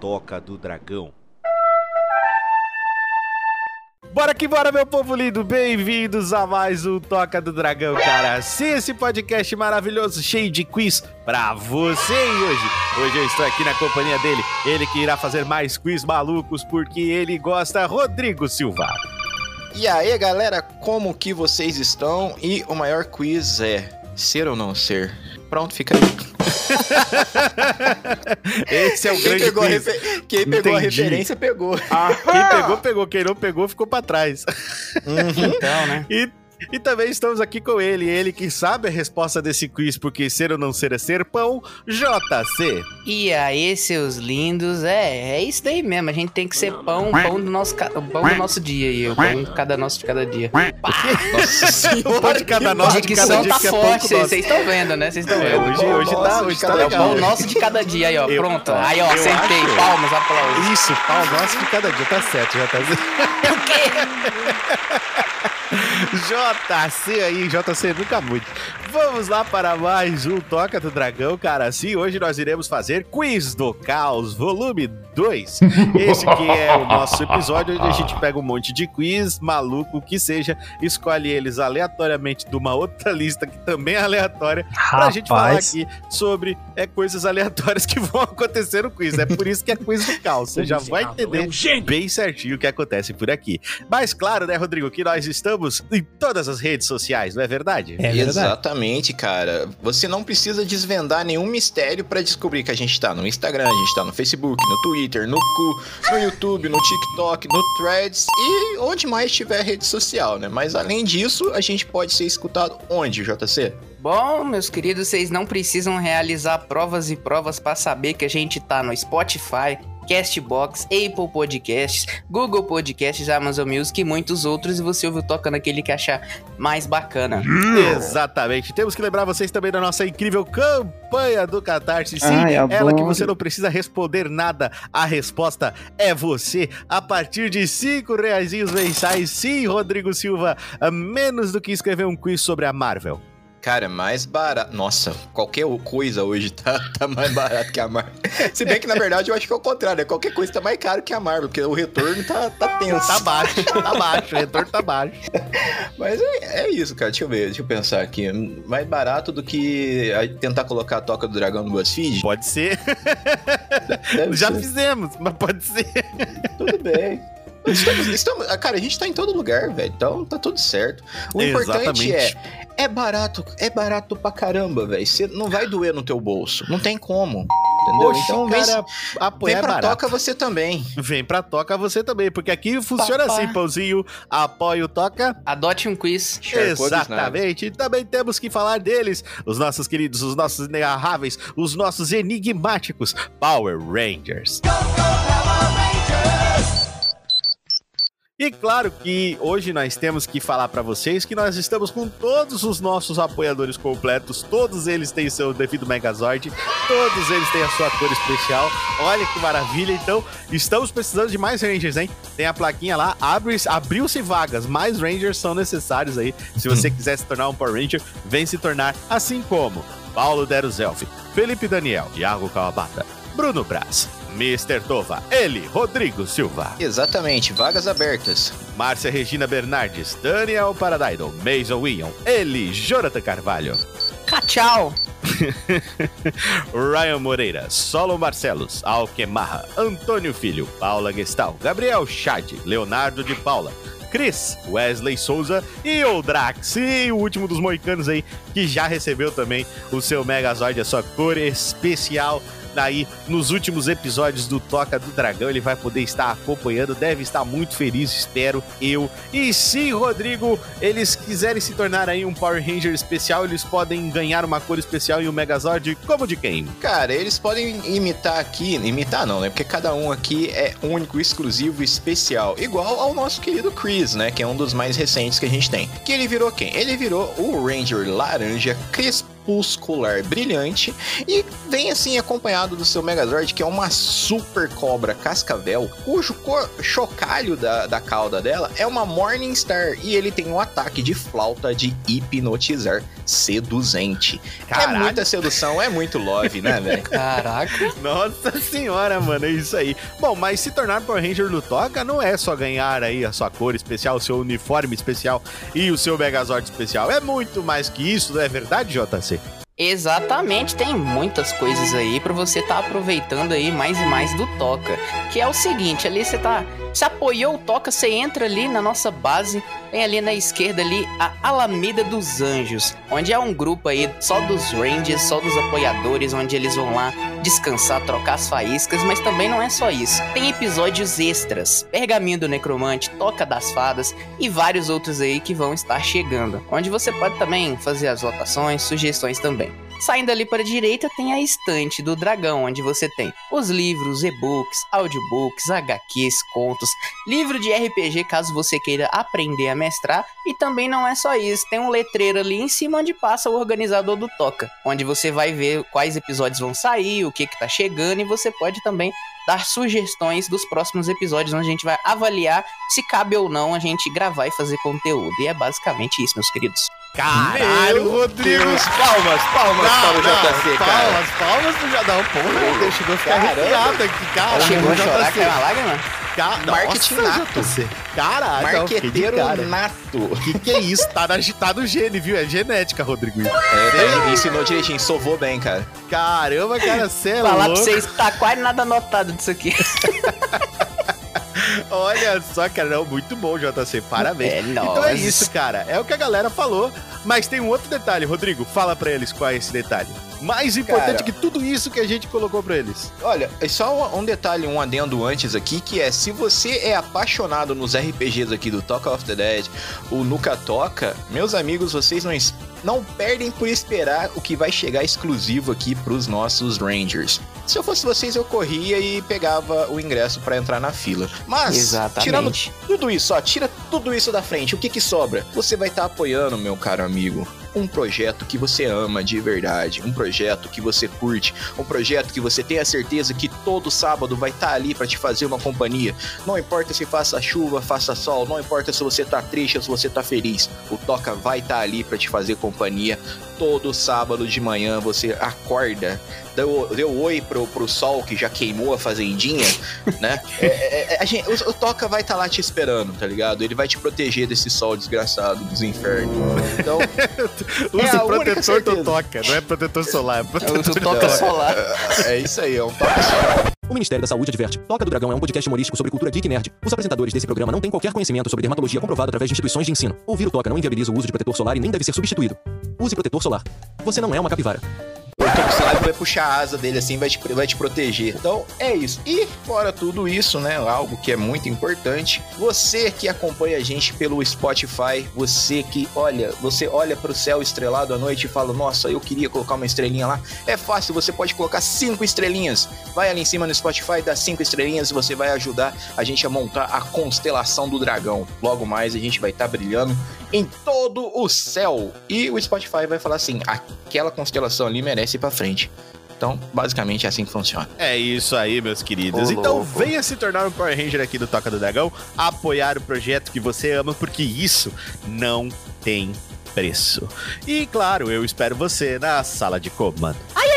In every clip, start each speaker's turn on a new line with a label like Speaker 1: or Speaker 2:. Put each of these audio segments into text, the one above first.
Speaker 1: Toca do Dragão. Bora que bora, meu povo lindo! Bem-vindos a mais um Toca do Dragão, cara! Sim, esse podcast maravilhoso, cheio de quiz pra você e hoje. Hoje eu estou aqui na companhia dele, ele que irá fazer mais quiz malucos porque ele gosta, Rodrigo Silva.
Speaker 2: E aí, galera, como que vocês estão? E o maior quiz é ser ou não ser? Pronto, fica aí.
Speaker 1: Esse é o
Speaker 2: Quem
Speaker 1: grande
Speaker 2: pegou, a,
Speaker 1: quiz.
Speaker 2: refe- quem pegou a
Speaker 1: Entendi.
Speaker 2: referência pegou.
Speaker 1: Ah, quem pegou, pegou. Quem não pegou, ficou pra trás.
Speaker 3: Então, né?
Speaker 1: E, e também estamos aqui com ele, ele que sabe a resposta desse quiz, porque ser ou não ser é ser pão, JC.
Speaker 3: E aí, seus lindos, é, é isso daí mesmo. A gente tem que ser pão, pão do nosso, pão do nosso dia aí, o pão cada nosso de cada dia.
Speaker 2: Nossa senhora.
Speaker 1: Pão de cada nosso de cada dia
Speaker 3: tá
Speaker 1: que é
Speaker 3: forte, vocês estão vendo, né? Vocês estão
Speaker 1: É,
Speaker 3: vendo.
Speaker 1: hoje, hoje tá, hoje
Speaker 2: de
Speaker 1: tá
Speaker 2: cada
Speaker 3: É o
Speaker 1: legal.
Speaker 3: pão nosso de cada dia aí, ó.
Speaker 1: Eu-
Speaker 3: Pronto. Aí, ó, acertei.
Speaker 1: acho-
Speaker 3: Palmas, aplausos.
Speaker 1: Isso, pau nosso de cada dia, tá certo, já tá
Speaker 3: O quê?
Speaker 1: JC aí, JC nunca muito. Vamos lá para mais um Toca do Dragão, cara. Sim, hoje nós iremos fazer Quiz do Caos, volume 2. Esse que é o nosso episódio onde a gente pega um monte de quiz maluco que seja, escolhe eles aleatoriamente de uma outra lista que também é aleatória, pra gente falar aqui sobre é, coisas aleatórias que vão acontecer no quiz. É por isso que é Quiz do Caos. Você já vai entender bem certinho o que acontece por aqui. Mas claro, né, Rodrigo, que nós estamos em todas as redes sociais, não é verdade?
Speaker 4: É verdade.
Speaker 2: Exatamente, cara. Você não precisa desvendar nenhum mistério pra descobrir que a gente tá no Instagram, a gente tá no Facebook, no Twitter, no Cu, no YouTube, no TikTok, no Threads e onde mais tiver rede social, né? Mas além disso, a gente pode ser escutado onde, JC?
Speaker 3: Bom, meus queridos, vocês não precisam realizar provas e provas pra saber que a gente tá no Spotify, Castbox, Apple Podcasts, Google Podcasts, Amazon Music e muitos outros. E você ouve o Toca naquele que achar mais bacana.
Speaker 1: Exatamente. Temos que lembrar vocês também da nossa incrível campanha do Catarse. Sim,
Speaker 4: Ai,
Speaker 1: ela
Speaker 4: adoro.
Speaker 1: que você não precisa responder nada. A resposta é você. A partir de cinco reaisinhos mensais. Sim, Rodrigo Silva. a Menos do que escrever um quiz sobre a Marvel.
Speaker 2: Cara, é mais barato. Nossa, qualquer coisa hoje tá, tá mais barato que a Marvel. Se bem que, na verdade, eu acho que é o contrário, né? Qualquer coisa tá mais caro que a Marvel, porque o retorno tá, tá tenso.
Speaker 1: Tá baixo, tá baixo. O retorno tá baixo.
Speaker 2: Mas é, é isso, cara. Deixa eu ver, deixa eu pensar aqui. Mais barato do que tentar colocar a Toca do Dragão no BuzzFeed?
Speaker 1: Pode ser.
Speaker 2: Deve
Speaker 1: Já
Speaker 2: ser.
Speaker 1: fizemos, mas pode ser.
Speaker 2: Tudo bem. Estamos, estamos- ah, cara, a gente tá em todo lugar, velho. Então tá tudo certo. O importante é, é barato, é barato pra caramba, velho. Você não vai doer no teu bolso. Não tem como. Entendeu?
Speaker 1: Oxe,
Speaker 2: então vem,
Speaker 1: cara,
Speaker 2: vem
Speaker 1: apoiar é
Speaker 2: pra
Speaker 1: barato.
Speaker 2: Toca você também.
Speaker 1: Vem pra Toca você também, porque aqui funciona
Speaker 2: Papá.
Speaker 1: assim, pãozinho. Apoia o Toca.
Speaker 3: Adote um quiz.
Speaker 1: Exatamente. E também temos que falar deles, os nossos queridos, os nossos inenarráveis, os nossos enigmáticos Power Rangers. E claro que hoje nós temos que falar pra vocês que nós estamos com todos os nossos apoiadores completos, todos eles têm seu devido Megazord, todos eles têm a sua cor especial. Olha que maravilha! Então, estamos precisando de mais Rangers, hein? Tem a plaquinha lá, abriu-se vagas, mais Rangers são necessários aí. Se você quiser se tornar um Power Ranger, vem se tornar assim como Paulo Deruzelf, Felipe Daniel, Thiago Kawabata, Bruno Braz, Mr. Tova, ele, Rodrigo Silva.
Speaker 2: Exatamente, vagas abertas.
Speaker 1: Márcia Regina Bernardes, Daniel Paradaido, Mason William, ele, Jonathan Carvalho,
Speaker 3: Tchau.
Speaker 1: Ryan Moreira, Solo Marcelos, Alquemarra, Antônio Filho, Paula Gestal, Gabriel Chad, Leonardo de Paula, Chris, Wesley Souza e o Drax, e o último dos moicanos aí, que já recebeu também o seu Megazord, a sua cor especial. Daí, nos últimos episódios do Toca do Dragão, ele vai poder estar acompanhando, deve estar muito feliz, espero eu. E se, Rodrigo, eles quiserem se tornar aí um Power Ranger especial, eles podem ganhar uma cor especial e um Megazord como de quem?
Speaker 2: Cara, eles podem imitar aqui, imitar não, né? Porque cada um aqui é único, exclusivo, especial. Igual ao nosso querido Chris, né? Que é um dos mais recentes que a gente tem. Que ele virou quem? Ele virou o Ranger Laranja Chris crepuscular brilhante e vem assim acompanhado do seu Megazord, que é uma super cobra cascavel, cujo chocalho da, da cauda dela é uma Morningstar e ele tem um ataque de flauta de hipnotizar seduzente. É Caralho. É muita sedução, é muito love, né, velho?
Speaker 3: Caraca.
Speaker 1: Nossa senhora, mano, é isso aí. Bom, mas se tornar Power Ranger no Toca não é só ganhar aí a sua cor especial, o seu uniforme especial e o seu Megazord especial. É muito mais que isso, não é verdade, JC?
Speaker 3: Exatamente, tem muitas coisas aí para você estar tá aproveitando aí mais e mais do Toca. Que é o seguinte, ali você tá. Você apoiou Toca, você entra ali na nossa base, tem ali na esquerda ali a Alameda dos Anjos, onde é um grupo aí só dos Rangers, só dos apoiadores, onde eles vão lá descansar, trocar as faíscas, mas também não é só isso. Tem episódios extras, Pergaminho do Necromante, Toca das Fadas e vários outros aí que vão estar chegando, onde você pode também fazer as votações, sugestões também. Saindo ali para a direita tem a estante do dragão, onde você tem os livros, e-books, audiobooks, HQs, contos, livro de RPG caso você queira aprender a mestrar, e também não é só isso, tem um letreiro ali em cima onde passa o organizador do Toca, onde você vai ver quais episódios vão sair, o que que tá chegando e você pode também dar sugestões dos próximos episódios, onde a gente vai avaliar se cabe ou não a gente gravar e fazer conteúdo. E é basicamente isso, meus queridos.
Speaker 1: Caralho, Meu Rodrigo!
Speaker 2: Deus. Palmas, palmas não, para o JC,
Speaker 1: não, cara. Palmas, palmas pro Jadão. Porra, eu chegou a ficar arrepiado aqui, cara.
Speaker 3: Chegou a chorar, caiu uma lágrima?
Speaker 2: Ca... Marketing Nossa, nato.
Speaker 1: JC. Caralho,
Speaker 2: Marqueteiro nato.
Speaker 1: Que que é isso? Tá, na, tá no gene, viu? É genética, Rodrigo.
Speaker 2: É, ele ensinou direitinho, sovou bem, cara.
Speaker 1: Caramba, cara, é
Speaker 3: Falar
Speaker 1: louco.
Speaker 3: pra vocês, tá quase nada anotado disso aqui.
Speaker 1: Olha só, cara, não, muito bom, JC, parabéns. É, então é isso, cara, é o que a galera falou, mas tem um outro detalhe, Rodrigo, fala para eles qual é esse detalhe. Mais importante cara, que tudo isso que a gente colocou para eles.
Speaker 2: Olha, é só um detalhe, um adendo antes aqui, que é, se você é apaixonado nos RPGs aqui do Talk of the Dead, o Nuka Toca, meus amigos, vocês não não perdem por esperar o que vai chegar exclusivo aqui para os nossos Rangers. Se eu fosse vocês, eu corria e pegava o ingresso para entrar na fila. Mas, Exatamente. tirando tudo isso, ó, tira tudo isso da frente, o que que sobra? Você vai estar tá apoiando, meu caro amigo, um projeto que você ama de verdade, um projeto que você curte, um projeto que você tem a certeza que todo sábado vai estar tá ali para te fazer uma companhia. Não importa se faça chuva, faça sol, não importa se você tá triste ou se você tá feliz. O Toca vai estar tá ali para te fazer companhia todo sábado de manhã. Você acorda deu, deu oi pro, pro sol que já queimou a fazendinha, né? É, é, é, a gente, o, o, Toca vai estar tá lá te esperando, tá ligado? Ele vai te proteger desse sol desgraçado dos infernos. Então.
Speaker 1: Use é protetor do Toca, não é protetor solar. É protetor
Speaker 3: o Toca solar.
Speaker 2: É, é, isso aí, é um Toca solar.
Speaker 4: O Ministério da Saúde adverte. Toca do Dragão é um podcast humorístico sobre cultura geek e nerd. Os apresentadores desse programa não têm qualquer conhecimento sobre dermatologia comprovado através de instituições de ensino. Ouvir o Toca não inviabiliza o uso de protetor solar e nem deve ser substituído. Use protetor solar. Você não é uma capivara.
Speaker 2: O Tokusatsu vai puxar a asa dele assim, vai te, vai te proteger. Então é isso. E fora tudo isso, né? Algo que é muito importante. Você que acompanha a gente pelo Spotify, você que olha, você olha para o céu estrelado à noite e fala: Nossa, eu queria colocar uma estrelinha lá. É fácil, você pode colocar cinco estrelinhas. Vai ali em cima no Spotify, dá cinco estrelinhas você vai ajudar a gente a montar a constelação do dragão. Logo mais a gente vai estar tá brilhando em todo o céu. E o Spotify vai falar assim: aquela constelação ali merece ir pra frente. Então, basicamente é assim que funciona.
Speaker 1: É isso aí, meus queridos. então, louco. venha se tornar um Power Ranger aqui do Toca do Dragão, apoiar o projeto que você ama, porque isso não tem preço. E claro, eu espero você na sala de comando.
Speaker 3: Ai,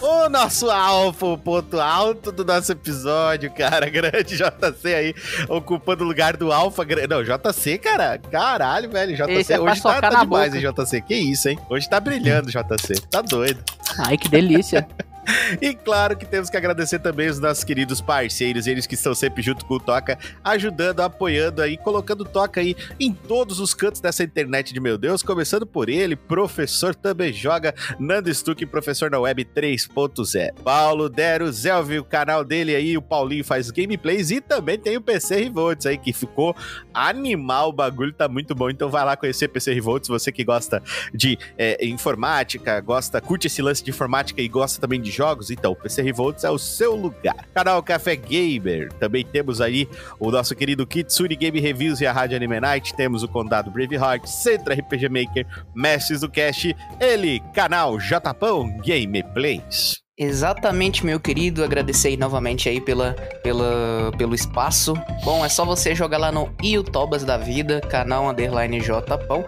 Speaker 1: O nosso alfa, o ponto alto do nosso episódio, cara. Grande JC aí, ocupando o lugar do alfa. Não, JC, cara. Caralho, velho. JC
Speaker 3: é
Speaker 1: hoje tá, tá demais,
Speaker 3: boca.
Speaker 1: hein, JC? Que isso, hein? Hoje tá brilhando, JC. Tá doido.
Speaker 3: Ai, que delícia.
Speaker 1: E claro que temos que agradecer também os nossos queridos parceiros, eles que estão sempre junto com o Toca, ajudando, apoiando aí, colocando Toca aí em todos os cantos dessa internet de meu Deus, começando por ele, professor também joga, Nando Stuck, professor na web 3.0. Paulo Dero Zelvi, o canal dele aí, o Paulinho faz gameplays e também tem o PC Revolts aí, que ficou animal, o bagulho tá muito bom, então vai lá conhecer PC Revolts, você que gosta de é, informática, gosta, curte esse lance de informática e gosta também de jogos, então o PC Revolts é o seu lugar. Canal Café Gamer, também temos aí o nosso querido Kitsune Game Reviews e a Rádio Anime Night, temos o Condado Braveheart, Centro RPG Maker, Mestres do Cast, ele, canal Japão Gameplays.
Speaker 3: Exatamente, meu querido. Agradecer aí novamente aí pela, pela, pelo espaço. Bom, é só você jogar lá no YouTubas da Vida, canal underline Japão.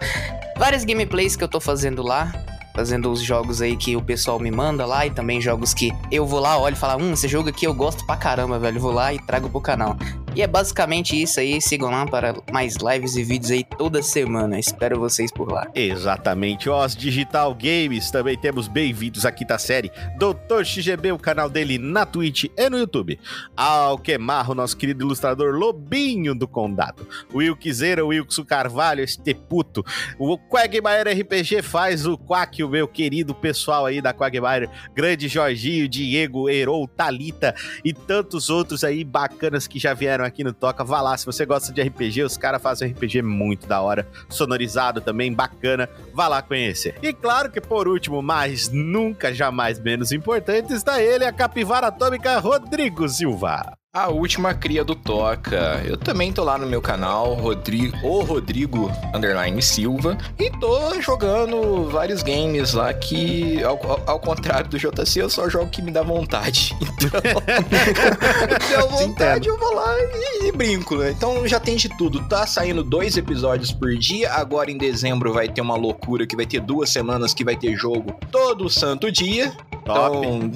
Speaker 3: Várias gameplays que eu tô fazendo lá fazendo os jogos aí que o pessoal me manda lá e também jogos que eu vou lá, olho e falo, hum, esse jogo aqui eu gosto pra caramba, velho. Vou lá e trago pro canal. E é basicamente isso aí. Sigam lá para mais lives e vídeos aí toda semana. Espero vocês por lá.
Speaker 1: Exatamente. Os Digital Games também temos bem-vindos à quinta série. Doutor XGB, o canal dele na Twitch e no YouTube. Alquemar, o nosso querido ilustrador Lobinho do Condado. Wilkzeira, Wilkson Carvalho, este puto. O Quagmire RPG faz o Quack, o meu querido pessoal aí da Quagmire. Grande Jorginho, Diego, Herou, Talita e tantos outros aí bacanas que já vieram aqui no Toca. Vá lá, se você gosta de RPG, os caras fazem RPG muito da hora, sonorizado também, bacana. Vá lá conhecer. E claro que por último, mas nunca jamais menos importante, está ele, a capivara atômica Rodrigo Silva.
Speaker 2: A última cria do Toca. Eu também tô lá no meu canal, Rodrigo, o Rodrigo Underline Silva, e tô jogando vários games lá que, ao, ao, contrário do JC, eu só jogo que me dá vontade. Então, deu vontade, eu vou lá e, e, brinco, né? Então já tem de tudo. Tá saindo dois episódios por dia. Agora em dezembro vai ter uma loucura que vai ter duas semanas que vai ter jogo todo santo dia. Top. Então,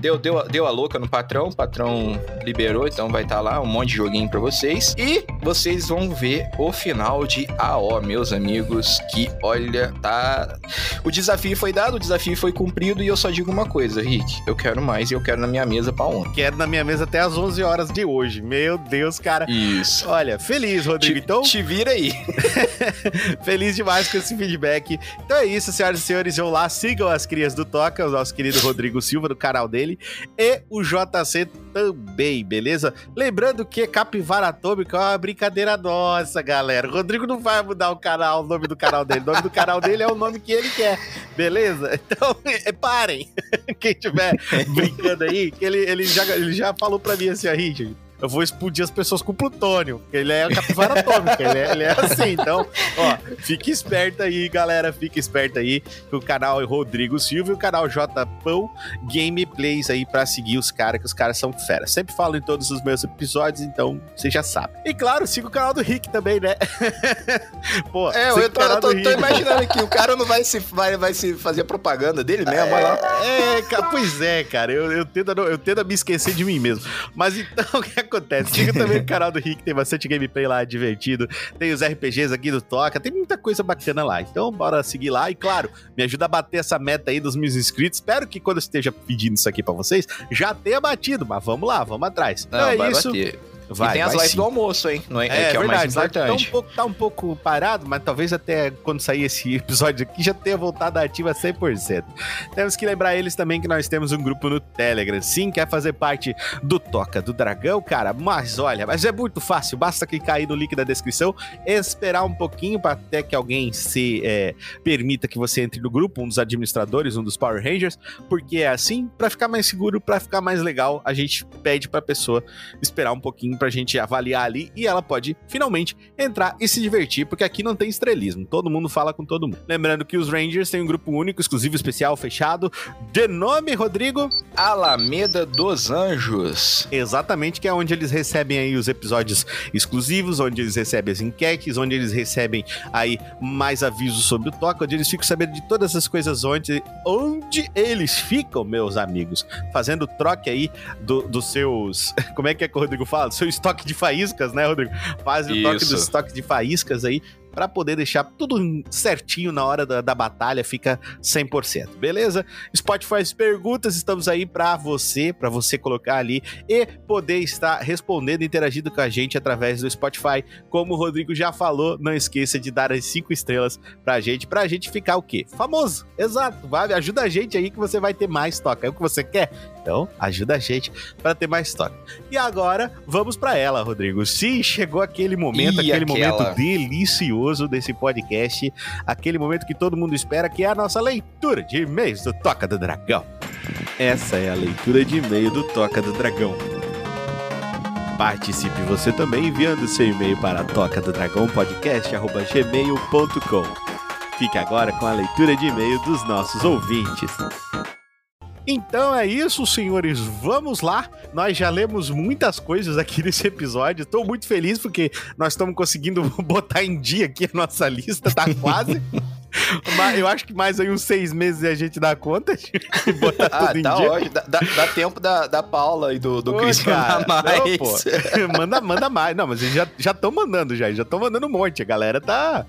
Speaker 2: deu, deu, deu a louca no patrão, o patrão liberou, então vai estar tá lá um monte de joguinho para vocês. E vocês vão ver o final de AO, meus amigos, que olha, tá. O desafio foi dado, o desafio foi cumprido e eu só digo uma coisa, Rick, eu quero mais e eu quero na minha mesa pra ontem.
Speaker 1: Quero na minha mesa até as 11 horas de hoje. Meu Deus, cara.
Speaker 2: Isso.
Speaker 1: Olha, feliz, Rodrigo.
Speaker 2: Te,
Speaker 1: então.
Speaker 2: Te vira aí.
Speaker 1: feliz demais com esse feedback. Então é isso, senhoras e senhores. Vão lá, sigam as crias do Toca, o nosso querido Rodrigo. Rodrigo Silva, do canal dele, e o JC também, beleza? Lembrando que Capivara Atômica é uma brincadeira nossa, galera. O Rodrigo não vai mudar o canal, o nome do canal dele. O nome do canal dele é o nome que ele quer, beleza? Então, é, parem. Quem estiver brincando aí, ele, ele, já, ele já falou pra mim assim, ó, Richard eu vou explodir as pessoas com plutônio. Ele é a capivara atômica, ele, é, ele é assim. Então, ó, fique esperto aí, galera. Fique esperto aí. Que o canal é Rodrigo Silva e o canal Jpão Gameplays aí pra seguir os caras, que os caras são fera. Sempre falo em todos os meus episódios, então você já sabe. E claro, siga o canal do Rick também, né?
Speaker 2: Pô, é, eu tô, tô, tô, imaginando que o cara não vai se, vai, vai se fazer propaganda dele mesmo, é, lá.
Speaker 1: É, pois é, cara. Eu, eu, tento, eu tento me esquecer de mim mesmo. Mas então, o que acontece? Siga também o canal do Rick, tem bastante gameplay lá divertido. Tem os RPGs aqui do Toca, tem muita coisa bacana lá. Então, bora seguir lá. E claro, me ajuda a bater essa meta aí dos mil inscritos. Espero que quando eu esteja pedindo isso aqui pra vocês, já tenha batido. Mas vamos lá, vamos atrás.
Speaker 2: Não, então é isso. Bater. Vai, e tem as lives sim. do almoço, hein? Não é, é, é que é o mais importante.
Speaker 1: Tá um, pouco, tá um pouco parado, mas talvez até quando sair esse episódio aqui já tenha voltado ativa 100%. Temos que lembrar eles também que nós temos um grupo no Telegram. Sim, quer fazer parte do Toca do Dragão, cara? Mas olha, mas é muito fácil. Basta clicar aí no link da descrição, esperar um pouquinho para até que alguém se é, permita que você entre no grupo, um dos administradores, um dos Power Rangers, porque é assim, para ficar mais seguro, para ficar mais legal, a gente pede pra pessoa esperar um pouquinho pra gente avaliar ali e ela pode finalmente entrar e se divertir, porque aqui não tem estrelismo, todo mundo fala com todo mundo. Lembrando que os Rangers têm um grupo único, exclusivo, especial, fechado, de nome, Rodrigo?
Speaker 2: Alameda dos Anjos.
Speaker 1: Exatamente, que é onde eles recebem aí os episódios exclusivos, onde eles recebem as enquetes, onde eles recebem aí mais avisos sobre o toque, onde eles ficam sabendo de todas as coisas onde, onde eles ficam, meus amigos, fazendo troque aí do, dos seus. Como é que é que o Rodrigo fala? Seu estoque de faíscas, né, Rodrigo? Faz o toque do estoque de faíscas aí para poder deixar tudo certinho na hora da, da batalha, fica 100%, beleza? Spotify perguntas, estamos aí para você, para você colocar ali e poder estar respondendo, interagindo com a gente através do Spotify. Como o Rodrigo já falou, não esqueça de dar as cinco estrelas pra gente, pra gente ficar o quê? Famoso. Exato, vai, ajuda a gente aí que você vai ter mais toque. É o que você quer? Então, ajuda a gente para ter mais toque. E agora, vamos para ela, Rodrigo. Sim, chegou aquele momento, e aquele aquela... momento delicioso desse podcast, aquele momento que todo mundo espera, que é a nossa leitura de e-mails do Toca do Dragão. Essa é a leitura de e-mail do Toca do Dragão. Participe você também enviando seu e-mail para toca do dragão podcast@gmail.com. Fique agora com a leitura de e-mail dos nossos ouvintes. Então é isso, senhores. Vamos lá. Nós já lemos muitas coisas aqui nesse episódio. Estou muito feliz porque nós estamos conseguindo botar em dia aqui a nossa lista, tá quase. Eu acho que mais aí uns seis meses a gente dá conta de botar
Speaker 2: Ah,
Speaker 1: tudo em
Speaker 2: tá
Speaker 1: dia.
Speaker 2: ótimo. Dá, dá- dá tempo da, da Paula e do, do
Speaker 1: cara,
Speaker 2: mandar mais.
Speaker 1: não, pô. manda, manda mais. Não, mas eles já estão mandando já. Já estão mandando um monte. A galera tá.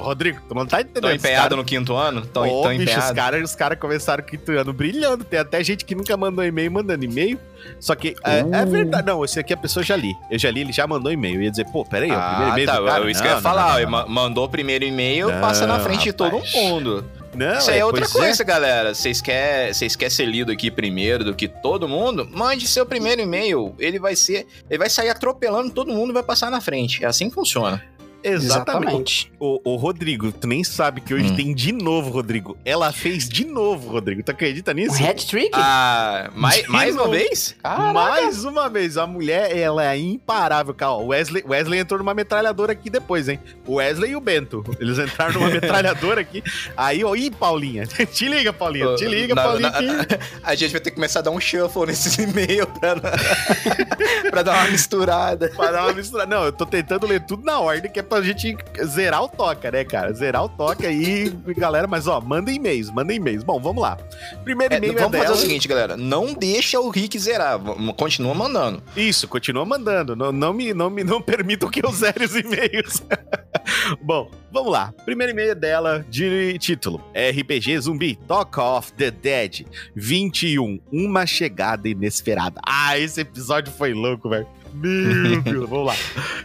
Speaker 1: Rodrigo, tu não tá entendendo.
Speaker 2: Tão
Speaker 1: Os
Speaker 2: empenhado
Speaker 1: caras-
Speaker 2: no quinto ano? Tão,
Speaker 1: Ô,
Speaker 2: tão
Speaker 1: bicho, os
Speaker 2: empenhado.
Speaker 1: caras os cara começaram o quinto ano brilhando. Tem até gente que nunca mandou e-mail mandando e-mail. Só que é, é
Speaker 2: Uh.
Speaker 1: verdade. Não, esse aqui a pessoa já li. Eu já li, ele já mandou e-mail. Eu ia dizer, pô, peraí, ó, o primeiro
Speaker 2: Ah,
Speaker 1: e-mail
Speaker 2: tá.
Speaker 1: do cara.
Speaker 2: eu- Isso
Speaker 1: Não,
Speaker 2: que eu ia falar.
Speaker 1: não, não,
Speaker 2: ma- Mandou o primeiro e-mail, passa na frente de todo
Speaker 1: rapaz.
Speaker 2: mundo.
Speaker 1: Não,
Speaker 2: Isso aí é outra
Speaker 1: pois
Speaker 2: coisa, galera. Vocês querem vocês quer ser lido aqui primeiro do que todo mundo? Mande seu primeiro e-mail. Ele vai ser. Ele vai sair atropelando todo mundo e vai passar na frente. É assim que funciona.
Speaker 1: Exatamente. Ô, ô, Rodrigo, tu nem sabe que hoje
Speaker 2: Hum.
Speaker 1: tem de novo, Rodrigo. Ela fez de novo, Rodrigo. Tu acredita
Speaker 3: Um
Speaker 1: nisso?
Speaker 3: hat-trick?
Speaker 2: Ah, mais, mais uma vez?
Speaker 1: Mais uma vez, a mulher, ela é imparável, cara. O Wesley, Wesley entrou numa metralhadora aqui depois, hein? O Wesley e o Bento. Eles entraram numa metralhadora aqui. Aí, ó, ih, Paulinha. Te liga, Paulinha. Te liga,
Speaker 2: Na-
Speaker 1: Paulinha.
Speaker 2: A gente vai ter que começar a dar um shuffle nesses e-mails pra, pra dar uma misturada.
Speaker 1: Pra dar uma mistura. Não, eu tô tentando ler tudo na ordem, que é pra gente zerar o toca, né, cara? Zerar o toca aí, galera. Mas, ó, manda e-mails, manda e-mails. Bom, vamos lá. Primeiro
Speaker 2: É,
Speaker 1: e-mail é,
Speaker 2: vamos fazer
Speaker 1: dela.
Speaker 2: o seguinte, galera. Não deixa o Rick zerar. Continua mandando.
Speaker 1: Isso, continua mandando. Não, não me, não me não permitam que eu zere os e-mails. Bom, vamos lá. Primeiro e-mail é dela de título: RPG Zumbi Talk of the Dead 21. Uma chegada inesperada. Ah, esse episódio foi louco, velho. Meu Deus, vamos lá.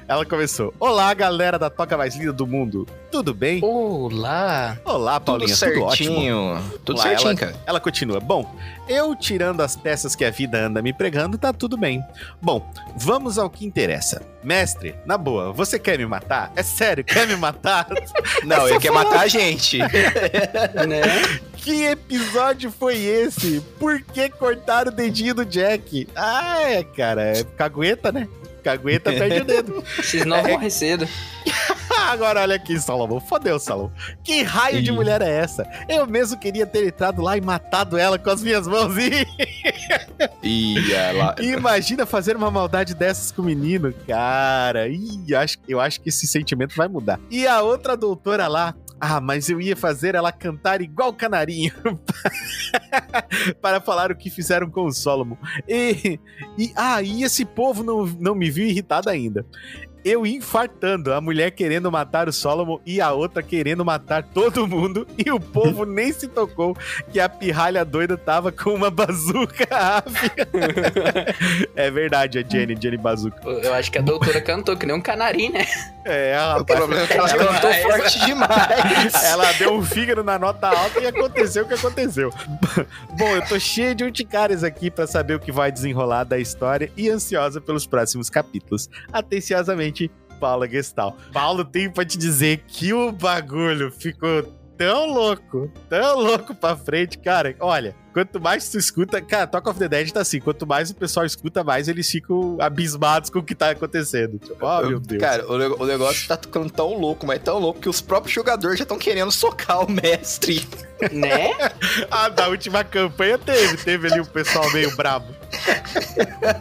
Speaker 1: Ela começou. Olá, galera da Toca Mais Linda do Mundo. Tudo bem?
Speaker 3: Olá.
Speaker 1: Olá,
Speaker 2: Tudo
Speaker 1: Paulinha. Tudo, ótimo.
Speaker 2: certinho. Tudo
Speaker 1: Lá,
Speaker 2: certinho,
Speaker 1: ela,
Speaker 2: cara.
Speaker 1: Ela continua. Bom, eu tirando as peças que a vida anda me pregando, tá tudo bem. Bom, vamos ao que interessa. Mestre, na boa, você quer me matar? É sério, quer me matar?
Speaker 2: Não, ele quer matar a gente.
Speaker 3: né?
Speaker 1: Que episódio foi esse? Por que cortaram o dedinho do Jack? Ah, é, cara, é cagueta, né? Cagueta perde o dedo.
Speaker 3: Esses novos morrem cedo.
Speaker 1: Agora olha aqui, Salomão. Fodeu, Salomão. Que raio de
Speaker 2: Ih.
Speaker 1: mulher é essa? Eu mesmo queria ter entrado lá e matado ela com as minhas mãos. E
Speaker 2: E ela...
Speaker 1: imagina fazer uma maldade dessas com o menino. Cara, Ih, acho, eu acho que esse sentimento vai mudar. E a outra doutora lá. Ah, mas eu ia fazer ela cantar igual canarinho para falar o que fizeram com o Solomon. E, e ah, e esse povo não, não me viu irritado ainda. Eu infartando, a mulher querendo matar o Solomon e a outra querendo matar todo mundo, e o povo nem se tocou que a pirralha doida tava com uma bazuca. ave. é verdade, a Jenny, Jenny Bazuca.
Speaker 3: Eu acho que a doutora cantou que nem um canarim, né?
Speaker 1: É,
Speaker 2: O
Speaker 1: rapaz.
Speaker 2: problema é que ela
Speaker 3: Ela
Speaker 2: cantou
Speaker 3: vai-
Speaker 2: forte demais.
Speaker 1: Ela deu um fígado na nota alta e aconteceu o que aconteceu. Bom, eu tô cheio de urticárias aqui pra saber o que vai desenrolar da história e ansiosa pelos próximos capítulos. Atenciosamente, Paula Gestal. Paulo, tem pra te dizer que o bagulho ficou tão louco, tão louco pra frente, cara. Olha, quanto mais tu escuta, cara, Talk of the Dead tá assim, quanto mais o pessoal escuta, mais eles ficam abismados com o que tá acontecendo. Tipo, oh, meu Deus.
Speaker 2: Cara, o, o negócio tá ficando tão louco, mas tão louco que os próprios jogadores já estão querendo socar o mestre.
Speaker 3: Né?
Speaker 1: Ah, da última campanha teve, teve ali o pessoal meio brabo.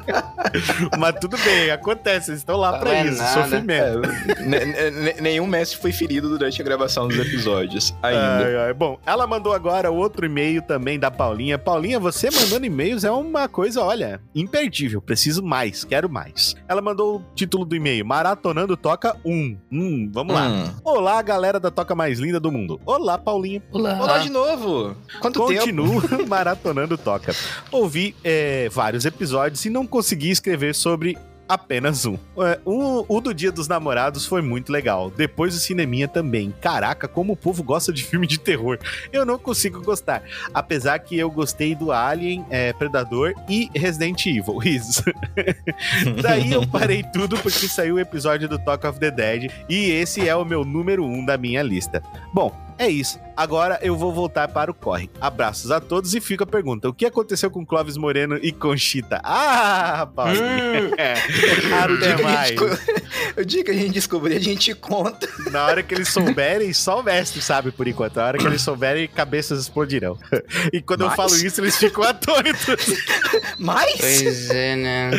Speaker 1: Mas tudo bem, acontece, eles estão lá pra
Speaker 3: Não é
Speaker 1: isso,
Speaker 3: nada.
Speaker 1: sofrimento.
Speaker 2: Ne- nenhum mestre foi ferido durante a gravação dos episódios ainda.
Speaker 1: Ai, ai. Bom, ela mandou agora outro e-mail também da Paulinha. Paulinha, você mandando e-mails é uma coisa, olha, imperdível. Preciso mais, quero mais. Ela mandou o título do e-mail: Maratonando Toca 1. Hum, vamos lá.
Speaker 2: Hum.
Speaker 1: Olá, galera da Toca Mais Linda do Mundo. Olá, Paulinha.
Speaker 3: Olá.
Speaker 2: Olá de novo. Quanto tempo?
Speaker 1: Continuo maratonando Toca. Ouvi é, vários episódios e não consegui escrever sobre apenas um. É, O, o do Dia dos Namorados foi muito legal. Depois o Cineminha também. Caraca, como o povo gosta de filme de terror. Eu não consigo gostar. Apesar que eu gostei do Alien, é, Predador e Resident Evil. Isso. Daí eu parei tudo porque saiu o episódio do Talk of the Dead e esse é o meu número um da minha lista. Bom, é isso. Agora eu vou voltar para o corre. Abraços a todos e fica a pergunta: o que aconteceu com Clóvis Moreno e Conchita? Ah, Paulinho.
Speaker 3: Hum,
Speaker 2: O dia,
Speaker 1: Até
Speaker 2: que a
Speaker 1: mais.
Speaker 2: o dia que a gente descobrir, a gente conta.
Speaker 1: Na hora que eles souberem, só o mestre sabe por enquanto. Na hora que eles souberem, cabeças explodirão. E quando eu falo isso, eles ficam atônitos.
Speaker 2: Mas.
Speaker 3: pois é, né?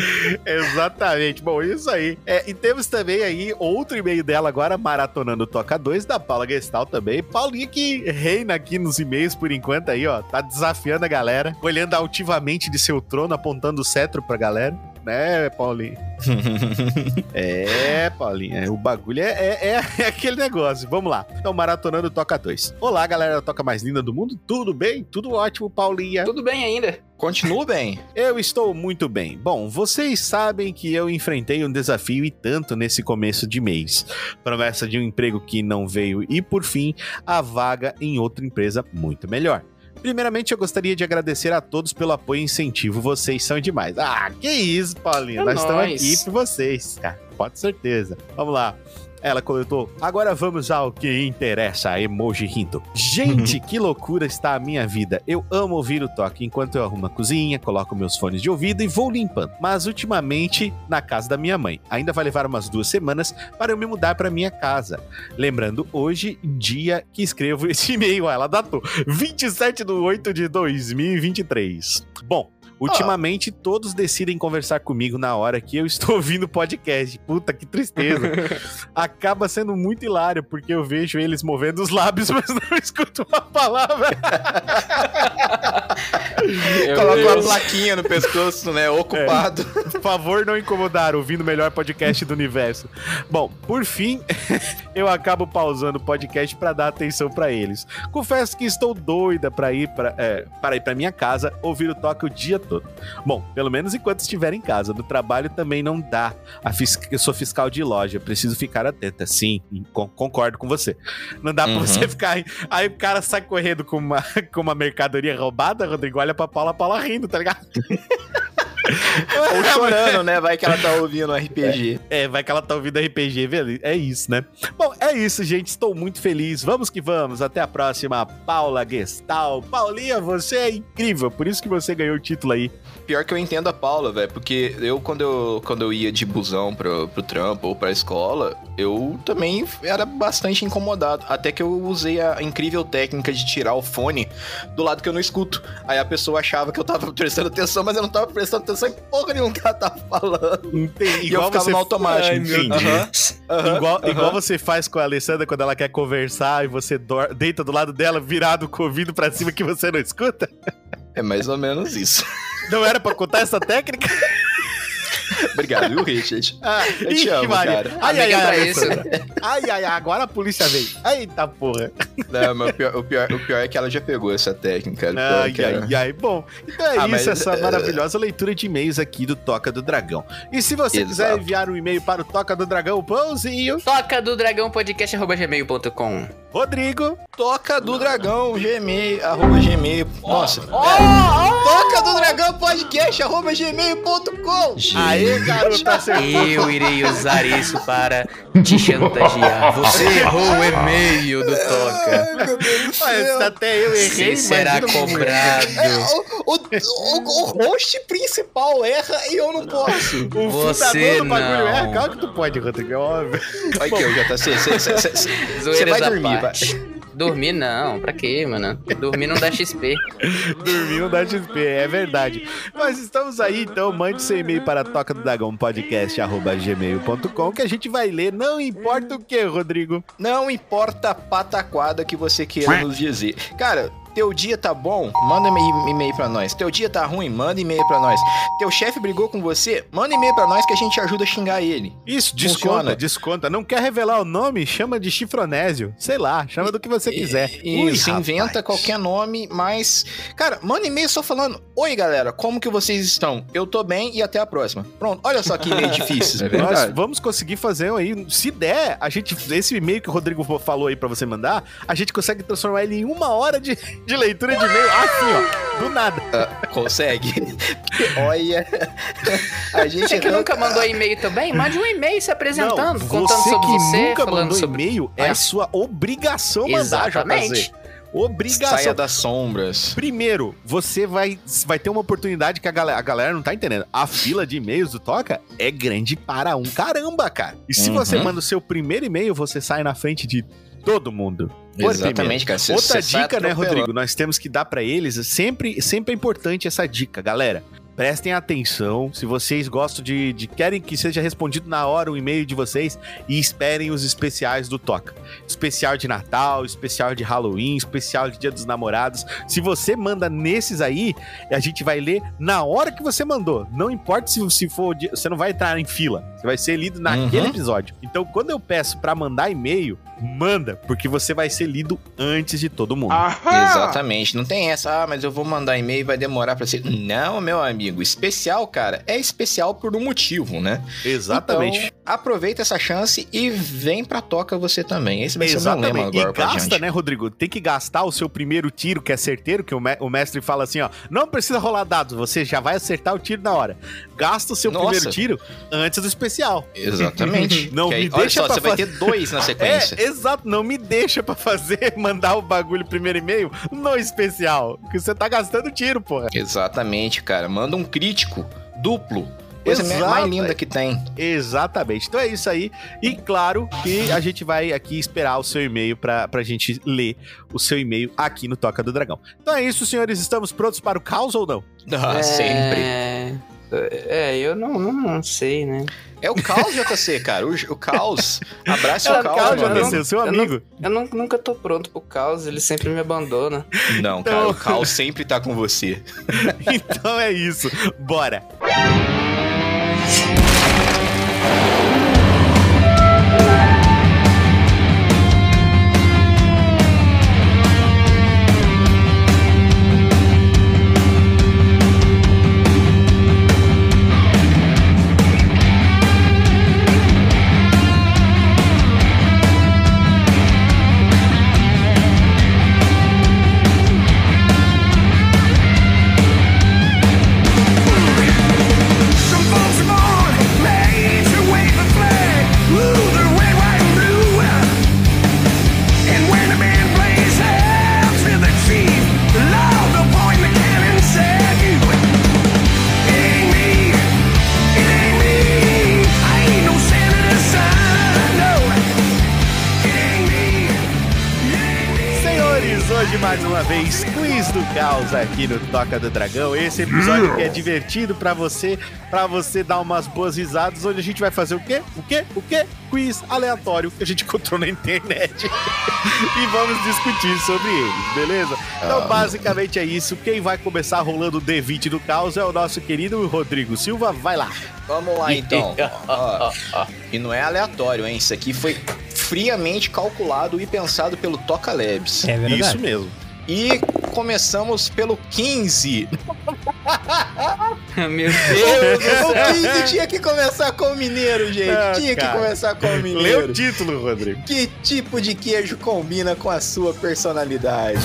Speaker 1: Exatamente. Bom, isso aí. É, e temos também aí outro e-mail dela agora, maratonando Toca 2, da Paula Gestal também. Paulinha que reina aqui nos e-mails por enquanto aí, ó. Tá desafiando a galera, olhando altivamente de seu trono, apontando o cetro pra galera. Né, Paulinho? É, Paulinha, o bagulho é, é, é- é aquele negócio. Vamos lá. Então, maratonando Toca 2. Olá, galera da Toca Mais Linda do Mundo. Tudo bem? Tudo ótimo, Paulinha.
Speaker 3: Tudo bem ainda.
Speaker 2: Continua bem.
Speaker 1: Eu estou muito bem. Bom, vocês sabem que eu enfrentei um desafio e tanto nesse começo de mês. Promessa de um emprego que não veio e, por fim, a vaga em outra empresa muito melhor. Primeiramente, eu gostaria de agradecer a todos pelo apoio e incentivo. Vocês são demais. Ah, que isso, Paulinha.
Speaker 3: É
Speaker 1: Nós estamos
Speaker 3: nóis.
Speaker 1: aqui por vocês. Ah, pode certeza. Vamos lá. Ela coletou. Agora vamos ao que interessa, emoji rindo. Gente, que loucura está a minha vida. Eu amo ouvir o toque enquanto eu arrumo a cozinha, coloco meus fones de ouvido e vou limpando. Mas ultimamente na casa da minha mãe. Ainda vai levar umas duas semanas para eu me mudar para minha casa. Lembrando, hoje, dia que escrevo esse e-mail, ela datou 27 de 8 de 2023. Bom. Ultimamente, todos decidem conversar comigo na hora que eu estou ouvindo o podcast. Puta, que tristeza. Acaba sendo muito hilário, porque eu vejo eles movendo os lábios, mas não escuto uma palavra.
Speaker 2: Coloca uma plaquinha no pescoço, né? Ocupado.
Speaker 1: Por favor, não incomodar, ouvindo o melhor podcast do universo. Bom, por fim, eu acabo pausando o podcast para dar atenção para eles. Confesso que estou doida para ir para é, para ir para minha casa ouvir o toque o dia todo. Bom, pelo menos enquanto estiver em casa. No trabalho também não dá. A fis- Eu sou fiscal de loja, preciso ficar atenta. Sim, con- concordo com você. Não dá
Speaker 2: Uhum.
Speaker 1: pra você ficar. aí- Aí o cara sai correndo com uma, com uma mercadoria roubada, Rodrigo. Olha pra Paula, a Paula rindo, tá ligado?
Speaker 2: Ou chorando, né? Vai que ela tá ouvindo RPG.
Speaker 1: É, vai que ela tá ouvindo RPG, velho. É isso, né? Bom, é isso, gente. Estou muito feliz. Vamos que vamos. Até a próxima, Paula Gestal. Paulinha, você é incrível. Por isso que você ganhou o título aí.
Speaker 2: Pior que eu entendo a Paula, velho, porque eu quando, eu, quando eu ia de busão pro, pro trampo ou pra escola, eu também era bastante incomodado. Até que eu usei a incrível técnica de tirar o fone do lado que eu não escuto. Aí a pessoa achava que eu tava prestando atenção, mas eu não tava prestando atenção em porra nenhuma que ela tava falando.
Speaker 1: Entendi.
Speaker 2: E eu ficava no automático.
Speaker 1: Entendi. Igual, igual você faz com a Alessandra quando ela quer conversar e você dor- deita do lado dela, virado com o ouvido pra cima que você não escuta?
Speaker 2: É mais ou menos isso.
Speaker 1: Não era pra contar essa técnica?
Speaker 2: Obrigado, viu, Richard?
Speaker 1: Ah,
Speaker 2: Eu te amo,
Speaker 1: Maria.
Speaker 2: cara.
Speaker 1: Ai, ai, ai,
Speaker 3: isso.
Speaker 1: Ai, ai, agora a polícia veio. Eita porra.
Speaker 2: Não, mas o pior, o, pior, o pior é que ela já pegou essa técnica. o pior é
Speaker 1: Ai,
Speaker 2: era-
Speaker 1: ai, ai. Bom, então é
Speaker 2: Ah,
Speaker 1: isso,
Speaker 2: mas,
Speaker 1: essa
Speaker 2: é,
Speaker 1: maravilhosa leitura de e-mails aqui do Toca do Dragão. E se você quiser
Speaker 2: Exato.
Speaker 1: enviar um e-mail para o Toca do Dragão, pãozinho,
Speaker 3: Toca do dragão podcast arroba gmail.com.
Speaker 1: Rodrigo.
Speaker 2: Toca do Dragão, gmail, arroba gmail. Nossa. é. Toca do Dragão podcast, arroba gmail.com.
Speaker 1: Aê, garoto.
Speaker 3: Eu irei usar isso para te chantagear. Você errou o e-mail do Toca.
Speaker 2: Ai, meu Deus do
Speaker 1: Mas
Speaker 2: céu.
Speaker 1: até eu errei,
Speaker 3: Você será
Speaker 1: como-
Speaker 3: cobrado.
Speaker 2: É, o, o, o, host principal erra e eu não posso.
Speaker 1: O
Speaker 3: Você
Speaker 1: fundador do bagulho
Speaker 3: não.
Speaker 1: é, claro que tu pode, Rodrigo, é óbvio.
Speaker 2: Olha aqui, ô JC, você vai dormir, vai.
Speaker 3: Dormir não, pra quê, mano? Dormir não dá XP.
Speaker 1: Dormir não dá XP, é verdade. Mas estamos aí, então mande seu e-mail para toca do dragão podcast@gmail.com que a gente vai ler, não importa o que, Rodrigo.
Speaker 2: Não importa a pataquada que você queira nos dizer. Cara, teu dia tá bom? Manda e- e-mail pra nós. Teu dia tá ruim? Manda e-mail pra nós. Teu chefe brigou com você? Manda e-mail pra nós que a gente ajuda a xingar ele.
Speaker 1: Isso, desconta,
Speaker 2: Funciona.
Speaker 1: desconta. Não quer revelar o nome? Chama de chifronésio. Sei lá, chama do que você quiser. Ui,
Speaker 2: Isso,
Speaker 1: rapaz.
Speaker 2: inventa qualquer nome, mas. Cara, manda e-mail só falando: Oi, galera, como que vocês estão? Eu tô bem e até a próxima. Pronto, olha só que e-mail difícil. É
Speaker 1: Nós vamos conseguir fazer aí. Se der, a gente. Esse e-mail que o Rodrigo falou aí pra você mandar, a gente consegue transformar ele em uma hora de, de leitura de e-mail assim, ó. Do nada.
Speaker 2: Ah, consegue? Olha. A gente
Speaker 3: Você que
Speaker 2: não-
Speaker 3: nunca mandou e-mail também? Mande um e-mail se apresentando,
Speaker 1: Não,
Speaker 3: contando
Speaker 1: você
Speaker 3: sobre
Speaker 1: que
Speaker 3: você,
Speaker 1: nunca
Speaker 3: falando
Speaker 1: mandou
Speaker 3: sobre...
Speaker 1: e-mail, é a sua obrigação mandar,
Speaker 3: Exatamente.
Speaker 1: JZ. Obrigação.
Speaker 2: Saia das sombras.
Speaker 1: Primeiro, você vai, vai ter uma oportunidade que a galera, a galera não tá entendendo. A fila de e-mails do Toca é grande para um caramba, cara. E se
Speaker 2: Uhum.
Speaker 1: você manda o seu primeiro e-mail, você sai na frente de todo mundo.
Speaker 2: Exatamente, cara. Cê-
Speaker 1: Outra
Speaker 2: sai
Speaker 1: dica, né. Rodrigo? Nós temos que dar pra eles. Sempre, sempre é importante essa dica, galera. Prestem atenção. Se vocês gostam de, de. querem que seja respondido na hora o e-mail de vocês e esperem os especiais do Toca. Especial de Natal, especial de Halloween, especial de Dia dos Namorados. Se você manda nesses aí, a gente vai ler na hora que você mandou. Não importa se, se for. Você não vai entrar em fila. Você vai ser lido naquele
Speaker 2: Uhum.
Speaker 1: episódio. Então, quando eu peço pra mandar e-mail, manda, porque você vai ser lido antes de todo mundo.
Speaker 2: Exatamente. Não tem essa, ah, mas eu vou mandar e-mail e vai demorar pra ser. Não, meu amigo. Especial, cara, é especial por um motivo, né?
Speaker 1: Exatamente.
Speaker 2: Então, aproveita essa chance e vem pra toca você também. Esse vai ser o meu lema
Speaker 1: Exatamente.
Speaker 2: agora
Speaker 1: E gasta, né, Rodrigo? Tem que gastar o seu primeiro tiro, que é certeiro, que o mestre fala assim, ó, não precisa rolar dados, você já vai acertar o tiro na hora. Gasta o seu
Speaker 2: Nossa.
Speaker 1: primeiro tiro antes do especial.
Speaker 2: Exatamente.
Speaker 1: Não
Speaker 2: Que aí,
Speaker 1: me
Speaker 2: olha
Speaker 1: deixa
Speaker 2: só,
Speaker 1: pra
Speaker 2: você vai
Speaker 1: fazer-
Speaker 2: ter dois na sequência.
Speaker 1: É, exato, não me deixa pra fazer, mandar o bagulho primeiro e-mail no especial, que você tá gastando tiro, porra.
Speaker 2: Exatamente, cara. Manda um crítico duplo. Coisa
Speaker 1: Exato.
Speaker 2: mais linda que tem.
Speaker 1: Exatamente. Então é isso aí. E claro que a gente vai aqui esperar o seu e-mail pra, pra gente ler o seu e-mail aqui no Toca do Dragão. Então é isso, senhores. Estamos prontos para o caos ou não?
Speaker 2: Ah,
Speaker 3: é...
Speaker 2: sempre.
Speaker 3: É, eu não, não, não sei, né?
Speaker 2: É o caos, JC, cara. O, o caos. Abraça
Speaker 3: É
Speaker 2: o
Speaker 3: o
Speaker 2: caos,
Speaker 3: caos,
Speaker 2: mano.
Speaker 3: JC.
Speaker 1: O seu
Speaker 3: eu não-
Speaker 1: amigo.
Speaker 3: Eu não- nunca tô pronto pro caos, ele sempre me abandona.
Speaker 2: Não, cara. O caos sempre tá com você.
Speaker 1: Então é isso. Bora. Hoje mais uma vez, quiz do caos aqui no Toca do Dragão. Esse episódio que é divertido pra você, pra você dar umas boas risadas, onde a gente vai fazer o quê? O quê? O quê? Quiz aleatório que a gente encontrou na internet. e vamos discutir sobre eles, beleza? Então, basicamente é isso. Quem vai começar rolando o D20 do caos é o nosso querido Rodrigo Silva. Vai lá.
Speaker 2: Vamos lá, então. E não é aleatório, hein? Isso aqui foi friamente calculado e pensado pelo Toca Labs.
Speaker 5: É verdade.
Speaker 1: Isso mesmo.
Speaker 2: E começamos pelo 15.
Speaker 3: Meu Deus!
Speaker 2: o 15 tinha que começar com o mineiro, gente.
Speaker 1: Ah,
Speaker 2: tinha
Speaker 1: cara.
Speaker 2: que começar com o
Speaker 1: Lê o
Speaker 2: mineiro.
Speaker 1: título, Rodrigo.
Speaker 2: Que tipo de queijo combina com a sua personalidade?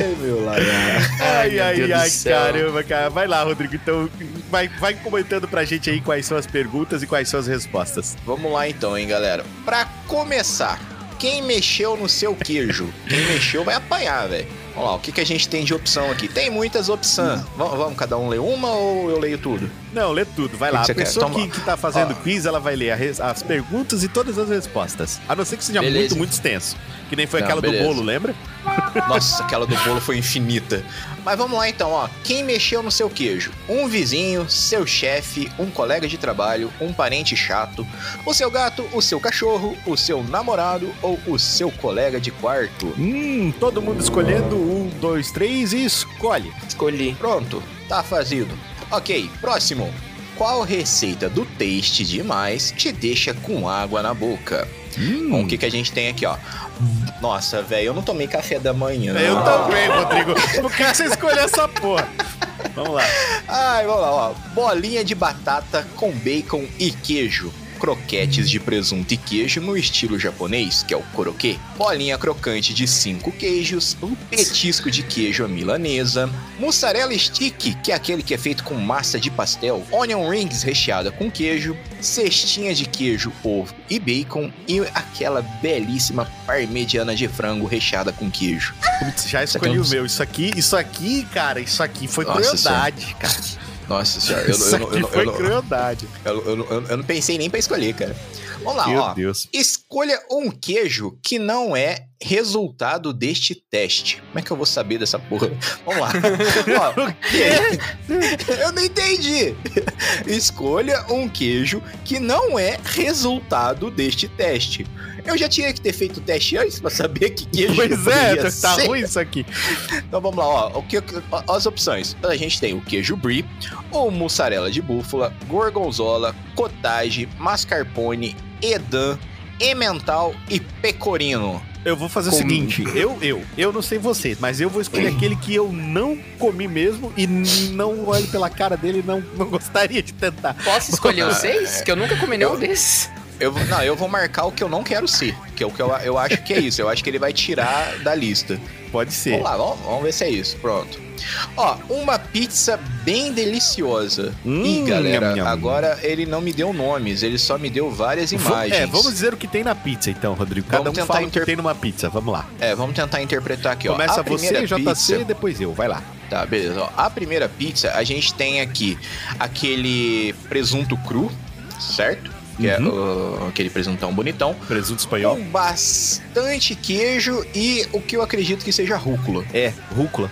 Speaker 2: Ei, meu lagar.
Speaker 1: Ai, ai, ai, caramba, cara. Vai lá, Rodrigo. Então, vai, vai comentando pra gente aí quais são as perguntas e quais são as respostas.
Speaker 2: Vamos lá então, hein, galera. Pra começar, quem mexeu no seu queijo? Quem mexeu vai apanhar, velho. Vamos lá, o que, que a gente tem de opção aqui? Tem muitas opções. Vamos, vamos cada um ler uma ou eu leio tudo?
Speaker 1: Não, lê tudo, vai lá.
Speaker 2: que
Speaker 1: A
Speaker 2: quer?
Speaker 1: pessoa
Speaker 2: Toma.
Speaker 1: que, que tá fazendo
Speaker 2: Ó.
Speaker 1: quiz, ela vai ler res- as perguntas e todas as respostas. A não ser que seja
Speaker 2: Beleza.
Speaker 1: muito, muito extenso. Que nem foi
Speaker 2: Não,
Speaker 1: aquela
Speaker 2: beleza.
Speaker 1: do bolo, lembra?
Speaker 2: Nossa, aquela do bolo foi infinita. Mas vamos lá então, ó. Quem mexeu no seu queijo? Um vizinho, seu chefe, um colega de trabalho, um parente chato, o seu gato, o seu cachorro, o seu namorado ou o seu colega de quarto?
Speaker 1: Hum, todo mundo escolhendo um, dois, três e escolhe.
Speaker 3: Escolhi.
Speaker 2: Pronto, tá fazido. Ok, próximo. Qual receita do Taste Demais te deixa com água na boca?
Speaker 1: Hum.
Speaker 2: Bom, o que, que a gente tem aqui, ó? Nossa, velho, eu não tomei café da manhã.
Speaker 1: Eu também, Rodrigo. Por que você escolheu essa porra? Vamos lá.
Speaker 2: Ai, vamos lá, ó. Bolinha de batata com bacon e queijo. Croquetes de presunto e queijo no estilo japonês, que é o koroke, bolinha crocante de 5 queijos, um petisco de queijo à milanesa, mussarela stick, que é aquele que é feito com massa de pastel, onion rings recheada com queijo, cestinha de queijo, ovo e bacon e aquela belíssima parmegiana de frango recheada com queijo.
Speaker 1: Putz, já escolhi
Speaker 2: é um
Speaker 1: o meu. Isso aqui, isso aqui, cara, isso aqui foi
Speaker 2: Nossa
Speaker 1: crueldade, cara.
Speaker 2: Nossa senhora, eu,
Speaker 1: Isso
Speaker 2: eu, eu,
Speaker 1: foi
Speaker 2: eu,
Speaker 1: crueldade.
Speaker 2: eu, eu, eu- não pensei nem pra escolher, cara. Vamos lá,
Speaker 1: Meu
Speaker 2: ó.
Speaker 1: Deus.
Speaker 2: Escolha um queijo que não é resultado deste teste. Como é que eu vou saber dessa porra? Vamos lá. Ó, eu não entendi. Escolha um queijo que não é resultado deste teste. Eu já tinha que ter feito o teste antes pra saber que queijo
Speaker 1: Pois é, tá
Speaker 2: ser.
Speaker 1: ruim isso aqui.
Speaker 2: Então vamos lá, ó. O que, as opções. A gente tem o queijo brie, ou mussarela de búfala, gorgonzola, cottage, mascarpone, edam, emmental e pecorino.
Speaker 1: Eu vou fazer o seguinte, eu, eu, eu não sei você, mas eu vou escolher aquele que eu não comi mesmo e não olho pela cara dele e não, não gostaria de tentar.
Speaker 3: Posso escolher os seis? Que eu nunca comi nenhum desses.
Speaker 2: Eu, vou- não, eu vou marcar o que eu não quero ser, que é o que eu, eu acho que é isso. Eu acho que ele vai tirar da lista.
Speaker 1: Pode ser.
Speaker 2: Vamos lá, vamos, vamos ver se é isso. Pronto. Ó, uma pizza bem deliciosa.
Speaker 1: Hum,
Speaker 2: Ih, galera,
Speaker 1: nham, nham.
Speaker 2: agora ele não me deu nomes, ele só me deu várias imagens.
Speaker 1: É, vamos dizer o que tem na pizza então, Rodrigo. Cada
Speaker 2: Vamos
Speaker 1: um
Speaker 2: tentar
Speaker 1: fala o que
Speaker 2: inter-
Speaker 1: tem numa pizza. Vamos lá.
Speaker 2: É, vamos tentar interpretar aqui, ó.
Speaker 1: Começa você, JC,
Speaker 2: pizza-
Speaker 1: depois eu. Vai lá.
Speaker 2: Tá, beleza. Ó, a primeira pizza, a gente tem aqui aquele presunto cru, certo? Que é
Speaker 1: Uhum.
Speaker 2: uh, aquele presuntão bonitão.
Speaker 1: Presunto espanhol.
Speaker 2: Com bastante queijo e o que eu acredito que seja rúcula.
Speaker 1: É, rúcula.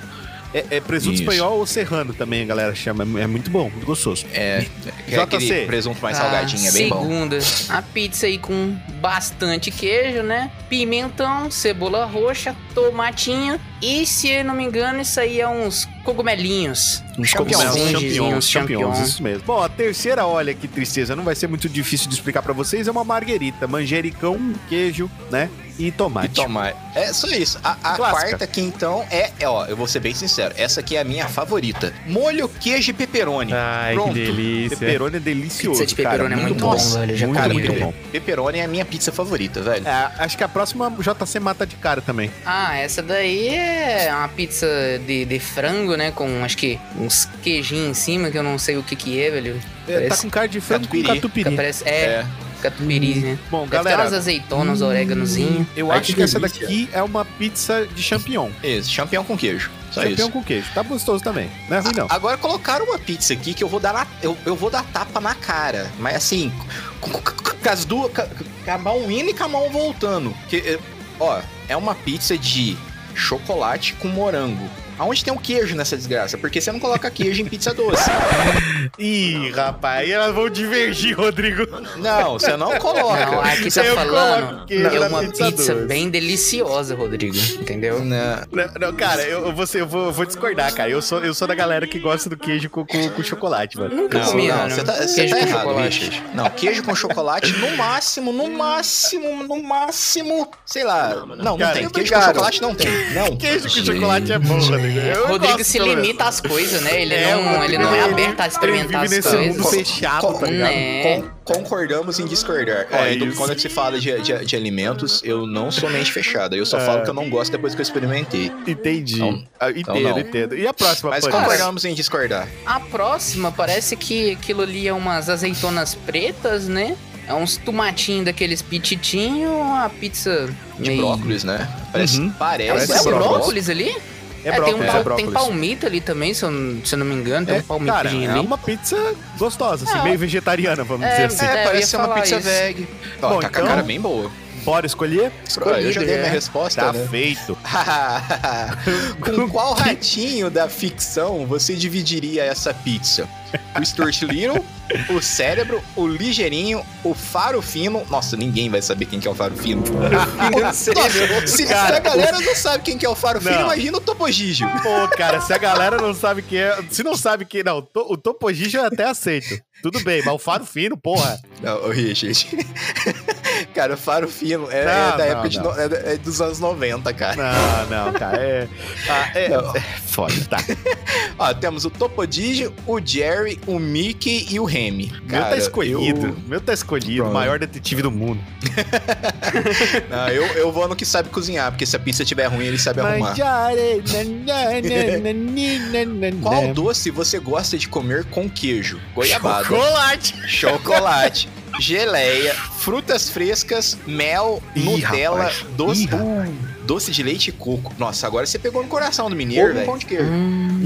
Speaker 1: É, é presunto
Speaker 2: Isso.
Speaker 1: espanhol ou serrano também, a galera chama. É muito bom, muito gostoso.
Speaker 2: É, é
Speaker 1: JC.
Speaker 2: aquele presunto mais salgadinho, é bem bom.
Speaker 3: Ah, Segunda, a pizza aí com bastante queijo, né? Pimentão, cebola roxa, tomatinho. E se eu não me engano, isso aí é uns cogumelinhos.
Speaker 2: Uns cogumelos.
Speaker 3: Champignons.
Speaker 1: isso mesmo. Bom, a terceira, olha que tristeza, não vai ser muito difícil de explicar pra vocês, é uma marguerita, manjericão, queijo, né, e tomate.
Speaker 2: E tomar. É só isso. A, a quarta aqui, então, é, é, ó, eu vou ser bem sincero. Essa aqui é a minha favorita. Molho, queijo e pepperoni.
Speaker 5: Ai,
Speaker 2: Pronto.
Speaker 5: que delícia.
Speaker 1: Pepperoni é delicioso,
Speaker 3: Pizza de pepperoni
Speaker 1: cara,
Speaker 3: é muito
Speaker 2: bom,
Speaker 1: bom.
Speaker 3: velho, já
Speaker 1: muito,
Speaker 2: comi,
Speaker 1: muito bom.
Speaker 2: Pepperoni é a minha pizza favorita, velho.
Speaker 1: É, acho que a próxima JC mata de cara também.
Speaker 3: Ah, essa daí é uma pizza de, de frango, né? Com acho que uns queijinhos em cima, que eu não sei o que que é, velho.
Speaker 1: É, tá
Speaker 3: Parece-
Speaker 1: com cara de frango com
Speaker 2: Catupiry.
Speaker 1: catupiry.
Speaker 3: Parece, é, catupiry, né?
Speaker 1: Bom,
Speaker 3: Deve ter
Speaker 1: galera,
Speaker 3: umas azeitonas, oréganozinho.
Speaker 1: eu
Speaker 5: Ai,
Speaker 1: acho
Speaker 5: que
Speaker 1: que, essa daqui é uma pizza de champignon.
Speaker 2: Isso, champignon com queijo. Só
Speaker 1: champignon
Speaker 2: isso.
Speaker 1: com queijo. Tá gostoso também. Não é ruim, não.
Speaker 2: Agora colocaram uma pizza aqui que eu vou dar na- eu, eu vou dar tapa na cara. Mas assim, com, com- com- com as duas. Com, com a mão indo e com a mão voltando. Que, eh, ó, é uma pizza de chocolate com morango. Aonde tem o queijo nessa desgraça? Porque você não coloca queijo em pizza doce.
Speaker 1: Ih, rapaz, aí elas vão divergir, Rodrigo.
Speaker 2: Não, você não coloca.
Speaker 3: Não, aqui tá
Speaker 1: Eu
Speaker 3: falando
Speaker 1: coloquei
Speaker 3: é uma
Speaker 1: pizza
Speaker 3: pizza bem deliciosa, Rodrigo. Entendeu?
Speaker 2: Não.
Speaker 1: Não, não, cara, eu, eu vou, ser- eu vou, eu vou discordar, cara. Eu sou, eu sou da galera que gosta do queijo com, com, com chocolate, mano.
Speaker 3: Nunca
Speaker 2: Não,
Speaker 3: comi,
Speaker 2: não,
Speaker 3: mano.
Speaker 2: você tá, você
Speaker 3: Queijo
Speaker 2: tá errado,
Speaker 3: chocolate.
Speaker 2: Richard. Não, queijo com chocolate, no máximo, no máximo, no máximo, sei lá. Não, não,
Speaker 1: Cara,
Speaker 2: tem.
Speaker 1: que
Speaker 2: Queijo com chocolate não tem. Não.
Speaker 1: Queijo com chocolate é bom, Rodrigo. Eu
Speaker 3: Rodrigo
Speaker 1: gosto,
Speaker 3: se limita às coisas, né? Ele,
Speaker 1: É,
Speaker 3: não, ele não é
Speaker 1: Rodrigo,
Speaker 3: aberto a experimentar
Speaker 1: ele vive
Speaker 3: as
Speaker 1: nesse
Speaker 3: coisas.
Speaker 1: mundo fechado, tá ligado?
Speaker 3: Né?
Speaker 2: Con- concordamos em discordar.
Speaker 1: É
Speaker 2: então, quando se fala de, de, de alimentos, eu não sou mente fechada. Eu só
Speaker 1: É.
Speaker 2: falo que eu não gosto depois que eu experimentei.
Speaker 1: Entendi.
Speaker 2: Então-
Speaker 1: Ah,
Speaker 2: então
Speaker 1: entendo,
Speaker 2: não.
Speaker 1: entendo. E a próxima,
Speaker 2: Mas concordamos em discordar.
Speaker 3: A próxima parece que aquilo ali é umas azeitonas pretas, né? É uns tomatinhos daqueles pititinhos, uma pizza
Speaker 2: De
Speaker 3: meio-
Speaker 2: brócolis, né? Parece,
Speaker 1: Uhum.
Speaker 2: parece,
Speaker 1: Parece
Speaker 3: É, é
Speaker 1: brócolis.
Speaker 3: brócolis ali?
Speaker 1: É
Speaker 3: tem,
Speaker 1: brócolis,
Speaker 3: um
Speaker 1: é
Speaker 3: tem palmito ali também, se eu, se eu não me engano. Tem
Speaker 1: É,
Speaker 3: um palmito
Speaker 1: cara,
Speaker 3: ali.
Speaker 1: é uma pizza gostosa, assim,
Speaker 3: É.
Speaker 1: meio vegetariana, vamos
Speaker 3: É,
Speaker 1: dizer assim.
Speaker 3: é,
Speaker 2: É, parece ser uma pizza
Speaker 3: isso.
Speaker 2: veg. Ó,
Speaker 1: Bom,
Speaker 2: tá com a
Speaker 1: então-
Speaker 2: cara bem boa.
Speaker 1: Bora escolher?
Speaker 2: Ah, eu já dei
Speaker 3: é.
Speaker 2: minha resposta,
Speaker 1: Tá
Speaker 2: né?
Speaker 1: feito.
Speaker 2: Com qual ratinho da ficção você dividiria essa pizza? O Stuart Little, o cérebro, o ligeirinho, o faro fino. Nossa, ninguém vai saber quem que é o faro fino. Nossa, se, se
Speaker 1: Cara,
Speaker 2: a galera não sabe quem que é o faro fino,
Speaker 1: Não.
Speaker 2: imagina o Topogígio.
Speaker 1: Pô, cara, se a galera não sabe quem é. Se não sabe quem. Não, o Topogijo eu até aceito. Tudo bem, mas o faro fino, porra.
Speaker 2: Não, ô, Richard. Cara, faro fino é,
Speaker 1: Não,
Speaker 2: é da época
Speaker 1: não.
Speaker 2: no- é, é dos anos 90, cara.
Speaker 1: Não, não, cara. É, ah, é, é foda, tá.
Speaker 2: Ó, temos o Topodigi, o Jerry, o Mickey e o Remy.
Speaker 1: meu
Speaker 2: Cara,
Speaker 1: tá escolhido.
Speaker 2: Eu,
Speaker 1: Meu tá escolhido.
Speaker 2: Pronto.
Speaker 1: Maior detetive do mundo.
Speaker 2: não, eu, eu vou no que sabe cozinhar, porque se a pizza estiver ruim, ele sabe arrumar. Qual doce você gosta de comer com queijo? Goiabada.
Speaker 1: Chocolate.
Speaker 2: chocolate, geleia, frutas frescas, mel,
Speaker 1: Ih,
Speaker 2: Nutella,
Speaker 1: rapaz.
Speaker 2: doce,
Speaker 1: Ih,
Speaker 2: doce de leite e coco. Nossa, agora você pegou no coração do mineiro, velho.
Speaker 3: pão
Speaker 2: de queijo.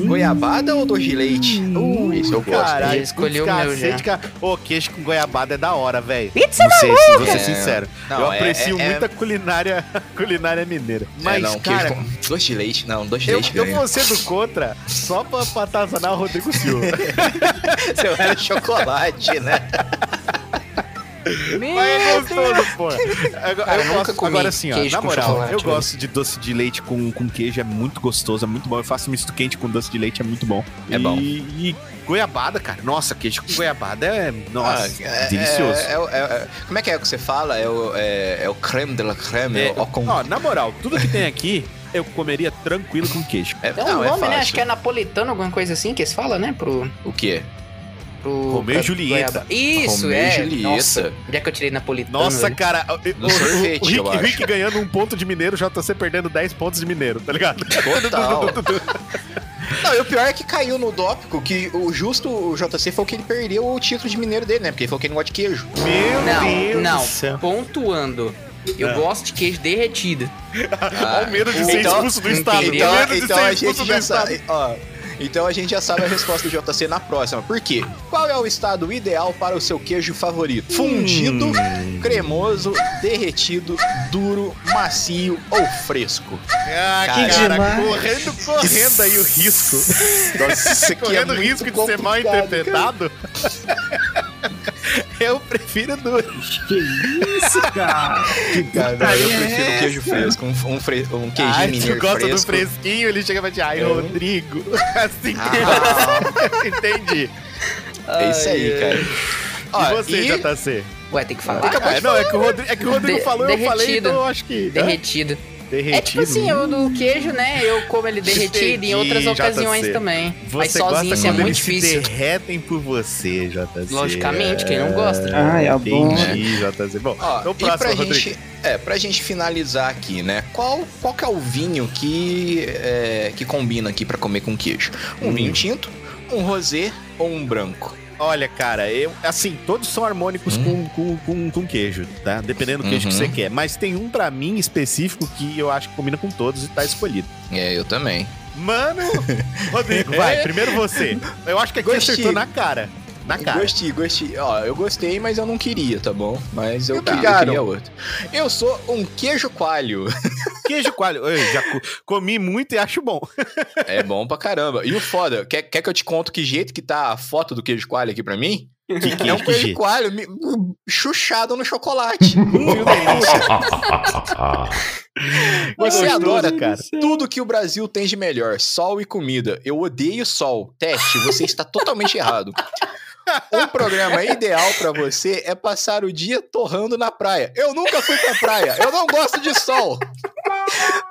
Speaker 2: Goiabada ou doce de leite? Uh, esse eu gosto.
Speaker 1: Caralho,
Speaker 3: Eu escolhi o meu já.
Speaker 1: cacete, cara. Ô, queijo com goiabada é da hora, velho. Pizza Vou ser, vou ser
Speaker 2: É.
Speaker 1: sincero.
Speaker 2: Não,
Speaker 1: eu
Speaker 2: é-
Speaker 1: aprecio
Speaker 2: é- é-
Speaker 1: muita culinária, culinária mineira.
Speaker 2: É,
Speaker 1: Mas,
Speaker 2: não,
Speaker 1: cara,
Speaker 2: queijo com doce de leite. Não, doce de
Speaker 1: eu,
Speaker 2: leite
Speaker 1: eu vou ser do contra só pra, pra atazanar o Rodrigo Silva.
Speaker 2: Seu era chocolate, né?
Speaker 3: Meu
Speaker 1: Mas é gostoso, pô.
Speaker 3: Cara,
Speaker 1: eu
Speaker 3: nunca
Speaker 1: gosto,
Speaker 3: comi
Speaker 1: agora assim, ó, na moral, eu gosto de doce de leite com, com queijo, é muito gostoso, é muito bom. Eu faço misto quente com doce de leite, é muito bom.
Speaker 2: É
Speaker 1: e,
Speaker 2: bom.
Speaker 1: E goiabada, cara. Nossa, queijo com goiabada é, nossa,
Speaker 2: Ah, é-
Speaker 1: delicioso.
Speaker 2: é- é- é- como é que é que você fala? É o, é, é o creme de la creme?
Speaker 1: É,
Speaker 2: É, o com...
Speaker 1: ó, na moral, tudo que tem aqui, eu comeria tranquilo com queijo.
Speaker 2: é,
Speaker 3: Tem um
Speaker 2: não, é
Speaker 3: nome, né? Acho que é napolitano, alguma coisa assim que eles falam, né? Pro.
Speaker 2: O quê?
Speaker 3: Pro
Speaker 1: Romeu e Julieta.
Speaker 3: goiaba. Isso,
Speaker 2: Romeu e
Speaker 3: é.
Speaker 2: Julieta.
Speaker 3: Nossa, onde é que eu tirei napolitano?
Speaker 1: Nossa,
Speaker 3: velho?
Speaker 1: cara, o,
Speaker 2: No
Speaker 1: o-
Speaker 2: sorvete,
Speaker 1: o Rick,
Speaker 2: eu
Speaker 1: o
Speaker 2: acho.
Speaker 1: Rick ganhando um ponto de mineiro, já tá você perdendo 10 pontos de mineiro, tá ligado?
Speaker 2: Total. Não, e o pior é que caiu no dópico que o justo o JC foi o que ele perdeu o título de mineiro dele, né? Porque ele falou que ele não gosta de queijo.
Speaker 1: Meu
Speaker 3: Não,
Speaker 1: Deus
Speaker 3: não.
Speaker 1: do céu.
Speaker 3: Pontuando. Eu
Speaker 1: Ah.
Speaker 3: gosto de queijo derretido.
Speaker 1: Olha o medo de ser
Speaker 2: então-
Speaker 1: expulso do estado.
Speaker 2: Então,
Speaker 1: medo de
Speaker 2: então
Speaker 1: ser
Speaker 2: a
Speaker 1: expulso
Speaker 2: gente
Speaker 1: do
Speaker 2: já
Speaker 1: estado.
Speaker 2: sabe. Ó, então a gente já sabe a resposta do JC na próxima. Por quê? Qual é o estado ideal para o seu queijo favorito? Fundido,
Speaker 1: Hum.
Speaker 2: cremoso, derretido, duro, macio ou fresco?
Speaker 1: Ah,
Speaker 2: Cara,
Speaker 1: cara,
Speaker 5: demais.
Speaker 1: correndo, correndo aí o risco.
Speaker 2: Nossa, isso aqui é
Speaker 1: correndo o
Speaker 2: muito
Speaker 1: risco de ser mal interpretado. Eu prefiro duro.
Speaker 5: Que isso, cara? Que
Speaker 2: Cara, eu
Speaker 5: é
Speaker 2: prefiro
Speaker 5: essa?
Speaker 2: queijo fresco, um, um, fre- um queijinho
Speaker 1: Ai,
Speaker 2: mineiro
Speaker 1: tu gosta
Speaker 2: fresco.
Speaker 1: do fresquinho, ele chega pra te ai,
Speaker 2: É.
Speaker 1: Rodrigo. Assim que
Speaker 2: Ah,
Speaker 1: entendi.
Speaker 2: é isso aí, cara.
Speaker 1: E
Speaker 2: Ó,
Speaker 1: você,
Speaker 2: e-
Speaker 1: JC?
Speaker 3: Ué, tem que falar.
Speaker 1: Ah, não, é que o Rodrigo, é que o Rodrigo
Speaker 3: De-
Speaker 1: falou, eu falei,
Speaker 3: derretido.
Speaker 1: então eu acho que...
Speaker 3: Derretido.
Speaker 1: Hã? Derretido.
Speaker 3: É tipo assim, eu do queijo, né? Eu como ele derretido em outras ocasiões
Speaker 1: JC.
Speaker 3: também.
Speaker 1: Você
Speaker 3: Mas sozinho
Speaker 1: gosta
Speaker 3: isso é
Speaker 1: quando
Speaker 3: muito
Speaker 1: eles
Speaker 3: difícil.
Speaker 1: se derretem por você, JC.
Speaker 3: Logicamente, quem não gosta?
Speaker 5: Ai, é bom.
Speaker 1: Entendi, JC. Bom,
Speaker 2: Ó,
Speaker 1: então
Speaker 2: e
Speaker 1: próximo,
Speaker 2: pra
Speaker 1: Rodrigo.
Speaker 2: gente, é, pra gente finalizar aqui, né? Qual, qual que é o vinho que, é, que combina aqui pra comer com queijo? Um
Speaker 1: Hum.
Speaker 2: vinho tinto, um rosé ou um branco?
Speaker 1: Olha, cara, eu, assim, todos são harmônicos com, com, com, com queijo, tá? Dependendo do queijo que
Speaker 2: Uhum.
Speaker 1: você quer. Mas tem um pra mim específico que eu acho que combina com todos e tá escolhido.
Speaker 2: É, eu também.
Speaker 1: Mano, Rodrigo, vai, primeiro você. Eu acho que aqui
Speaker 2: Gostei.
Speaker 1: acertou na cara. Na cara.
Speaker 2: Gostei, gostei. Ó, eu gostei, mas eu não queria, tá bom? Mas eu, queria, eu queria outro. Eu sou um queijo coalho.
Speaker 1: Queijo coalho. Eu já co- comi muito e acho bom.
Speaker 2: É bom pra caramba. E o foda, quer, quer que eu te conto que jeito que tá a foto do queijo coalho aqui pra mim?
Speaker 1: Que
Speaker 2: é um
Speaker 1: queijo, que
Speaker 2: coalho me- chuchado no chocolate. Você adora,
Speaker 1: cara.
Speaker 2: Tudo que o Brasil tem de melhor, sol e comida. Eu odeio sol. Teste, você está totalmente errado. Um programa ideal pra você é passar o dia torrando na praia. Eu nunca fui pra praia, eu não gosto de sol.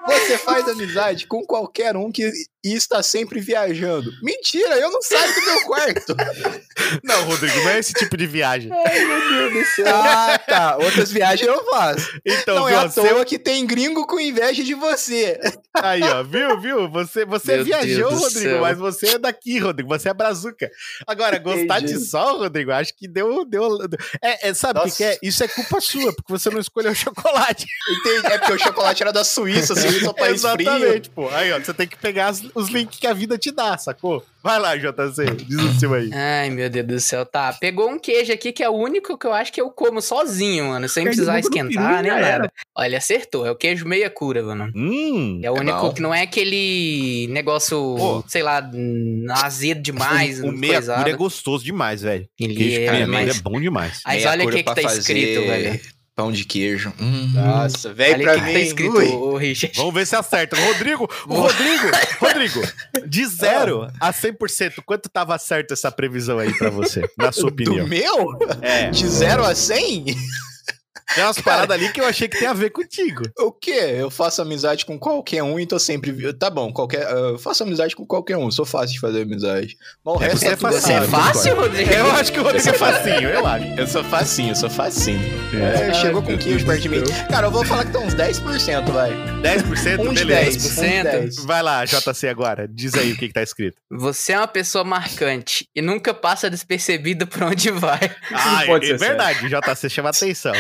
Speaker 2: Você faz amizade com qualquer um que está sempre viajando. Mentira, eu não saio do meu quarto.
Speaker 1: Não, Rodrigo, não é esse tipo de viagem.
Speaker 2: Ah, tá. Outras viagens eu faço.
Speaker 1: Então,
Speaker 2: não é
Speaker 1: viu,
Speaker 2: à
Speaker 1: você-
Speaker 2: toa que tem gringo com inveja de você.
Speaker 1: Aí, ó, viu, viu? Você, você
Speaker 3: Meu
Speaker 1: viajou,
Speaker 3: Deus do
Speaker 1: Rodrigo,
Speaker 3: céu.
Speaker 1: mas você é daqui, Rodrigo. Você é brazuca. Agora, gostar
Speaker 2: Entendi.
Speaker 1: de sol, Rodrigo, acho que deu. deu é, é, sabe o que, que é? Isso é culpa sua, porque você não escolheu chocolate.
Speaker 2: Entendi. É porque o chocolate era da Suíça, Suíça é um país frio.
Speaker 1: Exatamente, pô. Aí, ó, você tem que pegar as- os links que a vida te dá, sacou? Vai lá, JC, diz o seu aí.
Speaker 3: Ai, meu Deus do céu. Tá, pegou um queijo aqui que é o único que eu acho que eu como sozinho, mano. Sem
Speaker 5: Queijo
Speaker 3: precisar esquentar, nem
Speaker 5: era.
Speaker 3: nada. Olha, acertou. É o queijo meia cura, mano.
Speaker 1: Hum.
Speaker 3: É o
Speaker 2: É
Speaker 3: único
Speaker 2: bom.
Speaker 3: que não é aquele negócio,
Speaker 1: Pô.
Speaker 3: sei lá, hum, azedo demais.
Speaker 1: o, o meia
Speaker 3: coisado.
Speaker 1: cura é gostoso demais, velho.
Speaker 3: Ele
Speaker 1: Queijo
Speaker 3: é, mas-
Speaker 1: é bom demais.
Speaker 3: Mas
Speaker 2: Meia
Speaker 3: olha o que que tá escrito,
Speaker 2: fazer
Speaker 3: velho.
Speaker 2: Pão de queijo. Hum, nossa, velho, pra
Speaker 3: que
Speaker 2: mim.
Speaker 3: que tá escrito, ô, Richard.
Speaker 1: Vamos ver se acerta. Rodrigo, o Rodrigo, Rodrigo, de zero a 100%, quanto tava certo essa previsão aí pra você, na sua opinião?
Speaker 2: Do meu?
Speaker 1: É.
Speaker 2: De 0 a 100?
Speaker 1: Tem umas paradas ali que eu achei que tem a ver contigo.
Speaker 2: O quê? Eu faço amizade com qualquer um e tô sempre. Tá bom, qualquer. Eu faço amizade com qualquer um, sou fácil de fazer amizade. Mas o
Speaker 1: É,
Speaker 2: resto
Speaker 1: você é
Speaker 2: tudo
Speaker 3: Você é
Speaker 1: Ah,
Speaker 3: fácil, Rodrigo?
Speaker 1: Eu acho que o Rodrigo é facinho, eu acho.
Speaker 2: Eu sou facinho, eu sou facinho. É, chegou com queijo perto de mim. Cara, eu vou falar que tá uns 10%, vai.
Speaker 1: 10%,
Speaker 2: Um de
Speaker 1: beleza.
Speaker 2: 10. Um de 10.
Speaker 1: Vai lá, JC agora. Diz aí o que, que tá escrito.
Speaker 3: Você é uma pessoa marcante e nunca passa despercebido por onde vai.
Speaker 1: Ah,
Speaker 5: pode
Speaker 1: é
Speaker 5: ser
Speaker 1: verdade, JC chama atenção.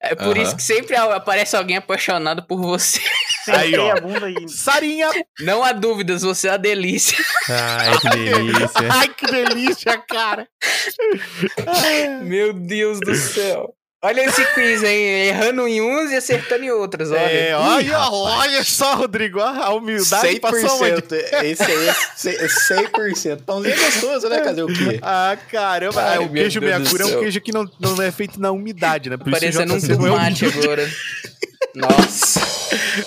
Speaker 3: É por
Speaker 2: Aham.
Speaker 3: isso que sempre aparece alguém apaixonado por você.
Speaker 1: Aí, ó.
Speaker 5: a bunda.
Speaker 1: Sarinha!
Speaker 3: Não há dúvidas, você é uma delícia.
Speaker 1: Ai, que delícia. Ai, que delícia, cara.
Speaker 3: Meu Deus do céu. Olha esse quiz, hein? Errando em uns e acertando em outros, olha.
Speaker 1: É, olha, olha só, Rodrigo, a humildade passou onde?
Speaker 2: 100%. Esse aí é 100%. Pãozinho é gostoso, né? Fazer o quê?
Speaker 1: Ah, caramba.
Speaker 3: Ai,
Speaker 1: Ah, o queijo meia-cura é um queijo que não, não é feito na umidade, né? Por
Speaker 3: Parecendo um
Speaker 1: é
Speaker 3: tomate agora. Nossa.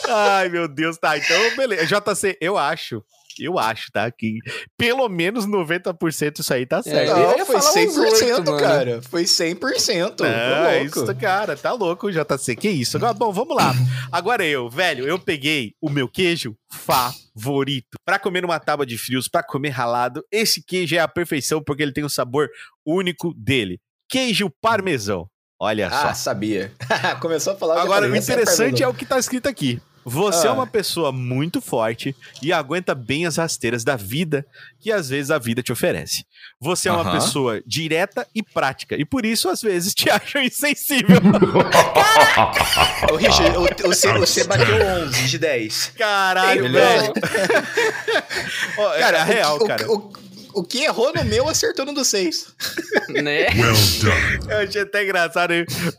Speaker 1: Ai, meu Deus, tá. Então, beleza. JC, eu acho, eu acho, tá? Que pelo menos 90% isso aí tá certo.
Speaker 3: eu
Speaker 2: Não, foi
Speaker 3: falar uns
Speaker 2: 100%,
Speaker 3: oito, mano.
Speaker 2: cara. Foi 100%. Tô
Speaker 1: É,
Speaker 2: louco.
Speaker 1: isso, cara, tá louco, JC. Que isso? Agora, bom, vamos lá. Agora eu, velho, eu peguei o meu queijo favorito pra comer numa tábua de frios, pra comer ralado. Esse queijo é a perfeição porque ele tem o sabor único dele. Queijo parmesão. Olha só.
Speaker 2: Ah, sabia. Começou a falar.
Speaker 1: Agora, o
Speaker 2: é
Speaker 1: interessante é o que tá escrito aqui. Você é
Speaker 2: Ah.
Speaker 1: uma pessoa muito forte e aguenta bem as rasteiras da vida que às vezes a vida te oferece. Você é uma pessoa direta e prática e por isso às vezes te acham insensível.
Speaker 2: Ô, Richard, você, você bateu 11 de 10.
Speaker 1: Caralho, velho. É
Speaker 2: Cara,
Speaker 1: a real,
Speaker 2: o, que-
Speaker 1: cara.
Speaker 2: O, o, o que errou no meu acertou no do 6.
Speaker 3: né?
Speaker 1: Eu achei até engraçado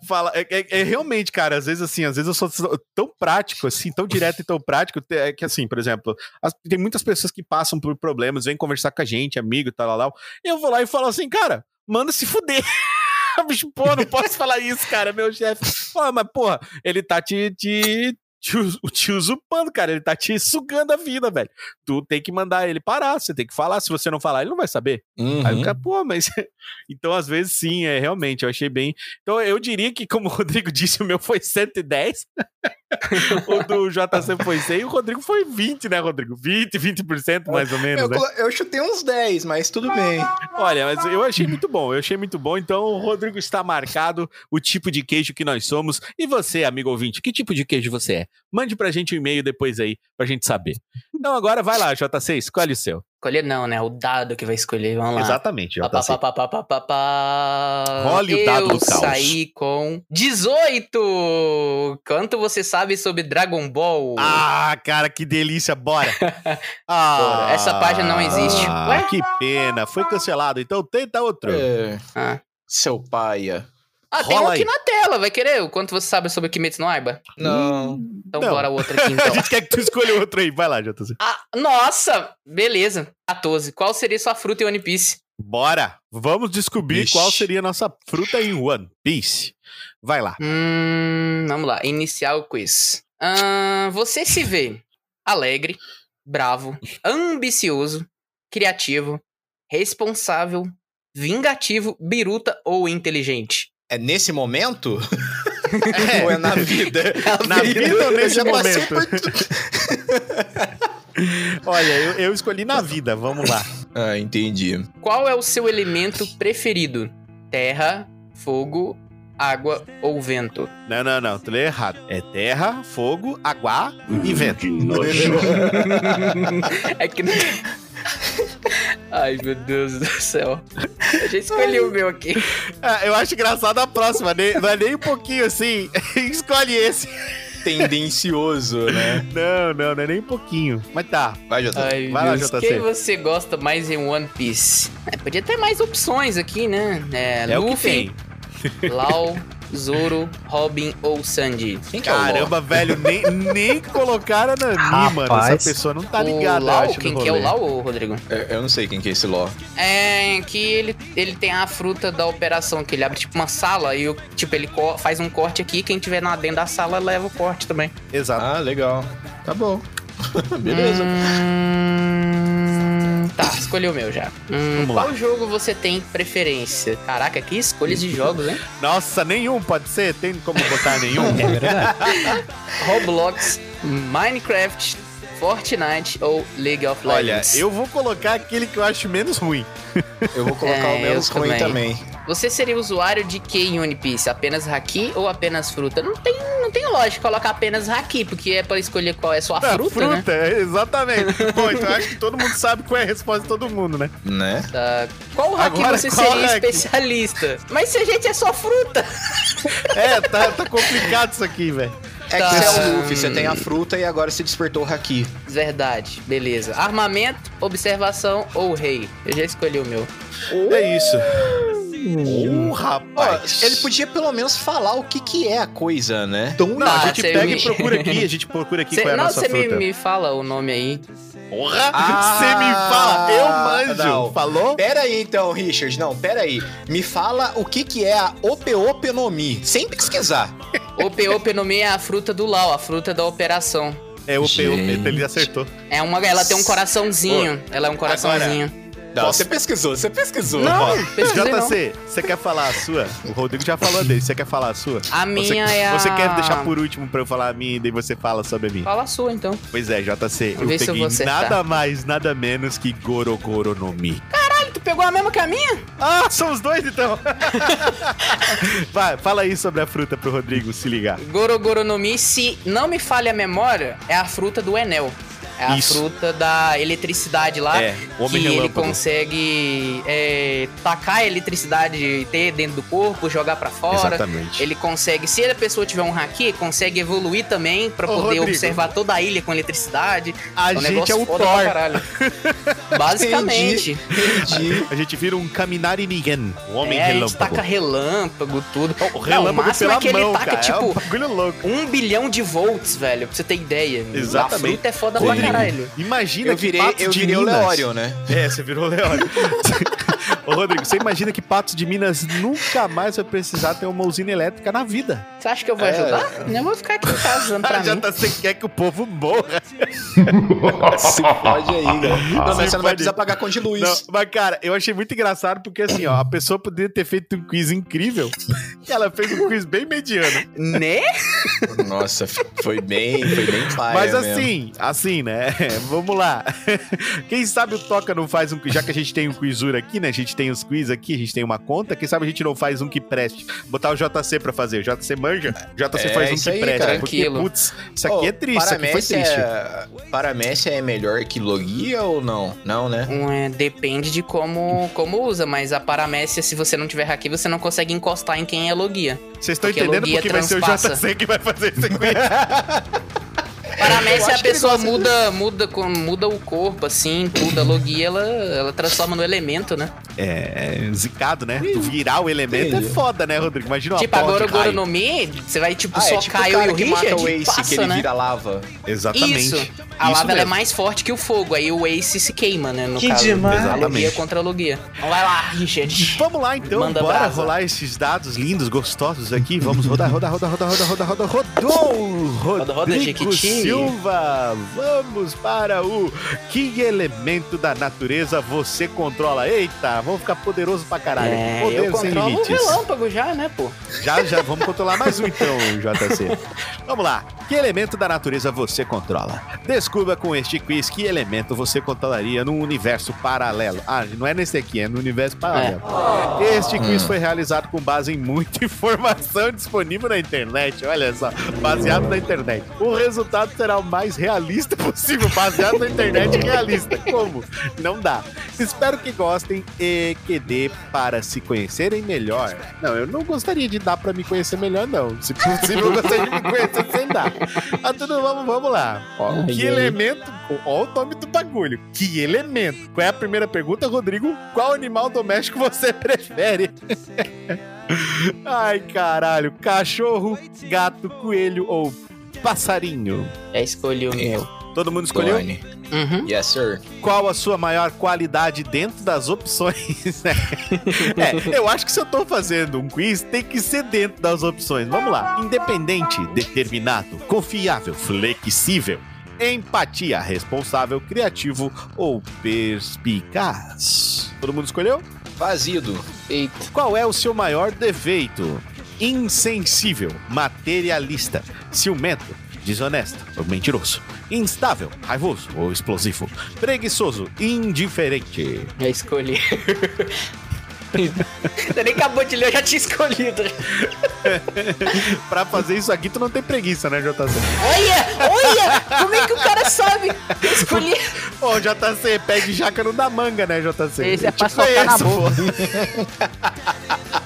Speaker 1: falar. É, é- é realmente, cara, às vezes assim, às vezes eu sou tão prático, assim, tão direto e tão prático, é que assim, por exemplo, as- tem muitas pessoas que passam por problemas, vêm conversar com a gente, amigo, tal, tal, tal. Eu vou lá e falo assim, cara, manda se fuder. Bicho, pô, não posso falar isso, cara, meu chefe. Pô, mas, porra, ele tá te, te, te, te usurpando, cara. Ele tá te sugando a vida, velho. Tu tem que mandar ele parar, você tem que falar. Se você não falar, ele não vai saber.
Speaker 2: Uhum.
Speaker 1: Aí o cara, pô, mas. então, às vezes, sim, é realmente, eu achei bem. Então, eu diria que, como o Rodrigo disse, o meu foi 110. o do JC foi 100 e o Rodrigo foi 20, né, Rodrigo? 20, 20% mais ou menos,
Speaker 2: Eu,
Speaker 1: né?
Speaker 2: eu chutei uns 10, mas tudo bem.
Speaker 1: Olha, mas eu achei muito bom, eu achei muito bom. Então, o Rodrigo está marcado o tipo de queijo que nós somos. E você, amigo ouvinte, que tipo de queijo você é? Mande pra gente um e-mail depois aí, pra gente saber. Então, agora vai lá, JC, escolhe o seu.
Speaker 3: Escolher não, né? O dado que vai escolher. Vamos lá.
Speaker 1: Exatamente, JC.
Speaker 3: pá, pá, pá, pá, pá, pá.
Speaker 1: Role o dado
Speaker 3: Eu
Speaker 1: do caos.
Speaker 3: saí com 18! Quanto você sabe sobre Dragon Ball?
Speaker 1: Ah, cara, que delícia, bora. Ah,
Speaker 3: Bora. Essa página não existe. Ué?
Speaker 1: Que pena, foi cancelado. Então tenta outro.
Speaker 2: É,
Speaker 3: Ah,
Speaker 2: seu paia.
Speaker 3: Ah, tem um aqui
Speaker 1: aí.
Speaker 3: na tela. Vai querer o quanto você sabe sobre Kimetsu no Aiba?
Speaker 2: Não.
Speaker 3: Então
Speaker 1: Não.
Speaker 3: bora outro aqui,
Speaker 1: A
Speaker 3: então.
Speaker 1: gente quer que tu escolha outro aí. Vai lá, JC.
Speaker 3: Ah, nossa! Beleza. 14. Qual seria sua fruta em One Piece?
Speaker 1: Bora. Vamos descobrir
Speaker 2: Vixe.
Speaker 1: qual seria a nossa fruta em One Piece. Vai lá.
Speaker 3: Hum, vamos lá. Iniciar o quiz. Ahn, você se vê alegre, bravo, ambicioso, criativo, responsável, vingativo, biruta ou inteligente?
Speaker 2: É nesse momento?
Speaker 1: É.
Speaker 2: Ou é na vida?
Speaker 1: Na vida ou
Speaker 2: Eu
Speaker 1: nesse momento? Olha, eu, eu escolhi na vida. Vamos lá.
Speaker 2: Ah, entendi.
Speaker 3: Qual é o seu elemento preferido? Terra, fogo, água ou vento?
Speaker 1: Não, não, não. Tu leu errado. É terra, fogo, água e vento.
Speaker 3: é que não... Ai, meu Deus do céu. Eu já escolhi o meu aqui.
Speaker 1: Ah, eu acho engraçado a próxima. nem- Não é nem um pouquinho assim. Escolhe esse.
Speaker 2: Tendencioso, né?
Speaker 1: Não, não, não é nem um pouquinho. Mas tá.
Speaker 2: Vai, Jota.
Speaker 3: Ai,
Speaker 1: Vai lá. JC.
Speaker 3: Quem você gosta mais em One Piece? É, podia ter mais opções aqui, né? É,
Speaker 1: É o que
Speaker 3: Luffy,
Speaker 1: tem.
Speaker 3: Lau, Zoro, Robin ou Sandy?
Speaker 2: Quem que é o Ló?
Speaker 1: Caramba, velho, nem, nem colocaram na mim, mano. Essa pessoa não tá ligada,
Speaker 3: Lau,
Speaker 1: acho,
Speaker 3: quem que é o. Lau, Rodrigo?
Speaker 2: É, Eu não sei quem que é esse Ló.
Speaker 3: É que ele, ele tem a fruta da operação, que ele abre tipo uma sala e o- tipo, ele faz um corte aqui, quem tiver na dentro da sala leva o corte também.
Speaker 1: Exato.
Speaker 2: Ah, legal. Tá bom. Beleza.
Speaker 3: Hum, tá, escolhi o meu já. Hum,
Speaker 1: Vamos
Speaker 3: qual
Speaker 1: lá.
Speaker 3: jogo você tem preferência? Caraca, que escolhas de jogos, hein?
Speaker 1: Nossa, nenhum pode ser? Tem como botar nenhum?
Speaker 5: É verdade.
Speaker 3: Roblox, Minecraft, Fortnite ou League of
Speaker 1: Olha,
Speaker 3: Legends?
Speaker 1: eu vou colocar aquele que eu acho menos ruim.
Speaker 2: Eu vou colocar
Speaker 3: É,
Speaker 2: o meu
Speaker 3: eu
Speaker 2: ruim
Speaker 3: também.
Speaker 2: também.
Speaker 3: Você seria usuário de que em One Piece? Apenas haki ou apenas fruta? Não tem, não tem lógica colocar apenas haki, porque é pra escolher qual é a sua
Speaker 1: Ah,
Speaker 3: fruta, né?
Speaker 1: é, exatamente. Bom, então eu acho que todo mundo sabe qual é a resposta de todo mundo, né?
Speaker 2: Né?
Speaker 3: Tá. Qual haki
Speaker 1: Agora,
Speaker 3: você
Speaker 1: qual
Speaker 3: seria
Speaker 1: haki?
Speaker 3: especialista? Mas se a gente é só fruta.
Speaker 1: É, tá, tá complicado isso aqui, velho.
Speaker 2: É
Speaker 3: Tá.
Speaker 2: que você é o Luffy, você tem a fruta e agora você despertou o Haki.
Speaker 3: Verdade, beleza. Armamento, observação ou rei? Eu já escolhi o meu.
Speaker 1: É isso.
Speaker 2: Ó,
Speaker 1: rapaz.
Speaker 2: ele podia pelo menos falar o que que é a coisa, né?
Speaker 1: Não, a gente pega
Speaker 3: me-
Speaker 1: e procura aqui, a gente procura aqui
Speaker 3: Cê-
Speaker 1: qual é a
Speaker 3: não,
Speaker 1: nossa
Speaker 3: você me,
Speaker 1: fruta.
Speaker 3: me fala o nome aí.
Speaker 1: Porra!
Speaker 2: Ah,
Speaker 1: Você me fala, eu manjo.
Speaker 2: não.
Speaker 1: Falou?
Speaker 2: Pera aí então, Richard. Não, pera aí. Me fala o que que é a Opeopenomi, sem pesquisar.
Speaker 3: Ope Ope no meio é a fruta do Lau, a fruta da operação.
Speaker 1: É o
Speaker 2: Gente.
Speaker 1: ele acertou.
Speaker 3: É uma, ela tem um coraçãozinho. ela é um coraçãozinho.
Speaker 2: Não, você pesquisou, você pesquisou.
Speaker 3: Não.
Speaker 1: JC, você quer falar a sua? O Rodrigo já falou dele, você quer falar a sua?
Speaker 3: A minha
Speaker 1: você,
Speaker 3: é a-
Speaker 1: Você quer deixar por último pra eu falar a minha e daí você fala sobre a minha?
Speaker 3: Fala a sua então.
Speaker 1: Pois é, JC,
Speaker 3: Vamos
Speaker 1: eu
Speaker 3: eu
Speaker 1: peguei
Speaker 3: vou acertar.
Speaker 1: nada mais, nada menos que Gorogoro no Mi.
Speaker 3: Caralho, tu pegou a mesma que a minha?
Speaker 1: Ah, são os dois então! Vai, fala aí sobre a fruta pro Rodrigo se ligar.
Speaker 3: Gorogoro no Mi, se não me falha a memória, é a fruta do Enel. É a
Speaker 1: Isso.
Speaker 3: fruta da eletricidade lá.
Speaker 1: É, o Homem
Speaker 3: que ele
Speaker 1: Relâmpago.
Speaker 3: consegue é, tacar a eletricidade e ter dentro do corpo, jogar pra fora.
Speaker 1: Exatamente.
Speaker 3: Ele consegue, se a pessoa tiver um haki, consegue evoluir também pra
Speaker 1: Ô,
Speaker 3: poder
Speaker 1: Rodrigo.
Speaker 3: observar toda a ilha com eletricidade.
Speaker 1: A
Speaker 3: É um
Speaker 1: gente
Speaker 3: negócio
Speaker 1: é o
Speaker 3: foda
Speaker 1: Thor.
Speaker 3: pra caralho. Basicamente.
Speaker 2: Entendi.
Speaker 1: A gente vira um Caminari Nigen, o Homem
Speaker 3: é, a gente
Speaker 1: Relâmpago.
Speaker 3: taca relâmpago, tudo.
Speaker 1: O
Speaker 3: Não,
Speaker 1: relâmpago
Speaker 3: o máximo
Speaker 1: pela
Speaker 3: é que ele
Speaker 1: mão,
Speaker 3: taca,
Speaker 1: cara.
Speaker 3: tipo,
Speaker 1: É um louco.
Speaker 3: um bilhão de volts, velho, pra você ter ideia.
Speaker 1: Exatamente.
Speaker 3: A fruta é foda
Speaker 1: Rodrigo,
Speaker 3: pra caralho.
Speaker 1: Imagina
Speaker 2: Eu
Speaker 1: que
Speaker 2: virei,
Speaker 1: Patos
Speaker 2: eu
Speaker 1: de
Speaker 2: virei o
Speaker 1: Minas...
Speaker 2: Leório, né?
Speaker 1: É, você virou o Leório. Ô, Rodrigo, você imagina que Patos de Minas nunca mais vai precisar ter uma usina elétrica na vida.
Speaker 3: Você acha que eu vou
Speaker 2: É.
Speaker 3: ajudar? Eu vou ficar aqui em casa usando pra
Speaker 1: Já
Speaker 3: mim.
Speaker 1: tá, você quer que o povo morra.
Speaker 2: Se pode aí, né? Não, mas você não vai precisar pagar conta de luz.
Speaker 1: Não, mas, cara, eu achei muito engraçado porque, assim, ó, a pessoa poderia ter feito um quiz incrível e ela fez um quiz bem mediano.
Speaker 3: Né?
Speaker 2: Nossa, foi bem, foi bem paia
Speaker 1: Mas
Speaker 2: mesmo.
Speaker 1: assim, assim, né? Vamos lá. Quem sabe o Toca não faz um quiz, já que a gente tem um quizura aqui, né? A gente tem os quiz aqui, a gente tem uma conta. Quem sabe a gente não faz um que preste? Botar o JC pra fazer. O JC manja, o JC
Speaker 2: É,
Speaker 1: faz um que
Speaker 2: aí,
Speaker 1: preste.
Speaker 2: cara.
Speaker 1: Porque,
Speaker 3: Tranquilo.
Speaker 1: putz, isso aqui
Speaker 2: Ô,
Speaker 1: é triste, isso aqui foi
Speaker 2: Paramécia
Speaker 1: triste.
Speaker 2: É... Paramécia é melhor que Logia ou não? Não, né?
Speaker 3: Um, é, depende de como, como usa, mas a paramécia, se você não tiver haki, você não consegue encostar em quem é logia.
Speaker 1: Vocês estão entendendo porque vai ser o. JC que vai fazer esse quiz.
Speaker 3: Paramécia,
Speaker 2: Eu
Speaker 3: a pessoa muda, muda, com- muda o corpo, assim, tudo. A logia, ela, ela transforma no elemento, né?
Speaker 1: É, é zicado, né? Tu virar o elemento
Speaker 2: entendi.
Speaker 1: é foda, né, Rodrigo? Imagina uma
Speaker 3: tipo, agora o. Goro no Mi, você vai, tipo,
Speaker 2: Ah, é
Speaker 3: socar
Speaker 2: tipo o
Speaker 3: eu e
Speaker 2: cara
Speaker 3: o
Speaker 2: que mata
Speaker 3: Richard
Speaker 2: o
Speaker 3: e
Speaker 2: Ace,
Speaker 3: passa,
Speaker 2: que ele
Speaker 3: né?
Speaker 2: vira lava.
Speaker 1: Exatamente.
Speaker 3: Isso. A
Speaker 1: Isso
Speaker 3: lava ela é mais forte que o fogo, aí o Ace se queima, né? No
Speaker 5: Que
Speaker 3: caso,
Speaker 5: demais.
Speaker 3: a logia contra a logia. Então vai lá, Richard.
Speaker 1: Vamos lá então,
Speaker 3: Manda
Speaker 1: bora
Speaker 3: brasa.
Speaker 1: rolar esses dados lindos, gostosos aqui. Vamos rodar, rodar, rodar, rodar, rodar, rodar, rodar, rodou!
Speaker 3: Roda, roda,
Speaker 1: Rodrigo
Speaker 3: Jequiti.
Speaker 1: Silva, vamos para o que elemento da natureza você controla? Eita, vamos ficar poderoso pra caralho.
Speaker 3: É,
Speaker 1: Poder
Speaker 3: eu
Speaker 1: sem
Speaker 3: controlo o
Speaker 1: limites.
Speaker 3: relâmpago já, né, pô?
Speaker 1: Já, já, vamos controlar mais um então, JC. Vamos lá. Que elemento da natureza você controla? Descubra com este quiz que elemento você controlaria num universo paralelo. Ah, não é nesse aqui, é no universo paralelo. Este quiz foi realizado com base em muita informação disponível na internet. Olha só, baseado na internet. O resultado será o mais realista possível, baseado na internet realista. Como? Não dá. Espero que gostem e que dê para se conhecerem melhor. Não, eu não gostaria de dar para me conhecer melhor, não. Se possível, eu gostaria de me conhecer sem dar. Mas tudo, vamos, vamos lá. Ó, que elemento. Ó, o nome do bagulho. Que elemento? Qual é a primeira pergunta, Rodrigo? Qual animal doméstico você prefere? Ai, caralho. Cachorro, gato, coelho ou passarinho?
Speaker 3: Já escolhi o meu.
Speaker 1: Todo mundo escolheu?
Speaker 3: Uhum.
Speaker 2: Yes, sir.
Speaker 1: Qual a sua maior qualidade dentro das opções? é, eu acho que se eu tô fazendo um quiz, tem que ser dentro das opções. Vamos lá. Independente, determinado, confiável, flexível, Empatia, responsável, criativo ou perspicaz? Todo mundo escolheu?
Speaker 2: Vazido.
Speaker 3: Eita.
Speaker 1: Qual é o seu maior defeito? Insensível, materialista, ciumento, desonesto ou mentiroso, instável, raivoso ou explosivo, preguiçoso, indiferente.
Speaker 3: Já escolhi. Você nem acabou de ler, eu já tinha escolhido.
Speaker 1: Pra fazer isso aqui, tu não tem preguiça, né, JC?
Speaker 3: Olha, olha! Como é que o cara sabe? Eu escolhi.
Speaker 1: Ô, JC, pé de jaca não dá manga, né, JC?
Speaker 6: Esse é
Speaker 1: Eu
Speaker 6: pra
Speaker 1: te
Speaker 6: socar na
Speaker 1: conheço, pô.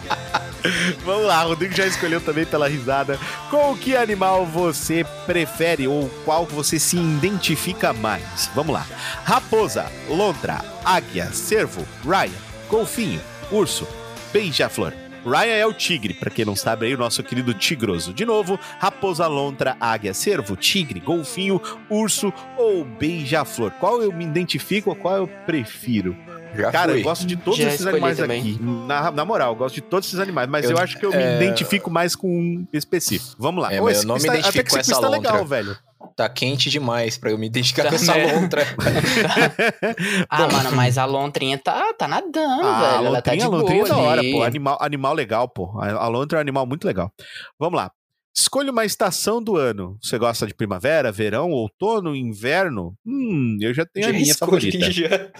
Speaker 1: Vamos lá, Rodrigo já escolheu também pela risada. Com que animal você prefere ou qual você se identifica mais? Vamos lá. Raposa, lontra, águia, cervo, raia, golfinho, urso, beija-flor. Ryan é o tigre, pra quem não sabe aí, o nosso querido tigroso. De novo, raposa, lontra, águia, cervo, tigre, golfinho, urso ou beija-flor. Qual eu me identifico qual eu prefiro?
Speaker 2: Já
Speaker 1: Cara,
Speaker 2: fui.
Speaker 1: eu gosto de todos
Speaker 3: Já
Speaker 1: esses animais
Speaker 3: também.
Speaker 1: aqui. Na, na moral, eu gosto de todos esses animais, mas eu,
Speaker 2: Eu-
Speaker 1: acho que eu me
Speaker 2: é-
Speaker 1: identifico mais com um específico. Vamos lá.
Speaker 2: É,
Speaker 1: Ô,
Speaker 2: eu não me
Speaker 1: tá-
Speaker 2: identifico
Speaker 1: até que
Speaker 2: com
Speaker 1: esse
Speaker 2: essa
Speaker 1: tá legal,
Speaker 2: lontra.
Speaker 1: velho.
Speaker 2: Tá quente demais pra eu me identificar
Speaker 3: Tá
Speaker 2: com essa
Speaker 3: mesmo.
Speaker 2: lontra.
Speaker 3: Ah, mano, mas a lontrinha tá, tá nadando,
Speaker 1: Ah, a
Speaker 3: velho. Ela tá
Speaker 1: lontrinha,
Speaker 3: de
Speaker 1: a lontrinha é da hora,
Speaker 3: ali.
Speaker 1: pô. Animal, animal legal, pô. A a lontra é um animal muito legal. Vamos lá. Escolha uma estação do ano. Você gosta de primavera, verão, outono, inverno? Hum, eu já tenho a
Speaker 2: Já
Speaker 1: minha
Speaker 2: escolhi,
Speaker 1: favorita.
Speaker 2: já.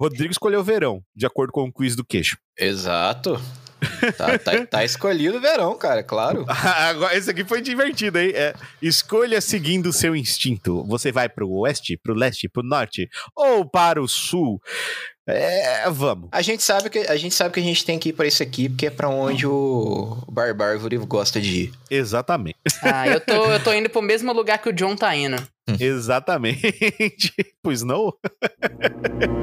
Speaker 1: Rodrigo escolheu verão, de acordo com o quiz do queixo.
Speaker 2: Exato. Tá, tá, tá escolhido o verão, cara, claro.
Speaker 1: Agora, esse aqui foi divertido, hein? É, escolha seguindo o seu instinto. Você vai pro oeste, pro leste, pro norte ou para o sul? É, vamos.
Speaker 2: A gente sabe que a gente sabe que a gente tem que ir pra isso aqui, porque é pra onde o Barbárvore gosta de ir.
Speaker 1: Exatamente.
Speaker 3: Ah, eu tô, eu tô indo pro mesmo lugar que o John tá indo.
Speaker 1: Exatamente. pois não?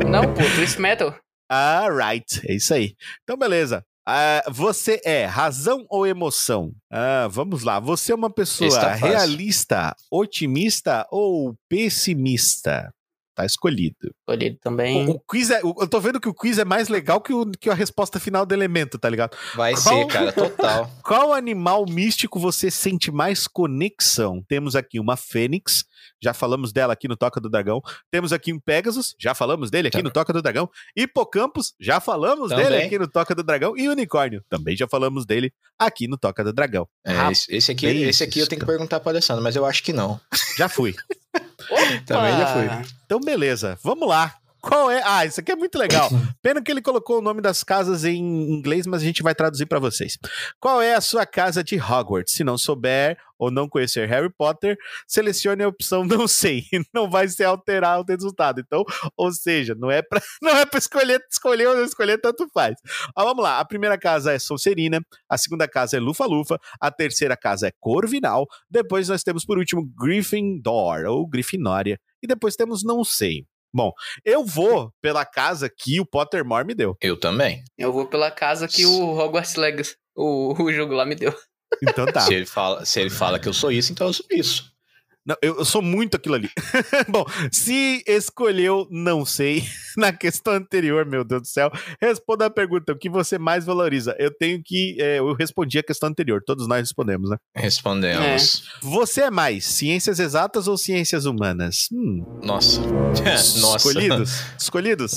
Speaker 3: Não, pô, Twist Metal.
Speaker 1: Alright, é isso aí. Então, beleza. Ah, você é razão ou emoção? Ah, vamos lá. Você é uma pessoa
Speaker 2: tá
Speaker 1: realista, otimista ou pessimista? Tá escolhido.
Speaker 3: Escolhido
Speaker 1: O,
Speaker 3: também.
Speaker 1: o quiz é. o- Eu tô vendo que o quiz é mais legal que, o- que a resposta final do elemento, tá ligado?
Speaker 2: Vai
Speaker 1: Qual-
Speaker 2: ser, cara, total.
Speaker 1: Qual animal místico você sente mais conexão? Temos aqui uma fênix, já falamos dela aqui no Toca do Dragão. Temos aqui um Pegasus, já falamos dele aqui
Speaker 2: Tá.
Speaker 1: no Toca do Dragão. Hipocampus, já falamos
Speaker 2: Também.
Speaker 1: dele aqui no Toca do Dragão. E Unicórnio, também já falamos dele aqui no Toca do Dragão.
Speaker 2: É, esse, aqui, esse aqui eu tenho que perguntar pra Alessandro, mas eu acho que não.
Speaker 1: Já fui.
Speaker 2: Também já fui.
Speaker 1: Então, beleza, vamos lá. Qual é? Ah, isso aqui é muito legal. Pena que ele colocou o nome das casas em inglês, mas a gente vai traduzir pra vocês. Qual é a sua casa de Hogwarts? Se não souber ou não conhecer Harry Potter, selecione a opção não sei. Não vai ser alterar o resultado. Então, ou seja, não é pra, não é pra escolher, escolher ou não escolher, tanto faz. Ó, vamos lá. A primeira casa é Sonserina, a segunda casa é Lufa-Lufa, a terceira casa é Corvinal, depois nós temos por último Gryffindor ou Grifinória e depois temos não sei. Bom, eu vou pela casa que o Pottermore me deu.
Speaker 2: Eu também.
Speaker 3: Eu vou pela casa que o Hogwarts Legacy, o, o jogo lá me deu.
Speaker 1: Então tá.
Speaker 2: Se, ele fala, se ele fala que eu sou isso, então eu sou isso.
Speaker 1: Não, eu, eu sou muito aquilo ali. Bom, se escolheu, não sei, na questão anterior, meu Deus do céu, responda a pergunta: o que você mais valoriza? Eu tenho que. é, eu respondi a questão anterior, todos nós respondemos, né?
Speaker 2: Respondemos.
Speaker 1: Você é mais ciências exatas ou ciências humanas? Hum,
Speaker 2: Nossa. Nossa.
Speaker 1: Escolhidos? Escolhidos?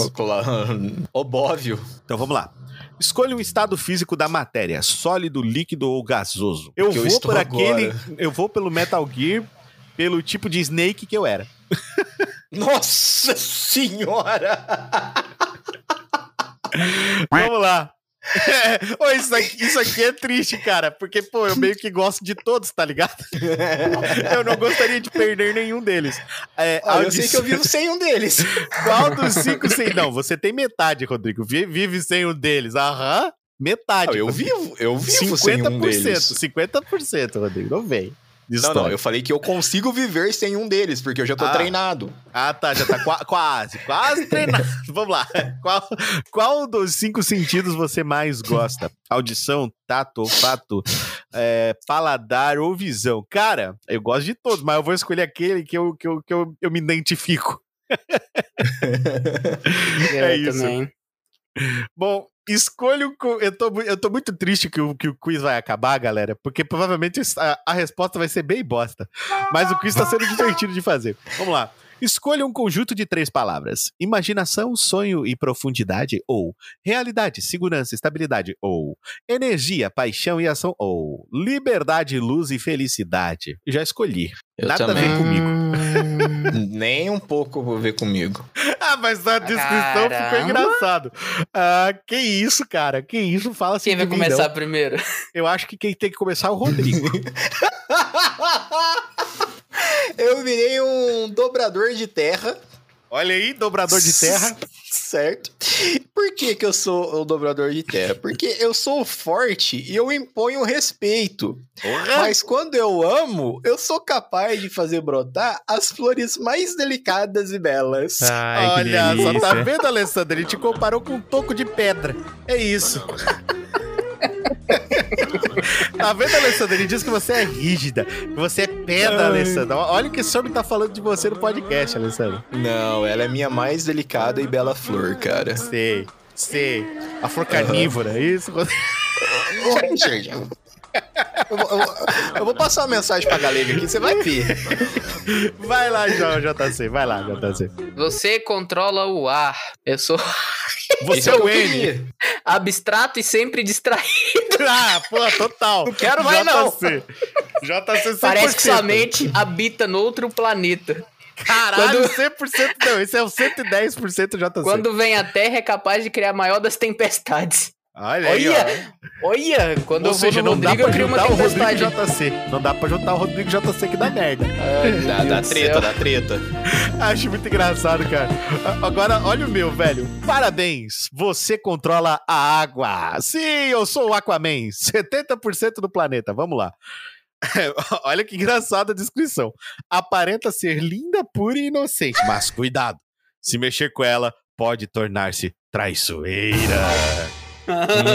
Speaker 2: Obóvio.
Speaker 1: Então vamos lá. Escolha um estado físico da matéria, sólido, líquido ou gasoso. Eu
Speaker 2: Que eu
Speaker 1: vou
Speaker 2: estou
Speaker 1: por aquele.
Speaker 2: agora.
Speaker 1: Eu vou pelo Metal Gear, pelo tipo de Snake que eu era.
Speaker 2: Nossa senhora!
Speaker 1: Vamos lá. Ô, isso, aqui, isso aqui é triste, cara, porque, pô, eu meio que gosto de todos, tá ligado? Eu não gostaria de perder nenhum deles. É,
Speaker 2: Ah, eu sei que eu vivo sem um deles.
Speaker 1: Qual dos cinco sem. Não, você tem metade, Rodrigo. Vi- Vive sem um deles. Aham. Metade.
Speaker 2: Ah, eu
Speaker 1: Rodrigo.
Speaker 2: vivo, eu vivo sem um
Speaker 1: 50%.
Speaker 2: deles.
Speaker 1: 50%, Rodrigo. Não vem.
Speaker 2: Não, não, eu falei que eu consigo viver sem um deles, porque eu já tô
Speaker 1: Ah.
Speaker 2: treinado.
Speaker 1: Ah, tá, já tá qua- quase, quase treinado. Vamos lá. Qual, qual dos cinco sentidos você mais gosta? Audição, tato, olfato, é, paladar ou visão? Cara, eu gosto de todos, mas eu vou escolher aquele que eu, que eu, que eu, eu me identifico. É
Speaker 3: Eu
Speaker 1: isso.
Speaker 3: também.
Speaker 1: Bom, Escolha um. co- Eu tô, eu tô muito triste que o, que o quiz vai acabar, galera, porque provavelmente a, a resposta vai ser bem bosta. Mas o quiz tá sendo divertido de fazer. Vamos lá. Escolha um conjunto de três palavras: imaginação, sonho e profundidade, ou realidade, segurança, estabilidade, ou energia, paixão e ação, ou liberdade, luz e felicidade. Já escolhi.
Speaker 2: Eu
Speaker 1: Nada
Speaker 2: também.
Speaker 1: a ver comigo.
Speaker 2: Nem um pouco vou ver comigo.
Speaker 1: Ah, mas a descrição ficou
Speaker 3: Caramba.
Speaker 1: engraçado. Ah, que isso, cara? Que isso? Fala assim
Speaker 3: Quem vai começar
Speaker 1: não.
Speaker 3: primeiro?
Speaker 1: Eu acho que quem tem que começar é o Rodrigo.
Speaker 2: Eu virei um dobrador de terra.
Speaker 1: Olha aí, dobrador de terra.
Speaker 2: Certo. Por que, que eu sou o dobrador de terra? Porque eu sou forte e eu imponho respeito. Mas quando eu amo, eu sou capaz de fazer brotar as flores mais delicadas e belas.
Speaker 1: Olha, só tá vendo, Alessandro? Ele te comparou com um toco de pedra. É isso. tá vendo, Alessandro? Ele diz que você é rígida, que você é pedra, Alessandro. Olha o que esse homem tá falando de você no podcast, Alessandro.
Speaker 2: Não, ela é minha mais delicada e bela flor, cara.
Speaker 1: Sei, sei. A flor carnívora, é isso?
Speaker 2: Ô, Richard, eu, vou- eu vou- eu vou passar uma mensagem pra galera aqui, você vai ver.
Speaker 1: Vai lá, João, JC, vai lá, JC.
Speaker 3: Você controla o ar. Eu sou
Speaker 1: Você é o N.
Speaker 3: abstrato e sempre distraído.
Speaker 1: Ah, pô, total. Não
Speaker 2: quero mais, não.
Speaker 1: JC. JC 100%.
Speaker 3: Parece que sua mente habita no outro planeta.
Speaker 1: Caralho,
Speaker 3: Quando-
Speaker 1: 100% não. Esse é o 110% JC.
Speaker 3: Quando vem a Terra, é capaz de criar a maior das tempestades.
Speaker 1: Olha aí,
Speaker 3: Olha, olha, quando
Speaker 1: Ou
Speaker 3: eu vou
Speaker 1: seja,
Speaker 3: no
Speaker 1: não dá
Speaker 3: Rodrigo,
Speaker 1: pra
Speaker 3: eu crio uma
Speaker 1: juntar o
Speaker 3: tempestade.
Speaker 1: Rodrigo JC. Não dá pra juntar o Rodrigo JC que dá merda.
Speaker 2: Dá, dá
Speaker 3: do
Speaker 2: treta, dá treta.
Speaker 1: Acho muito engraçado, cara. Agora, olha o meu, velho. Parabéns, você controla a água. Sim, eu sou o Aquaman. 70% do planeta. Vamos lá. olha que engraçada a descrição. Aparenta ser linda, pura e inocente. Mas cuidado, se mexer com ela, pode tornar-se traiçoeira.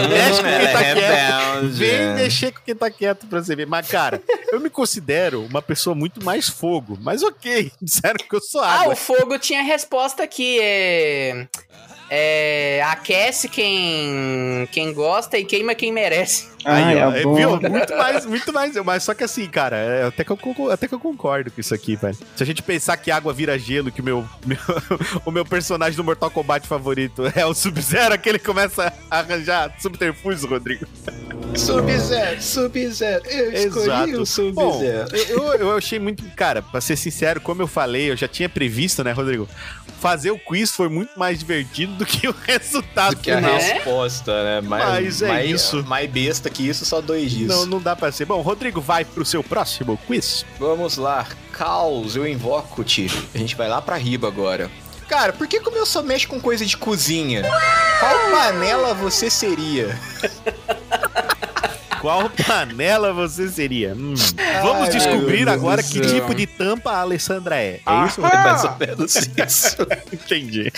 Speaker 1: Mexe com quem
Speaker 2: ela
Speaker 1: tá
Speaker 2: é
Speaker 1: quieto. Vem mexer com quem tá quieto pra você ver. Mas, cara, eu me considero uma pessoa muito mais fogo. Mas ok, disseram que eu sou
Speaker 3: Ah,
Speaker 1: água.
Speaker 3: o fogo tinha resposta aqui. É. É. Aquece quem. quem gosta e queima quem merece.
Speaker 1: Aí,
Speaker 5: Ai,
Speaker 1: ó,
Speaker 5: é
Speaker 1: viu? Muito mais, muito mais. Mas só que assim, cara, é, até, que eu, até que eu concordo com isso aqui, velho. Se a gente pensar que água vira gelo, que o meu, meu- o meu personagem do Mortal Kombat favorito é o Sub-Zero, aquele começa a arranjar subterfúgios, Rodrigo.
Speaker 2: Sub-Zero, Sub-Zero. Eu escolhi o
Speaker 1: Bom,
Speaker 2: Sub-Zero.
Speaker 1: eu, eu- eu achei muito. Cara, pra ser sincero, como eu falei, eu já tinha previsto, né, Rodrigo? Fazer o quiz foi muito mais divertido do que o resultado
Speaker 2: Do que a
Speaker 1: final.
Speaker 3: Né?
Speaker 2: resposta, né? Mais,
Speaker 1: Mas é
Speaker 2: mais,
Speaker 1: isso.
Speaker 2: Mais besta que isso, só dois dias.
Speaker 1: Não, não dá pra ser. Bom, Rodrigo, vai pro seu próximo quiz.
Speaker 2: Vamos lá. Caos, eu invoco-te. A gente vai lá pra riba agora. Cara, por que como eu só mexo com coisa de cozinha? Qual panela você seria?
Speaker 1: Qual panela você seria? Hum. Vamos
Speaker 2: Ai,
Speaker 1: descobrir agora que
Speaker 2: céu.
Speaker 1: tipo de tampa a Alessandra é. É isso?
Speaker 2: É mais ou menos isso.
Speaker 1: Entendi.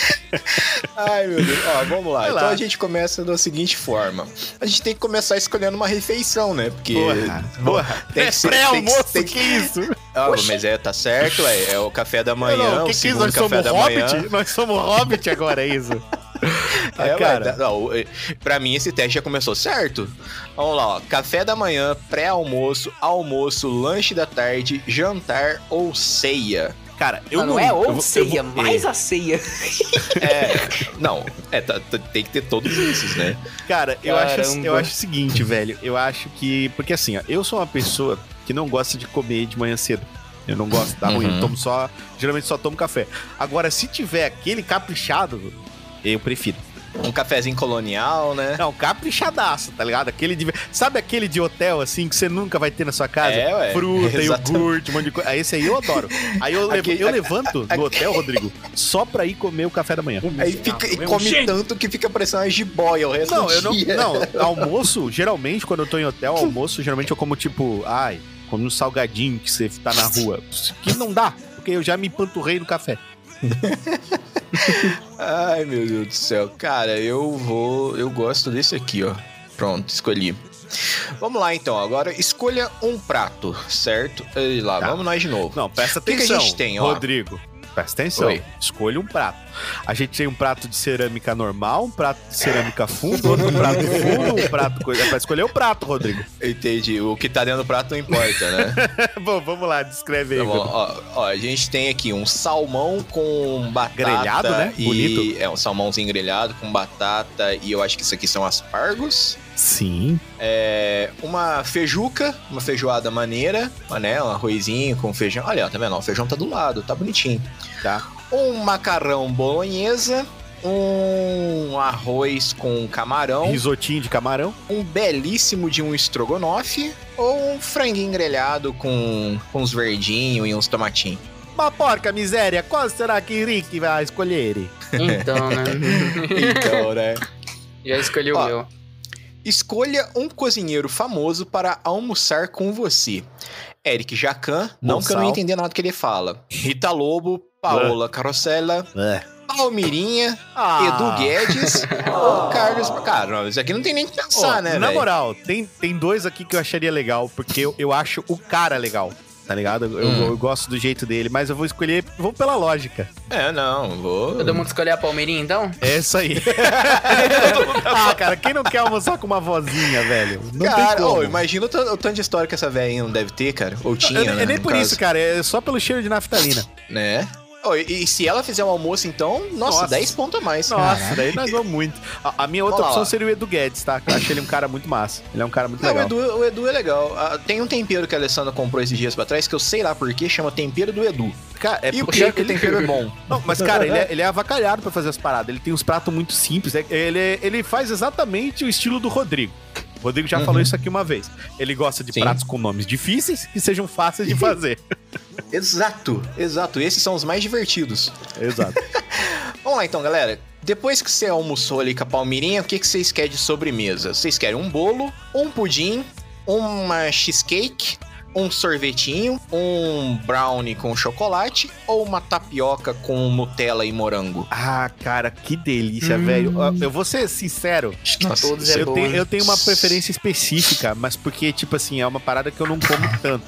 Speaker 2: Ai, meu Deus. Ó, vamos lá.
Speaker 1: Vai
Speaker 2: então
Speaker 1: lá.
Speaker 2: a gente começa da seguinte forma. A gente tem que começar escolhendo uma refeição, né? Porque.
Speaker 1: Porra, porra.
Speaker 2: Tem
Speaker 1: É pré-almoço,
Speaker 2: tem que-
Speaker 1: que, isso?
Speaker 2: Ah, mas é, tá certo, é, é o café da manhã,
Speaker 1: Não, não,
Speaker 2: o
Speaker 1: que que isso?
Speaker 2: segundo
Speaker 1: Nós
Speaker 2: café
Speaker 1: somos
Speaker 2: da
Speaker 1: hobbit?
Speaker 2: manhã.
Speaker 1: Nós somos hobbit agora, é isso? Ah,
Speaker 2: É,
Speaker 1: cara.
Speaker 2: cara. Não, é, pra mim esse teste já começou certo. Vamos lá, ó. Café da manhã, pré-almoço, almoço, lanche da tarde, jantar ou ceia.
Speaker 1: Cara, eu
Speaker 3: Mas não,
Speaker 1: não
Speaker 3: é ou ceia,
Speaker 1: vou-
Speaker 3: mais
Speaker 1: é,
Speaker 3: a ceia.
Speaker 2: É, não, é, tá- tá- tem que ter todos esses, né?
Speaker 1: Cara, eu acho, eu acho o seguinte, velho. Eu acho que. Porque assim, ó, eu sou uma pessoa que não gosta de comer de manhã cedo. Eu não gosto, dá ruim.
Speaker 2: Uhum.
Speaker 1: Eu tomo só. Geralmente só tomo café. Agora, se tiver aquele caprichado, eu prefiro.
Speaker 2: Um cafezinho colonial, né?
Speaker 1: Não, caprichadaço, tá ligado? Aquele de. Sabe aquele de hotel, assim, que você nunca vai ter na sua casa?
Speaker 2: É, ué.
Speaker 1: Fruta,
Speaker 2: Exatamente.
Speaker 1: iogurte, um monte de coisa. Ah, Esse aí eu adoro. Aí eu, levo- eu levanto no hotel, Rodrigo, só pra ir comer o café da manhã.
Speaker 2: Aí fica, e come tanto que fica parecendo uma jiboia o resto
Speaker 1: Não,
Speaker 2: do
Speaker 1: eu não.
Speaker 2: dia.
Speaker 1: Não, almoço, geralmente, quando eu tô em hotel, almoço, geralmente eu como tipo, ai, como um salgadinho que você tá na rua. Que não dá, porque eu já me empanturrei no café.
Speaker 2: Ai, meu Deus do céu. Cara, eu vou. Eu gosto desse aqui, ó. Pronto, escolhi. Vamos lá então, agora escolha um prato, certo? E lá,
Speaker 1: Tá.
Speaker 2: vamos nós de novo.
Speaker 1: Não, presta
Speaker 2: que que a
Speaker 1: atenção.
Speaker 2: gente tem, ó?
Speaker 1: Rodrigo. Presta atenção.
Speaker 2: Oi.
Speaker 1: Escolha um prato. A gente tem um prato de cerâmica normal, um prato de cerâmica fundo, outro prato fundo, um prato. co- É pra escolher o prato, Rodrigo.
Speaker 2: Entendi. O que tá dentro do prato não importa, né?
Speaker 1: Bom, vamos lá, descreve aí.
Speaker 2: Tá bom, ó, ó, a gente tem aqui um salmão com batata.
Speaker 1: Grelhado, né?
Speaker 2: E
Speaker 1: Bonito.
Speaker 2: É um salmãozinho grelhado com batata e eu acho que isso aqui são aspargos.
Speaker 1: Sim.
Speaker 2: É, uma feijuca, uma feijoada maneira, né? Um arrozinho com feijão. Olha, ó, tá vendo? O feijão tá do lado, tá bonitinho.
Speaker 1: Tá.
Speaker 2: Um macarrão bolonhesa, um arroz com camarão,
Speaker 1: Risotinho de camarão.
Speaker 2: um belíssimo de um estrogonofe ou um franguinho grelhado com, com uns verdinhos e uns tomatinhos.
Speaker 1: Uma porca miséria, qual será que Rick vai escolher?
Speaker 3: Então, né?
Speaker 2: Então, né?
Speaker 3: Já escolhi o meu.
Speaker 2: Escolha um cozinheiro famoso para almoçar com você. Eric Jacan, não que eu não entender nada que ele fala. Rita Lobo, Paola Carosella,
Speaker 1: É.
Speaker 2: Palmirinha,
Speaker 1: Ah.
Speaker 2: Edu Guedes ou Carlos... Cara, não, isso aqui não tem nem que pensar,
Speaker 1: Ó,
Speaker 2: né,
Speaker 1: Na
Speaker 2: velho?
Speaker 1: moral, tem, tem dois aqui que eu acharia legal, porque eu, eu acho o cara legal, tá ligado? Eu, eu-
Speaker 2: Hum.
Speaker 1: eu gosto do jeito dele, mas eu vou escolher, vou pela lógica.
Speaker 2: É, não, vou...
Speaker 3: Todo mundo escolher a Palmeirinha, então?
Speaker 1: É isso aí. ah, cara, quem não quer almoçar com uma vozinha, velho? Não
Speaker 2: Cara,
Speaker 1: tem como.
Speaker 2: ô, imagina o, o tanto de história que essa velha aí não deve ter, cara. Ou tinha,
Speaker 1: é,
Speaker 2: né,
Speaker 1: é nem por
Speaker 2: caso.
Speaker 1: isso, cara, é só pelo cheiro de naftalina.
Speaker 2: Né? Ô, e, e se ela fizer um almoço, então, nossa,
Speaker 1: Nossa.
Speaker 2: 10 pontos a mais.
Speaker 1: Nossa, daí nós vamos muito. A, a minha outra
Speaker 2: lá,
Speaker 1: opção
Speaker 2: ó.
Speaker 1: seria o Edu Guedes, tá? Eu acho ele um cara muito massa. Ele é um cara muito
Speaker 2: Não, o
Speaker 1: legal.
Speaker 2: Edu, o Edu é legal. Ah, tem um tempero que a Alessandra comprou esses dias pra trás que eu sei lá por quê, chama tempero do Edu.
Speaker 1: Cara, é
Speaker 2: e o
Speaker 1: porque
Speaker 2: é que o
Speaker 1: ele-
Speaker 2: tempero é bom.
Speaker 1: Não, mas, cara, ele é, ele é avacalhado pra fazer as paradas. Ele tem uns pratos muito simples. É- Ele, ele faz exatamente o estilo do Rodrigo. O Rodrigo já
Speaker 2: Uhum.
Speaker 1: falou isso aqui uma vez. Ele gosta de
Speaker 2: Sim.
Speaker 1: pratos com nomes difíceis que sejam fáceis de fazer.
Speaker 2: Exato, exato. Esses são os mais divertidos.
Speaker 1: Exato.
Speaker 2: Vamos lá então, galera. Depois que você almoçou ali com a Palmirinha, o que, que vocês querem de sobremesa? Vocês querem um bolo, um pudim, uma cheesecake, um sorvetinho, um brownie com chocolate ou uma tapioca com Nutella e morango?
Speaker 1: Ah, cara, que delícia,
Speaker 3: Hum.
Speaker 1: velho. Ó, Eu vou ser sincero.
Speaker 2: Nossa,
Speaker 3: todos é
Speaker 1: eu,
Speaker 3: bom,
Speaker 1: tenho, eu tenho uma preferência específica, mas porque, tipo assim, é uma parada que eu não como tanto.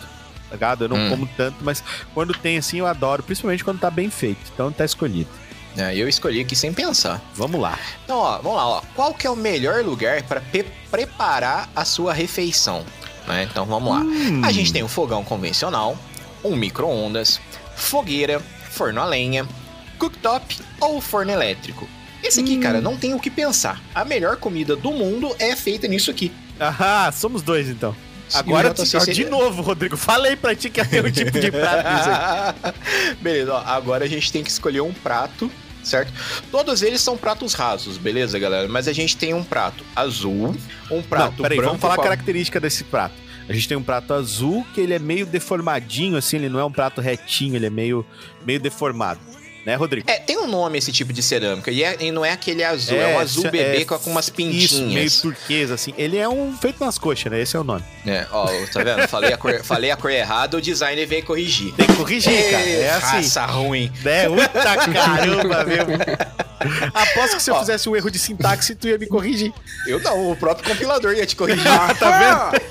Speaker 1: Tá ligado? Eu não
Speaker 2: Hum.
Speaker 1: como tanto, mas quando tem assim eu adoro, principalmente quando tá bem feito. Então tá escolhido.
Speaker 2: É, eu escolhi aqui sem pensar.
Speaker 1: Vamos lá.
Speaker 2: Então, ó, vamos lá, ó. Qual que é o melhor lugar para preparar a sua refeição? Né? Então, vamos lá.
Speaker 1: Hum.
Speaker 2: A gente tem um fogão convencional, um micro-ondas, fogueira, forno a lenha, cooktop ou forno elétrico. Esse aqui, cara, não tem o que pensar. A melhor comida do mundo é feita nisso aqui.
Speaker 1: Ah, somos dois então. Agora, ó,
Speaker 2: sem-
Speaker 1: de novo, Rodrigo, falei pra ti que ia ter um tipo de prato
Speaker 2: beleza, ó, agora a gente tem que escolher um prato, certo? Todos eles são pratos rasos, beleza, galera? Mas a gente tem um prato azul, um prato
Speaker 1: Não, peraí,
Speaker 2: branco
Speaker 1: vamos falar a característica desse prato. A gente tem um prato azul que ele é meio deformadinho, assim, ele não é um prato retinho, ele é meio, meio deformado. Né, Rodrigo?
Speaker 2: É, tem um nome esse tipo de cerâmica, e, é- e não é aquele azul, é, um azul
Speaker 1: isso-
Speaker 2: bebê
Speaker 1: é
Speaker 2: com, com umas
Speaker 1: Isso, meio
Speaker 2: pintinhas.
Speaker 1: turquesa, assim. Ele é um feito nas coxas, né? Esse é o nome.
Speaker 2: É, ó, tá vendo? Falei a, cor, falei a cor errada, o designer veio corrigir.
Speaker 1: Tem que corrigir, cara. É assim.
Speaker 2: Raça ruim.
Speaker 1: Né? Puta caramba, mesmo. Aposto que se eu
Speaker 2: Ó.
Speaker 1: fizesse um erro de sintaxe, tu ia me corrigir.
Speaker 2: Eu não, o próprio compilador ia te corrigir.
Speaker 1: tá vendo?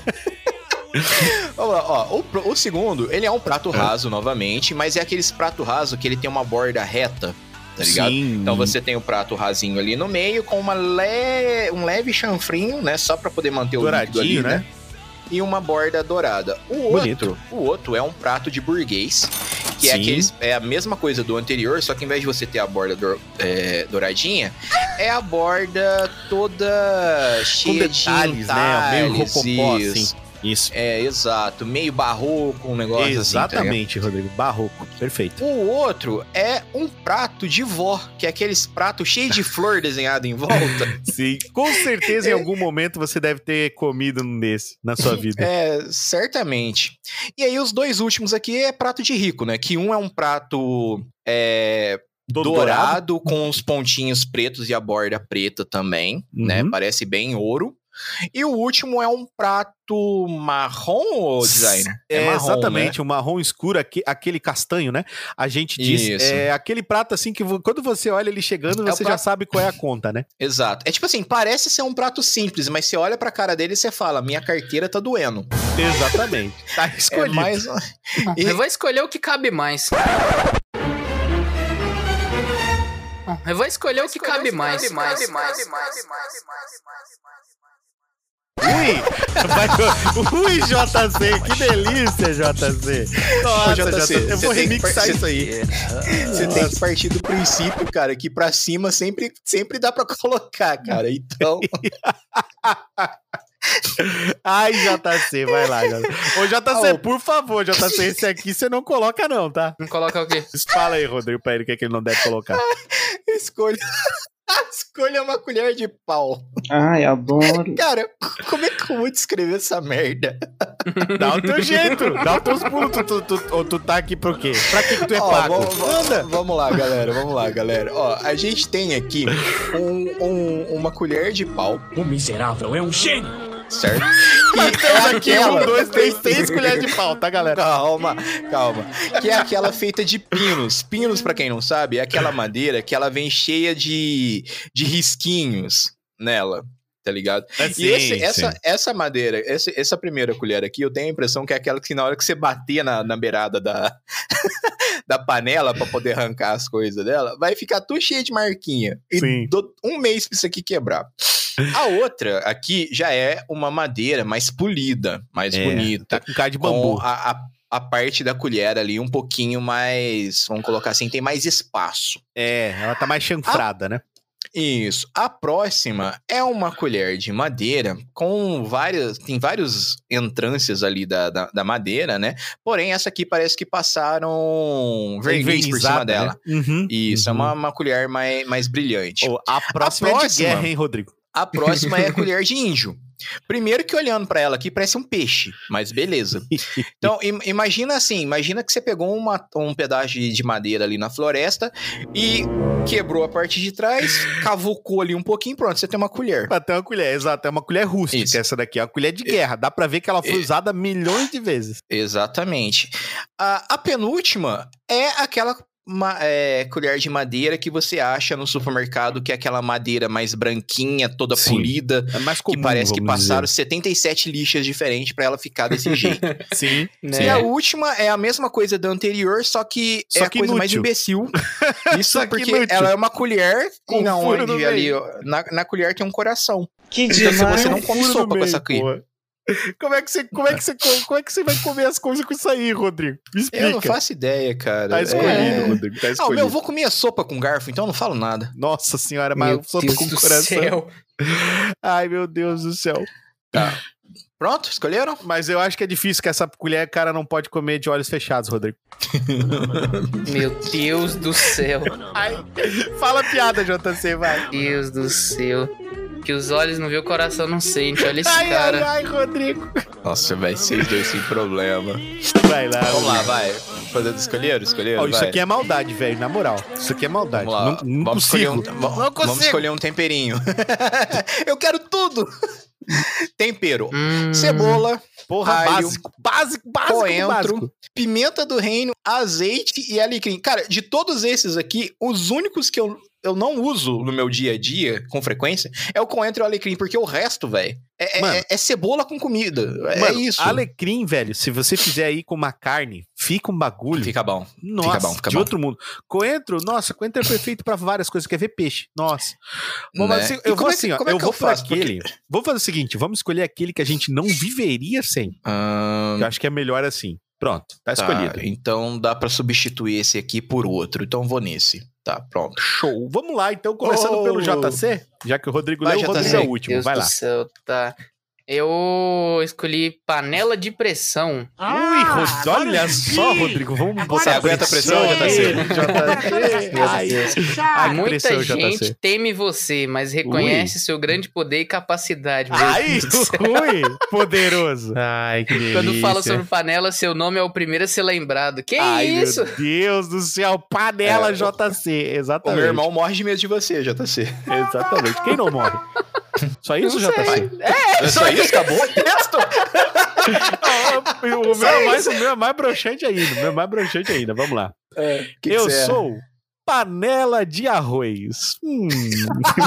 Speaker 2: Vamos lá, ó, o, o segundo, ele é um prato raso, novamente, mas é aqueles prato raso que ele tem uma borda reta, tá ligado?
Speaker 1: Sim.
Speaker 2: Então você tem o prato rasinho ali no meio, com uma le... um leve chanfrinho, né? Só pra poder manter o líquido ali,
Speaker 1: Douradinho,
Speaker 2: né?
Speaker 1: né?
Speaker 2: E uma borda dourada. O
Speaker 1: Bonito.
Speaker 2: outro, o outro é um prato de burguês, que é, aqueles, é a mesma coisa do anterior, só que em vez de você ter a borda dor- é, douradinha, é a borda toda
Speaker 1: Com
Speaker 2: cheia
Speaker 1: detalhes,
Speaker 2: de
Speaker 1: né? Meio
Speaker 2: detalhes,
Speaker 1: rococó, assim. Isso.
Speaker 2: É, exato. Meio barroco, um negócio assim. tá?
Speaker 1: Exatamente, Rodrigo. Barroco. Perfeito.
Speaker 2: o outro é um prato de vó, que é aqueles pratos cheios de flor desenhado em volta.
Speaker 1: Sim. Com certeza, em algum momento, você deve ter comido um desse na sua vida.
Speaker 2: É, certamente. E aí, os dois últimos aqui é prato de rico, né? Que um é um prato é,
Speaker 1: Todo
Speaker 2: dourado, com os pontinhos pretos e a borda preta também, né?
Speaker 1: Uhum.
Speaker 2: Parece bem ouro. E o último é um prato marrom, ô designer?
Speaker 1: É,
Speaker 2: marrom,
Speaker 1: exatamente,
Speaker 2: né?
Speaker 1: o marrom escuro, aque- aquele castanho, né? A gente diz,
Speaker 2: Isso.
Speaker 1: é aquele prato assim que quando você olha ele chegando,
Speaker 2: É
Speaker 1: você já
Speaker 2: prato-
Speaker 1: sabe qual é a conta, né?
Speaker 2: Exato. É tipo assim, parece ser um prato simples, mas você olha pra cara dele e você fala, minha carteira tá doendo.
Speaker 1: Exatamente. Tá
Speaker 2: É
Speaker 1: escolhido.
Speaker 2: mais... E-
Speaker 3: Eu vou escolher o que cabe mais. não. Eu vou escolher o que cabe mais.
Speaker 1: Ui! Vai- Ui, JC, que delícia, JC. Nossa, JC,
Speaker 2: JC,
Speaker 1: eu vou remixar
Speaker 2: par-
Speaker 1: isso aí.
Speaker 2: Você tem que partir do princípio, cara, que pra cima sempre, sempre dá pra colocar, cara. Então,
Speaker 1: Ai, JC, vai lá, JC. Ô, JC,
Speaker 2: Ô.
Speaker 1: por favor, JC, esse aqui você não coloca não, tá?
Speaker 3: Vamos colocar o quê?
Speaker 1: Fala aí, Rodrigo, pra ele o que, é que ele não deve colocar.
Speaker 2: escolha. Escolha uma colher de pau.
Speaker 5: Ai, adoro.
Speaker 2: Cara, como é que eu vou descrever essa merda?
Speaker 1: Dá o teu jeito, dá os teus pulos. Tu, tu, tu, tu tá aqui pro quê? Pra que, que tu é
Speaker 2: Ó,
Speaker 1: pago?
Speaker 2: vamos, vamos- vamos lá, galera. Vamos lá, galera. Ó, a gente tem aqui um- um- uma colher de pau,
Speaker 7: O miserável é um gênio.
Speaker 2: Certo?
Speaker 1: Temos aqui
Speaker 2: aquela-
Speaker 1: um, dois, três, seis colheres de pau, tá, galera?
Speaker 2: Calma, calma. Que é aquela feita de pinos. Pinos, pra quem não sabe, é aquela madeira que ela vem cheia de, de risquinhos nela. Tá ligado?
Speaker 1: Assim,
Speaker 2: E esse- essa, essa madeira, esse- essa primeira colher aqui, eu tenho a impressão que é aquela que na hora que você bater na, na beirada da, da panela pra poder arrancar as coisas dela, vai ficar tudo cheio de marquinha. E
Speaker 1: Sim.
Speaker 2: um mês pra isso aqui quebrar. A outra aqui já é uma madeira mais polida, mais
Speaker 1: É,
Speaker 2: bonita
Speaker 1: Tá com cara de bambu.
Speaker 2: a, a, a parte da colher ali um pouquinho mais, vamos colocar assim, tem mais espaço.
Speaker 1: É, ela tá mais chanfrada, né?
Speaker 2: Isso. A próxima é uma colher de madeira com várias, tem vários entrâncias ali da, da, da madeira, né? Porém, essa aqui parece que passaram verniz por cima
Speaker 1: Envernizada,
Speaker 2: dela.
Speaker 1: né? Uhum,
Speaker 2: Isso, é
Speaker 1: uhum.
Speaker 2: uma, uma colher mais, mais brilhante.
Speaker 1: Ô, a próxima é de
Speaker 2: próxima-
Speaker 1: guerra, hein, Rodrigo?
Speaker 2: A próxima é a colher de índio. Primeiro que olhando pra ela aqui parece um peixe, mas beleza. Então, im- imagina assim, imagina que você pegou uma- um pedaço de, de madeira ali na floresta e quebrou a parte de trás, cavucou ali um pouquinho, pronto, você tem uma colher.
Speaker 1: Ter uma colher, exato. É uma colher rústica
Speaker 2: Isso.
Speaker 1: essa daqui. É uma colher de guerra. Dá pra ver que ela foi usada milhões de vezes.
Speaker 2: Exatamente. A, a penúltima é aquela ma- é, colher de madeira que você acha no supermercado, que é aquela madeira mais branquinha, toda
Speaker 1: Sim.
Speaker 2: polida,
Speaker 1: É mais
Speaker 2: que
Speaker 1: comum,
Speaker 2: parece que passaram 77 lixas diferentes pra ela ficar desse jeito.
Speaker 1: dizer. Sim.
Speaker 3: Né?
Speaker 2: E a última é a mesma coisa da anterior, só que
Speaker 1: Só
Speaker 2: é a
Speaker 1: que
Speaker 2: coisa mais
Speaker 1: inútil.
Speaker 2: imbecil. Isso
Speaker 1: Só que
Speaker 2: porque
Speaker 1: inútil.
Speaker 2: ela é uma colher
Speaker 1: Com no
Speaker 2: onde ali, na, na colher tem um coração.
Speaker 5: Que
Speaker 2: Então, se
Speaker 5: demais.
Speaker 2: você não come sopa com essa aqui.
Speaker 1: Como é, que você, como, é que você, como é que você vai comer as coisas com isso aí, Rodrigo? Me explica.
Speaker 2: Eu não faço ideia, cara.
Speaker 1: Tá escolhido,
Speaker 2: É...
Speaker 1: Rodrigo. Tá
Speaker 2: Ah, o
Speaker 1: escolhido.
Speaker 2: meu avô comia sopa com garfo, então eu não falo nada.
Speaker 1: Nossa senhora, mas
Speaker 3: Meu
Speaker 1: eu sou
Speaker 3: Deus
Speaker 1: com
Speaker 3: do
Speaker 1: coração.
Speaker 3: céu.
Speaker 1: Ai, meu Deus do céu.
Speaker 2: Pronto? Escolheram?
Speaker 1: Mas eu acho que é difícil que essa colher, cara, não pode comer de olhos fechados, Rodrigo.
Speaker 3: Meu Deus do céu.
Speaker 1: Ai, fala piada, JC, vai.
Speaker 3: Deus do céu. Que os olhos não vê, o coração não sente. Olha esse
Speaker 1: Ai,
Speaker 3: cara.
Speaker 1: ai, ai, Rodrigo.
Speaker 2: Nossa, vai ser dois sem problema.
Speaker 1: Vai lá.
Speaker 2: Vamos lá, vai. Fazer escolheram? Escolheram?
Speaker 1: Ó, isso
Speaker 2: vai.
Speaker 1: aqui é maldade, velho, na moral. Isso aqui é maldade.
Speaker 2: Vamos lá.
Speaker 1: Não, não
Speaker 2: vamos, escolher
Speaker 1: consigo.
Speaker 2: um, va-
Speaker 1: Não
Speaker 2: vamos escolher um temperinho. eu quero tudo! Tempero.
Speaker 3: Hum,
Speaker 2: Cebola,
Speaker 1: Porra,
Speaker 2: alho,
Speaker 1: básico. Básico, básico, do
Speaker 2: coentro,
Speaker 1: básico.
Speaker 2: pimenta do reino, azeite e alecrim. Cara, de todos esses aqui, os únicos que eu, eu não uso no meu dia a dia, com frequência, é o coentro e o alecrim, porque o resto, velho, é, é- é- é cebola com comida. É
Speaker 1: Mano,
Speaker 2: isso.
Speaker 1: Alecrim, velho, se você fizer aí com uma carne, fica um bagulho.
Speaker 2: Fica bom.
Speaker 1: Nossa,
Speaker 2: fica bom, fica
Speaker 1: de
Speaker 2: bom.
Speaker 1: outro mundo. Coentro, nossa, coentro é perfeito pra várias coisas. Quer ver peixe? Nossa. Vamos
Speaker 2: Né?
Speaker 1: assim, eu vou
Speaker 2: como é
Speaker 1: assim, ó,
Speaker 2: é
Speaker 1: eu vou
Speaker 2: eu
Speaker 1: por
Speaker 2: faço?
Speaker 1: aquele. Vamos fazer o seguinte, vamos escolher aquele que a gente não viveria sem. Eu acho que é melhor assim. Pronto, tá
Speaker 2: tá,
Speaker 1: escolhido.
Speaker 2: então dá pra substituir esse aqui por outro. Então vou nesse. Tá, pronto.
Speaker 1: Show. Vamos lá, então, começando
Speaker 2: Oh.
Speaker 1: pelo JC, já que o Rodrigo
Speaker 2: Vai,
Speaker 1: leu, o Rodrigo é o último.
Speaker 3: Deus
Speaker 1: Vai lá.
Speaker 3: céu, tá. Eu escolhi panela de pressão.
Speaker 1: Ui, Rod... olha só, Rodrigo, vamos botar
Speaker 2: aguenta a pressão,
Speaker 1: JC.
Speaker 2: JC?
Speaker 1: Ai,
Speaker 3: Muita
Speaker 1: pressão,
Speaker 3: gente
Speaker 1: JC.
Speaker 3: teme você, mas reconhece seu grande poder e capacidade.
Speaker 1: Ai, ui, poderoso. Ai, que delícia.
Speaker 3: Quando fala sobre panela, seu nome é o primeiro a ser lembrado. Que
Speaker 1: Ai,
Speaker 3: isso?
Speaker 1: meu Deus do céu, panela
Speaker 2: É,
Speaker 1: JC,
Speaker 2: O
Speaker 1: exatamente.
Speaker 2: meu irmão morre de medo de você, JC.
Speaker 1: Exatamente. Quem não morre? Só isso,
Speaker 3: Não
Speaker 1: JC?
Speaker 3: sei.
Speaker 2: É só isso? Acabou o texto?
Speaker 1: o, meu é mais, o meu é mais broxante ainda. O meu é mais broxante ainda. Vamos lá.
Speaker 2: Que que
Speaker 1: Eu
Speaker 2: você é?
Speaker 1: sou panela de arroz. Hum.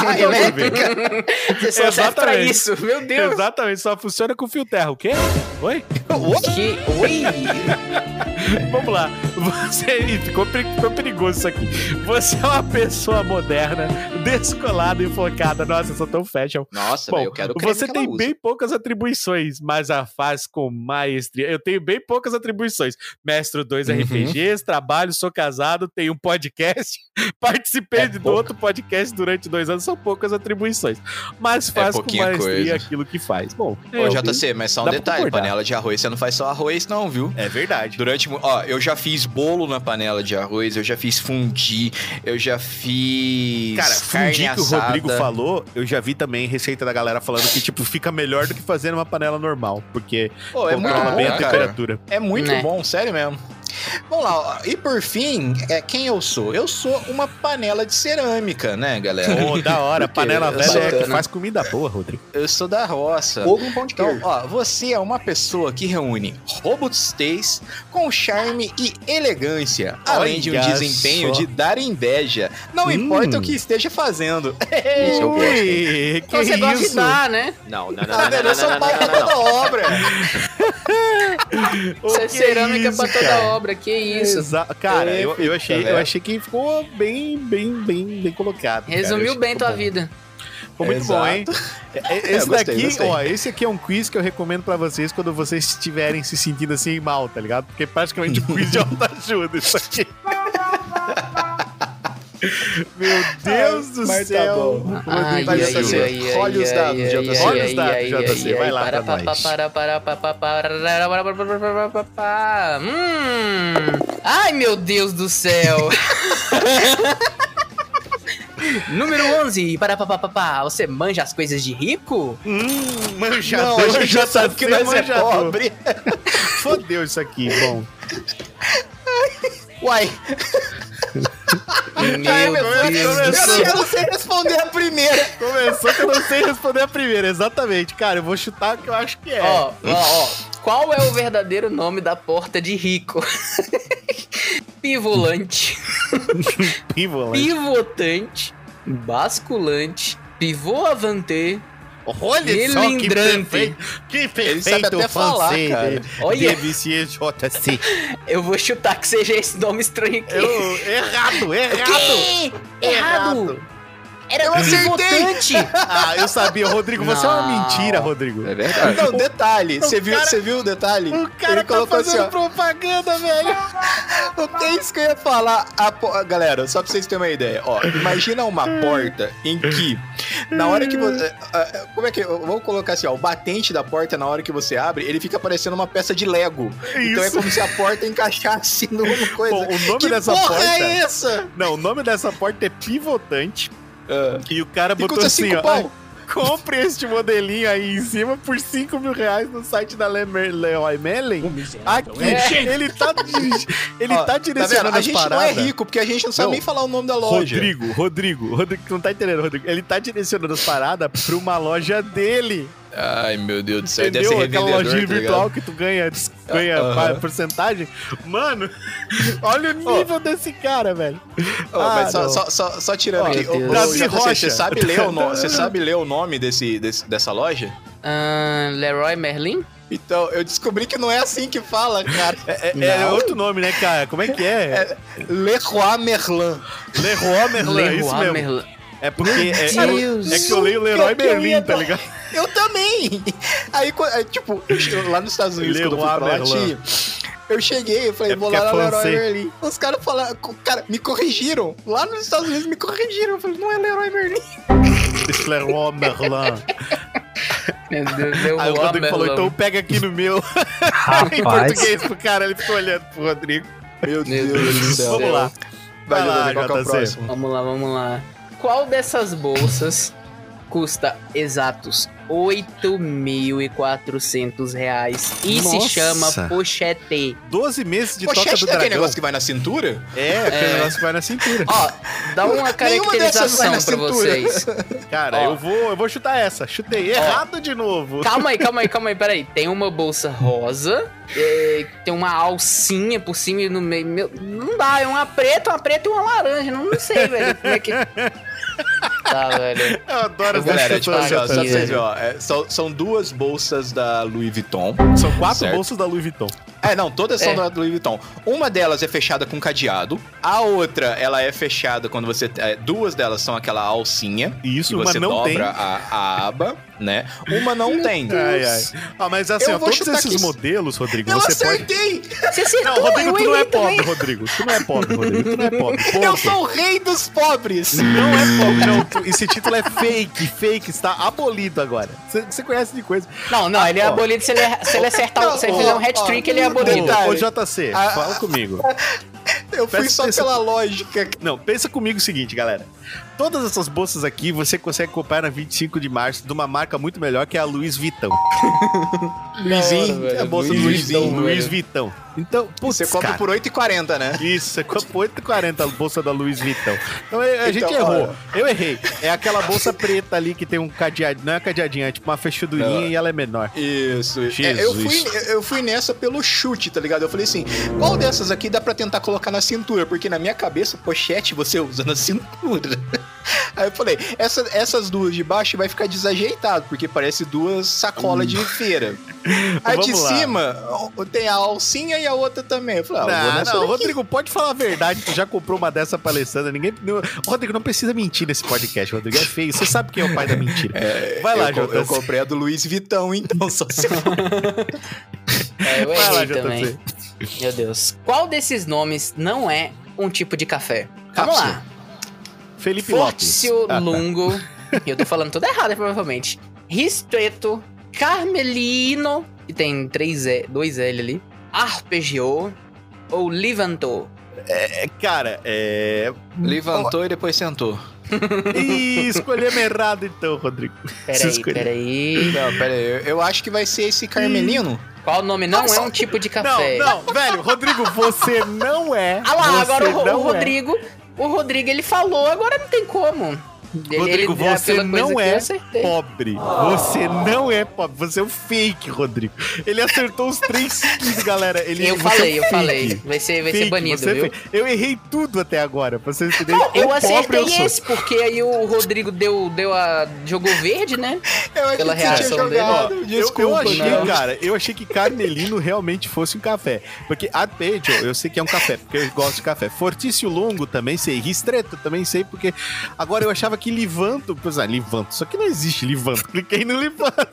Speaker 3: Ah, elétrica. Você só serve pra
Speaker 1: Exatamente.
Speaker 3: isso, meu Deus.
Speaker 1: Exatamente, só funciona com fio terra. O quê? Oi?
Speaker 3: Que... Oi!
Speaker 1: Vamos lá. Você ficou, ficou perigoso isso aqui. Você é uma pessoa moderna, descolada e focada. Nossa, eu sou tão fashion.
Speaker 2: Nossa,
Speaker 1: Bom,
Speaker 2: velho, eu quero
Speaker 1: você
Speaker 2: que
Speaker 1: tem
Speaker 2: usa.
Speaker 1: bem poucas atribuições, mas a faz com maestria. Eu tenho bem poucas atribuições. Mestre dois
Speaker 2: Uhum.
Speaker 1: RPGs, trabalho, sou casado, tenho um podcast, participei
Speaker 2: É
Speaker 1: de
Speaker 2: pouco.
Speaker 1: outro podcast durante dois anos, são poucas atribuições. Mas faz com
Speaker 2: pouquinha
Speaker 1: maestria
Speaker 2: coisa.
Speaker 1: aqui aquilo que faz. Bom,
Speaker 2: Ô,
Speaker 1: eu-
Speaker 2: JC, mas só um detalhe. Panela de arroz, você não faz só arroz, não, viu?
Speaker 1: é verdade.
Speaker 2: Durante. Ó, eu já fiz bolo na panela de arroz, eu já fiz fundi, eu já fiz.
Speaker 1: Cara,
Speaker 2: carne
Speaker 1: fundir que o. Rodrigo falou, eu já vi também receita da galera falando que, tipo, fica melhor do que fazer numa panela normal, porque
Speaker 2: Pô, é muito bom,
Speaker 1: bem a
Speaker 2: cara.
Speaker 1: temperatura.
Speaker 2: É muito
Speaker 3: Né?
Speaker 2: bom, sério mesmo. Vamos lá, e por fim, é, quem eu sou? Eu sou uma panela de cerâmica, né, galera?
Speaker 1: Pô, da hora,
Speaker 2: Por quê?
Speaker 1: panela
Speaker 2: Eu
Speaker 1: velha é que faz comida boa, Rodrigo.
Speaker 2: Eu sou da roça.
Speaker 5: Ou um pão de
Speaker 2: Então, ó, você é uma pessoa que reúne robustez com charme e elegância, além de um
Speaker 1: Olha
Speaker 2: desempenho
Speaker 1: só.
Speaker 2: de dar inveja. Não
Speaker 1: Hum.
Speaker 2: importa o que esteja fazendo. Isso eu gosto.
Speaker 1: Ui, que
Speaker 3: Então você gosta de
Speaker 1: isso?
Speaker 3: dar, né?
Speaker 5: Não, não, não,
Speaker 2: Ah, velho, eu sou pau pra toda obra.
Speaker 3: Você é cerâmica
Speaker 1: isso,
Speaker 3: pra toda
Speaker 1: cara?
Speaker 3: Obra, que isso.
Speaker 1: Exa- Cara, eu, eu, achei, eu achei que ficou bem, bem, bem, bem colocado.
Speaker 3: Resumiu bem tua
Speaker 1: bom.
Speaker 3: vida.
Speaker 1: Ficou muito bom, hein? É, é, Esse
Speaker 2: gostei,
Speaker 1: daqui,
Speaker 2: gostei.
Speaker 1: ó, esse aqui é um quiz que eu recomendo pra vocês quando vocês estiverem se sentindo assim mal, tá ligado? Porque é praticamente um quiz de autoajuda isso aqui. Meu Deus do
Speaker 2: Mas tá
Speaker 1: céu.
Speaker 2: bom.
Speaker 3: Ai,
Speaker 2: Vai,
Speaker 3: ai,
Speaker 2: JC.
Speaker 3: ai, ai,
Speaker 2: Olha os
Speaker 3: ai,
Speaker 2: dados,
Speaker 3: ai,
Speaker 2: JC.
Speaker 1: Olha os
Speaker 3: ai,
Speaker 1: dados,
Speaker 3: ai,
Speaker 1: JC.
Speaker 3: ai,
Speaker 1: Vai
Speaker 3: ai,
Speaker 1: lá
Speaker 3: para,
Speaker 1: pra
Speaker 3: pa,
Speaker 1: nós.
Speaker 3: para, para, pa, pa, para, para, para, para, para, pa, pa. Hum. Ai, meu Deus do céu. Número 11, para, pa, pa, pa, pa. Você manja as coisas de rico?
Speaker 1: Hum,
Speaker 2: Não,
Speaker 1: manjador.
Speaker 2: a gente já sabe que nós é
Speaker 1: manjador.
Speaker 2: pobre.
Speaker 1: Fodeu isso aqui, bom.
Speaker 2: Uai,
Speaker 3: Meu
Speaker 1: começou,
Speaker 3: Deus do
Speaker 2: eu não sei responder a primeira.
Speaker 1: Começou que eu não sei responder a primeira, exatamente. Cara, eu vou chutar o que eu acho que é.
Speaker 3: Ó, ó, ó. Qual é o verdadeiro nome da porta de rico? Pivolante,
Speaker 1: Pivolante.
Speaker 3: pivotante, basculante, pivô avante,
Speaker 1: Olha só que
Speaker 3: Melindrante.
Speaker 1: perfeito. Que perfeito
Speaker 2: Ele sabe até falar, cara.
Speaker 3: Olha.
Speaker 1: DVCJC.
Speaker 3: Eu vou chutar que seja esse nome estranho aqui.
Speaker 1: Eu, errado, errado.
Speaker 3: Que? Errado! Era
Speaker 2: Eu acertei.
Speaker 3: pivotante!
Speaker 1: Ah, eu sabia, Rodrigo, você é uma mentira, Rodrigo.
Speaker 2: É verdade. Não, detalhe.
Speaker 1: o
Speaker 2: Você viu,
Speaker 1: cara-
Speaker 2: você viu o detalhe?
Speaker 1: O cara
Speaker 2: Ele
Speaker 1: tá
Speaker 2: colocou
Speaker 1: fazendo
Speaker 2: assim,
Speaker 1: propaganda, velho.
Speaker 2: O que é isso que eu ia falar? A po- Galera, só pra vocês terem uma ideia. Ó, imagina uma porta em que, na hora que você. ah, Como é que. Vou colocar assim, ó. O batente da porta, na hora que você abre, ele fica parecendo uma peça de Lego. Então é
Speaker 1: Isso.
Speaker 2: como se a porta encaixasse numa coisa.
Speaker 1: Bom, o nome
Speaker 2: que
Speaker 1: dessa porta.
Speaker 2: é essa?
Speaker 1: Não, o nome dessa porta é pivotante. E o cara botou assim, ó.
Speaker 2: pau.
Speaker 1: Compre este modelinho aí em cima por 5 mil reais no site da Lemer- Leroy Merlin. Aqui, ele tá, ele
Speaker 2: Ó,
Speaker 1: tá
Speaker 2: vendo?
Speaker 1: direcionando
Speaker 2: A
Speaker 1: as
Speaker 2: gente não é
Speaker 1: paradas.
Speaker 2: rico, porque a gente não sabe
Speaker 1: Não.
Speaker 2: nem falar o nome da loja.
Speaker 1: Rodrigo, Rodrigo, Rodrigo, não tá entendendo, Rodrigo. Ele tá direcionando as paradas pra uma loja dele.
Speaker 2: Ai, meu Deus do céu. Deve
Speaker 1: Entendeu?
Speaker 2: ser
Speaker 1: Aquela lojinha
Speaker 2: tá
Speaker 1: virtual que tu ganha, ganha
Speaker 2: Aham.
Speaker 1: pa- porcentagem. Mano, olha o nível desse cara, velho.
Speaker 2: Ô,
Speaker 1: Ah,
Speaker 2: mas só, só, só, só tirando
Speaker 1: Ó,
Speaker 2: aqui. Ô,
Speaker 1: Davi Rocha.
Speaker 2: Você sabe ler o, no... você sabe ler o nome desse, desse- dessa loja?
Speaker 3: Ah, Leroy Merlin?
Speaker 2: Então, eu descobri que não é assim que fala, cara.
Speaker 1: É, é
Speaker 3: Não.
Speaker 1: outro nome, né, cara? Como é que é?
Speaker 2: Leroy Merlin.
Speaker 1: Leroy Merlin, isso
Speaker 3: Leroy
Speaker 1: mesmo.
Speaker 3: Merlin.
Speaker 1: É porque é,
Speaker 3: Meu
Speaker 1: é-
Speaker 3: Deus.
Speaker 1: é que eu leio Leroy
Speaker 2: Que-
Speaker 1: Merlin, tá ligado?
Speaker 2: Eu também. Aí, tipo, lá nos Estados Unidos, quando eu fui
Speaker 1: Leroy.
Speaker 2: Eu cheguei, eu falei,
Speaker 1: É
Speaker 2: vou lá
Speaker 1: é
Speaker 2: na Leroy. Merlin. Os caras falaram, cara, me corrigiram. Lá nos Estados Unidos me corrigiram. Eu falei, não é Leroy Merlin.
Speaker 1: Esse Leroy Merlin.
Speaker 3: Meu Deus, Leroy
Speaker 1: Aí o Rodrigo falou, então pega aqui no meu. em português pro cara, ele ficou olhando pro Rodrigo.
Speaker 2: Meu
Speaker 3: Deus do céu.
Speaker 1: Vamos lá.
Speaker 2: Vai,
Speaker 1: Vai lá,
Speaker 2: é o
Speaker 1: JC.
Speaker 2: próximo?
Speaker 3: Vamos lá, vamos lá. Qual dessas bolsas custa exatos 8.400 reais e se
Speaker 1: Nossa.
Speaker 3: chama pochete?
Speaker 1: 12 meses de toca
Speaker 2: Pochete
Speaker 1: do
Speaker 2: é aquele
Speaker 1: dragão.
Speaker 2: negócio que vai na cintura?
Speaker 1: É, aquele
Speaker 3: É.
Speaker 1: negócio que vai na cintura.
Speaker 3: Ó, dá uma caracterização pra vocês.
Speaker 1: Cara,
Speaker 3: Ó.
Speaker 1: eu, vou, eu vou chutar essa. Chutei errado de novo.
Speaker 3: Calma aí, calma aí, calma aí, peraí. Tem uma bolsa rosa, é, tem uma alcinha por cima e no meio. Meu, não dá, é uma preta, uma preta e uma laranja. Não, não sei, velho. Como é que. Tá, velho.
Speaker 1: Eu adoro essa
Speaker 2: Galera, tipo assim, só pra ó, é, são, são duas bolsas da Louis Vuitton.
Speaker 1: São quatro
Speaker 2: Certo.
Speaker 1: bolsas da Louis Vuitton.
Speaker 2: É, não, todas são
Speaker 3: É.
Speaker 2: da Louis Vuitton. Uma delas é fechada com cadeado, a outra, ela é fechada quando você... é, duas delas são aquela alcinha,
Speaker 1: Isso,
Speaker 2: que
Speaker 1: mas
Speaker 2: você
Speaker 1: não
Speaker 2: dobra
Speaker 1: tem.
Speaker 2: a, a aba, né? Uma não tem.
Speaker 1: Ai, ai. Ah, mas assim,
Speaker 2: Eu
Speaker 1: ó, todos esses modelos, Rodrigo,
Speaker 2: Eu
Speaker 1: você pode.
Speaker 2: acertei!
Speaker 3: Você acertou,
Speaker 1: Não, Rodrigo,
Speaker 3: eu
Speaker 1: tu não é pobre,
Speaker 3: também.
Speaker 1: Rodrigo. Tu não é pobre, Rodrigo. Tu não é pobre.
Speaker 2: Eu
Speaker 1: Ponto.
Speaker 2: sou o rei dos pobres!
Speaker 1: Não é pobre, não. Tu- Esse título é fake, fake, está abolido agora. Você- conhece de coisa.
Speaker 3: Não, não, ele é
Speaker 1: Ó.
Speaker 3: abolido se ele, se ele acertar,
Speaker 2: Não,
Speaker 3: se ele fizer um
Speaker 2: ó,
Speaker 3: hat-trick, ele é
Speaker 2: Detalhe.
Speaker 1: Ô, JC,
Speaker 2: Ah,
Speaker 1: fala comigo.
Speaker 2: Eu fui só pela lógica.
Speaker 1: Não, pensa comigo o seguinte, galera. Todas essas bolsas aqui você consegue comprar na 25 de março de uma marca muito melhor que é a Louis Vuitton.
Speaker 2: Luizinho, é a bolsa Luizinho.
Speaker 3: Vuitton.
Speaker 1: Louis
Speaker 3: velho.
Speaker 1: Vuitton. Então, putz,
Speaker 2: Você compra
Speaker 1: cara,
Speaker 2: por 8,40, né?
Speaker 1: Isso, você compra por 8,40 a bolsa da Louis Vuitton. Então a, a gente
Speaker 2: Então,
Speaker 1: errou. Eu errei. É aquela bolsa preta ali que tem um cadeado. Não é cadeadinho, é tipo uma fechadurinha
Speaker 2: Não.
Speaker 1: e ela é menor.
Speaker 2: Isso. É,
Speaker 1: Jesus.
Speaker 2: eu, fui, eu fui nessa pelo chute, tá ligado? Eu falei assim, qual dessas aqui dá pra tentar colocar na cintura? Porque na minha cabeça, pochete você usa na cintura. Aí eu falei, essa- essas duas de baixo vai ficar desajeitado, porque parece duas sacolas de feira. Aí de
Speaker 1: lá.
Speaker 2: cima tem a alcinha e a outra também. Eu falei, ah,
Speaker 1: Não, não. Rodrigo, pode falar a verdade. Tu já comprou uma dessa pra Alessandra. Ninguém. não- Rodrigo, não precisa mentir nesse podcast, Rodrigo. É feio. Você sabe quem é o pai da mentira. Vai lá,
Speaker 2: eu, co- eu comprei a do Luiz Vitão, então só se for.
Speaker 3: É, eu
Speaker 1: Vai lá,
Speaker 3: errei também. Meu Deus. Qual desses nomes não é um tipo de café? Vamos
Speaker 2: Cápsula.
Speaker 3: lá.
Speaker 1: Felipe Lopes. Ah, tá.
Speaker 3: Lungo. Eu tô falando tudo errado, provavelmente. Ristretto. Carmelino. Que tem três e, dois L ali. Arpegiou. Ou Levantou.
Speaker 1: É, cara, é.
Speaker 2: Levantou e depois sentou.
Speaker 1: Ih, escolhemos errado então, Rodrigo.
Speaker 3: Peraí, peraí.
Speaker 2: Não, pera aí, eu, eu acho que vai ser esse Carmelino.
Speaker 3: Qual nome não é um tipo de café?
Speaker 1: Não, não, velho, Rodrigo, você não é.
Speaker 3: Ah lá, agora o, o
Speaker 1: não é.
Speaker 3: O Rodrigo, ele falou, agora não tem como.
Speaker 1: Rodrigo,
Speaker 3: ele-
Speaker 1: você não é
Speaker 3: eu
Speaker 1: pobre. Você não é pobre. Você é o fake, Rodrigo. Ele acertou os três seguidos, galera. Ele,
Speaker 3: Eu
Speaker 1: você
Speaker 3: falei,
Speaker 1: é
Speaker 3: eu
Speaker 1: fake.
Speaker 3: falei. Vai ser, vai ser
Speaker 1: Fake,
Speaker 3: banido,
Speaker 1: você é
Speaker 3: viu?
Speaker 1: fake. Eu errei tudo até agora, pra vocês entenderem.
Speaker 3: Não, eu acertei
Speaker 1: eu
Speaker 3: esse, porque aí o Rodrigo deu, deu a. jogou verde, né?
Speaker 2: Eu
Speaker 3: Pela reação dele.
Speaker 1: Ó, eu-
Speaker 2: Desculpa,
Speaker 1: eu, achei,
Speaker 2: não.
Speaker 1: cara, eu achei que Carmelino realmente fosse um café. Porque Arpeggio, eu sei que é um café, porque eu gosto de café. Fortício Longo também sei. Ristretto também sei, porque agora eu achava que Livanto, pois é, Livanto, só que não existe Livanto. Cliquei no Livanto.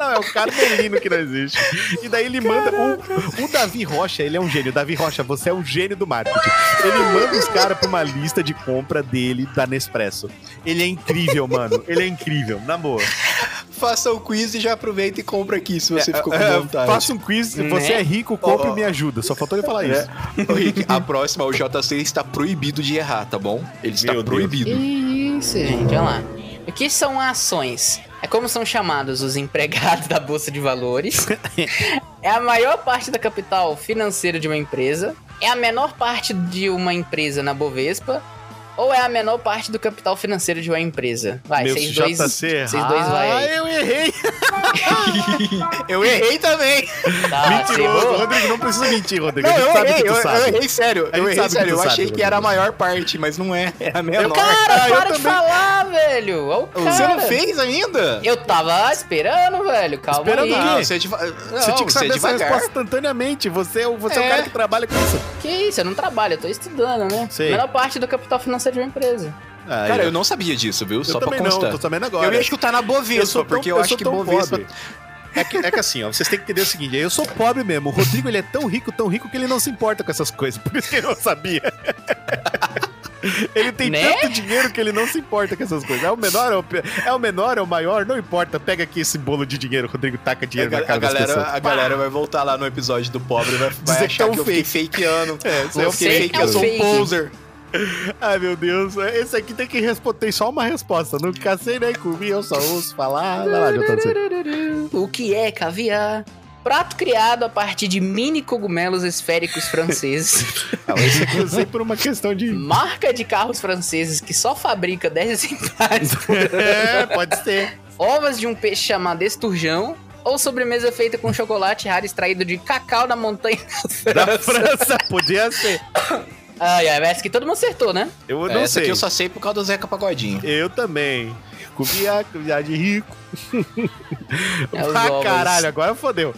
Speaker 1: Não, é o Carmelino que não existe. E daí ele manda. O, o Davi Rocha, ele é um gênio. Davi Rocha, você é um gênio do marketing. Ele manda os caras pra uma lista de compra dele da Nespresso. Ele é incrível, mano. Ele é incrível, na boa.
Speaker 2: Faça o quiz e já aproveita e compra aqui se você ficou com
Speaker 1: É,
Speaker 2: vontade.
Speaker 1: Faça um quiz,
Speaker 3: Né?
Speaker 1: você é rico, compre
Speaker 2: Ó,
Speaker 1: e me ajuda. Só faltou ele falar isso.
Speaker 2: Ô, Rick, a próxima, o JC está proibido de errar, tá bom? Ele está
Speaker 1: Meu Deus.
Speaker 2: proibido.
Speaker 3: Isso, gente, olha lá. O que são ações? É como são chamados os empregados da Bolsa de Valores. é a maior parte da capital financeira de uma empresa. É a menor parte de uma empresa na Bovespa. Ou é a menor parte do capital financeiro de uma empresa? Vai,
Speaker 1: Meu
Speaker 3: vocês dois.
Speaker 1: JC,
Speaker 3: Vocês dois vai
Speaker 1: Ah, eu errei.
Speaker 2: Eu errei também.
Speaker 3: Tá,
Speaker 1: Mentiroso. Rodrigo, não precisa mentir, Rodrigo.
Speaker 2: Não,
Speaker 1: a
Speaker 2: eu
Speaker 1: sabe
Speaker 2: errei,
Speaker 1: que tu
Speaker 2: eu,
Speaker 1: sabe.
Speaker 2: eu errei sério.
Speaker 1: A
Speaker 2: Eu errei sério. Eu
Speaker 1: sabe,
Speaker 2: achei que era a maior parte, mas não é. É a menor.
Speaker 3: Cara,
Speaker 1: Ah, eu
Speaker 3: para de
Speaker 1: também.
Speaker 3: falar, velho. Ó o
Speaker 2: Você não
Speaker 3: cara.
Speaker 2: fez ainda?
Speaker 3: Eu tava esperando, velho. Calma
Speaker 1: Esperando
Speaker 3: aí.
Speaker 1: o quê?
Speaker 2: Não, você é, deva... não,
Speaker 1: Você tinha que
Speaker 2: é
Speaker 1: saber essa resposta instantaneamente. Você é o, você é o
Speaker 2: É.
Speaker 1: cara que trabalha com isso.
Speaker 3: Que isso, eu não trabalho, eu tô estudando, né?
Speaker 1: Sei.
Speaker 3: Menor parte do capital financeiro de uma empresa.
Speaker 1: Ah,
Speaker 2: Cara, eu não sabia disso, viu?
Speaker 1: eu
Speaker 2: Só pra
Speaker 1: também não,
Speaker 2: constar.
Speaker 1: tô sabendo agora.
Speaker 2: Eu ia chutar na
Speaker 1: Eu
Speaker 2: Bovespa,
Speaker 1: sou tão-
Speaker 2: porque eu,
Speaker 1: eu
Speaker 2: acho que Bovespa...
Speaker 1: pobre. É que, é que assim, ó, vocês têm que entender o seguinte: eu sou pobre mesmo. O Rodrigo ele é tão rico, tão rico que ele não se importa com essas coisas. Por isso que ele não sabia. Ele tem
Speaker 3: Né?
Speaker 1: tanto dinheiro que ele não se importa com essas coisas. É o menor, é o, é o menor, é o maior, não importa. Pega aqui esse bolo de dinheiro, Rodrigo taca
Speaker 2: A,
Speaker 1: dinheiro na
Speaker 2: ga- a
Speaker 1: cara das
Speaker 2: galera,
Speaker 1: pessoas.
Speaker 2: a galera vai voltar lá no episódio do pobre vai, vai
Speaker 1: Dizer que
Speaker 2: achar
Speaker 1: é um
Speaker 2: que eu fiquei fakeando.
Speaker 1: É, você é
Speaker 2: eu fiquei
Speaker 3: fake,
Speaker 2: fake, eu sou um
Speaker 3: fake.
Speaker 2: poser.
Speaker 1: Ai, meu Deus. Esse aqui tem que responder tem só uma resposta. Nunca sei nem comi, eu só ouço falar. Vai lá, JC.
Speaker 3: O que é caviar? Prato criado a partir de mini cogumelos esféricos franceses.
Speaker 1: Esse aqui eu sei por uma questão de.
Speaker 3: Marca de carros franceses que só fabrica 10 exemplares.
Speaker 1: É, pode ser.
Speaker 3: Ovas de um peixe chamado esturjão. Ou sobremesa feita com chocolate raro extraído de cacau da montanha
Speaker 1: Da França, podia ser.
Speaker 3: Ai, ai, essa que todo mundo acertou, né?
Speaker 1: Eu não
Speaker 2: Essa
Speaker 1: sei.
Speaker 2: aqui eu só sei por causa do Zeca Pagodinho.
Speaker 1: Eu também. Comia, comia de rico.
Speaker 3: É ovos.
Speaker 1: caralho, agora fodeu.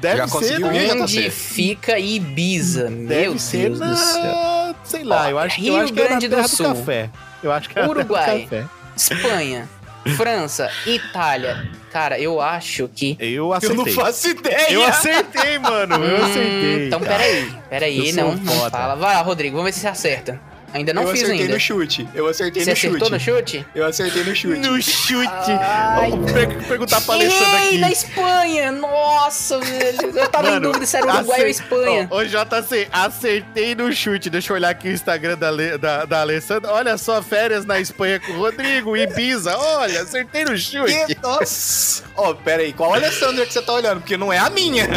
Speaker 1: Deve
Speaker 2: Já
Speaker 1: ser,
Speaker 2: tá
Speaker 3: Onde
Speaker 2: certo.
Speaker 3: fica Ibiza?
Speaker 1: Deve
Speaker 3: Meu
Speaker 1: ser
Speaker 3: Deus
Speaker 1: na...
Speaker 3: do céu.
Speaker 1: Sei lá,
Speaker 3: Ó,
Speaker 1: eu acho,
Speaker 3: Rio
Speaker 1: eu acho que é na
Speaker 3: Grande do
Speaker 1: do,
Speaker 3: Sul.
Speaker 1: café. Eu acho que é
Speaker 3: Uruguai.
Speaker 1: do.
Speaker 3: Espanha, França, Itália. Cara, eu acho que.
Speaker 1: Eu
Speaker 2: Eu
Speaker 1: acertei.
Speaker 2: não faço ideia.
Speaker 1: Eu acertei, mano. Eu
Speaker 3: Hum,
Speaker 1: acertei.
Speaker 3: Então, peraí. Peraí,
Speaker 1: Eu sou
Speaker 3: não, não
Speaker 1: foda.
Speaker 3: fala. Vai lá, Rodrigo, vamos ver se você acerta. Ainda não
Speaker 2: eu
Speaker 3: fiz
Speaker 2: acertei
Speaker 3: ainda.
Speaker 2: no chute. Eu acertei
Speaker 3: Você
Speaker 2: no
Speaker 3: acertou
Speaker 2: chute.
Speaker 3: no chute?
Speaker 2: Eu acertei no chute.
Speaker 1: No chute.
Speaker 3: Ai.
Speaker 1: Vamos per- perguntar pra Alessandra
Speaker 3: Ei,
Speaker 1: aqui.
Speaker 3: na Espanha! Nossa, velho. Eu tava em
Speaker 1: Mano,
Speaker 3: dúvida se era Uruguai ou Espanha.
Speaker 1: Ô, JC, acertei no chute. Deixa eu olhar aqui o Instagram da, Ale- da, da Alessandra. Olha só, férias na Espanha com o Rodrigo, Ibiza. Olha, acertei no chute.
Speaker 2: Que- Nossa! Ó, pera aí, qual Alessandra que você tá olhando? Porque não é a minha.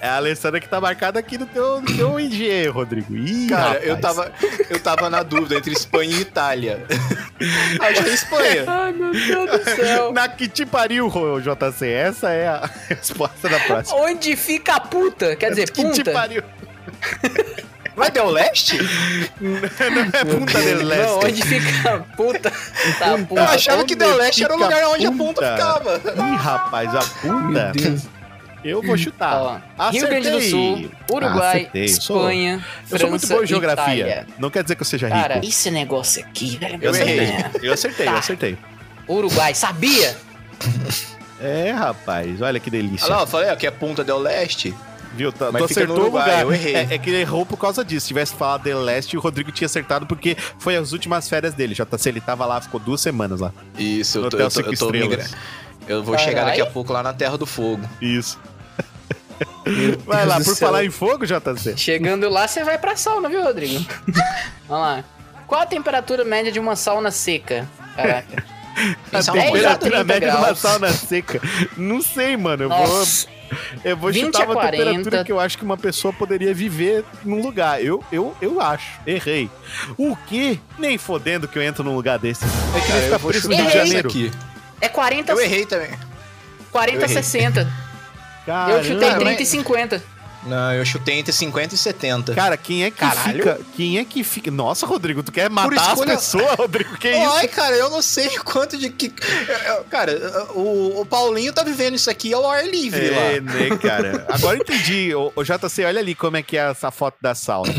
Speaker 1: É a Alessandra que tá marcada aqui no teu, no teu IG, Rodrigo. Ih,
Speaker 2: Cara, eu tava, eu tava na dúvida entre Espanha e Itália. Acho que é Espanha.
Speaker 3: Ai, meu Deus do céu.
Speaker 1: Na que te pariu, JC. Essa é a resposta da próxima.
Speaker 3: Onde fica a puta? Quer dizer,
Speaker 1: que te
Speaker 3: punta?
Speaker 1: pariu.
Speaker 2: Não é Del Leste?
Speaker 1: Não é Punta del Leste.
Speaker 3: Não, onde fica a puta? Tá,
Speaker 2: Eu
Speaker 3: punta.
Speaker 2: achava que
Speaker 1: onde
Speaker 2: Del Leste era o lugar onde a
Speaker 1: punta?
Speaker 2: ponta ficava.
Speaker 1: Ih, rapaz, a punta. Eu vou chutar.
Speaker 3: Ó, Rio Grande do
Speaker 1: Acertei.
Speaker 3: Sul, Uruguai,
Speaker 1: Acertei. Sou-
Speaker 3: Espanha,
Speaker 1: Eu
Speaker 3: França,
Speaker 1: sou muito bom em geografia.
Speaker 3: Itália.
Speaker 1: Não quer dizer que eu seja rico.
Speaker 3: Cara, esse negócio aqui, velho.
Speaker 2: Eu errei.
Speaker 3: Deus.
Speaker 1: Eu acertei, eu
Speaker 3: Tá.
Speaker 1: acertei.
Speaker 3: Uruguai, sabia?
Speaker 1: É, rapaz, olha que delícia.
Speaker 2: Olha lá, eu falei ó, que é Punta Del Leste.
Speaker 1: Viu? Tá,
Speaker 2: Mas
Speaker 1: tu
Speaker 2: no
Speaker 1: acertou o
Speaker 2: Uruguai,
Speaker 1: lugar.
Speaker 2: eu errei.
Speaker 1: É, é que ele errou por causa disso. Se tivesse falado de leste, o Rodrigo tinha acertado porque foi as últimas férias dele. Já tá, se ele tava lá, ficou duas semanas lá.
Speaker 2: Isso,
Speaker 1: No
Speaker 2: eu tô,
Speaker 1: Hotel
Speaker 2: eu tô,
Speaker 1: Cinco
Speaker 2: eu tô
Speaker 1: Estrelas.
Speaker 2: migrando. Eu vou
Speaker 3: Carai.
Speaker 2: chegar daqui a pouco lá na Terra do Fogo.
Speaker 1: Isso. Vai lá, por
Speaker 3: céu.
Speaker 1: falar em fogo, JC.
Speaker 3: Chegando lá, você vai pra sauna, viu, Rodrigo? Vamos lá. Qual a temperatura média de uma sauna seca? Caraca.
Speaker 1: A
Speaker 2: é
Speaker 3: a
Speaker 1: temperatura
Speaker 3: 30
Speaker 1: média de uma
Speaker 3: graus.
Speaker 1: sauna seca. Não sei, mano. Eu
Speaker 3: Nossa.
Speaker 1: vou, eu vou
Speaker 3: 20
Speaker 1: chutar
Speaker 3: a
Speaker 1: uma
Speaker 3: 40.
Speaker 1: temperatura que eu acho que uma pessoa poderia viver num lugar. Eu, eu, eu acho. Errei. O quê? Nem fodendo que eu entro num lugar desse. Eu queria
Speaker 2: Cara,
Speaker 1: ficar
Speaker 2: eu vou
Speaker 1: preso no
Speaker 2: chutar
Speaker 1: Rio de Janeiro.
Speaker 2: aqui.
Speaker 3: É 40,
Speaker 2: Eu errei também.
Speaker 3: 40
Speaker 2: eu errei.
Speaker 3: 60.
Speaker 1: Caramba.
Speaker 3: Eu chutei
Speaker 2: Cara,
Speaker 3: 30
Speaker 2: mas-
Speaker 3: e 50.
Speaker 2: Não, eu chutei entre 50 e 70.
Speaker 1: Cara, quem é que
Speaker 2: Caralho.
Speaker 1: fica. Quem é que fica. Nossa, Rodrigo, tu quer matar
Speaker 2: escolha-
Speaker 1: as pessoas, Rodrigo? Que isso?
Speaker 2: Ai, cara, eu não sei quanto de que. Cara, o, o Paulinho tá vivendo isso aqui ao ar livre
Speaker 1: É,
Speaker 2: lá.
Speaker 1: né, cara? Agora eu entendi. O, o JC, olha ali como é que é essa foto da sauna.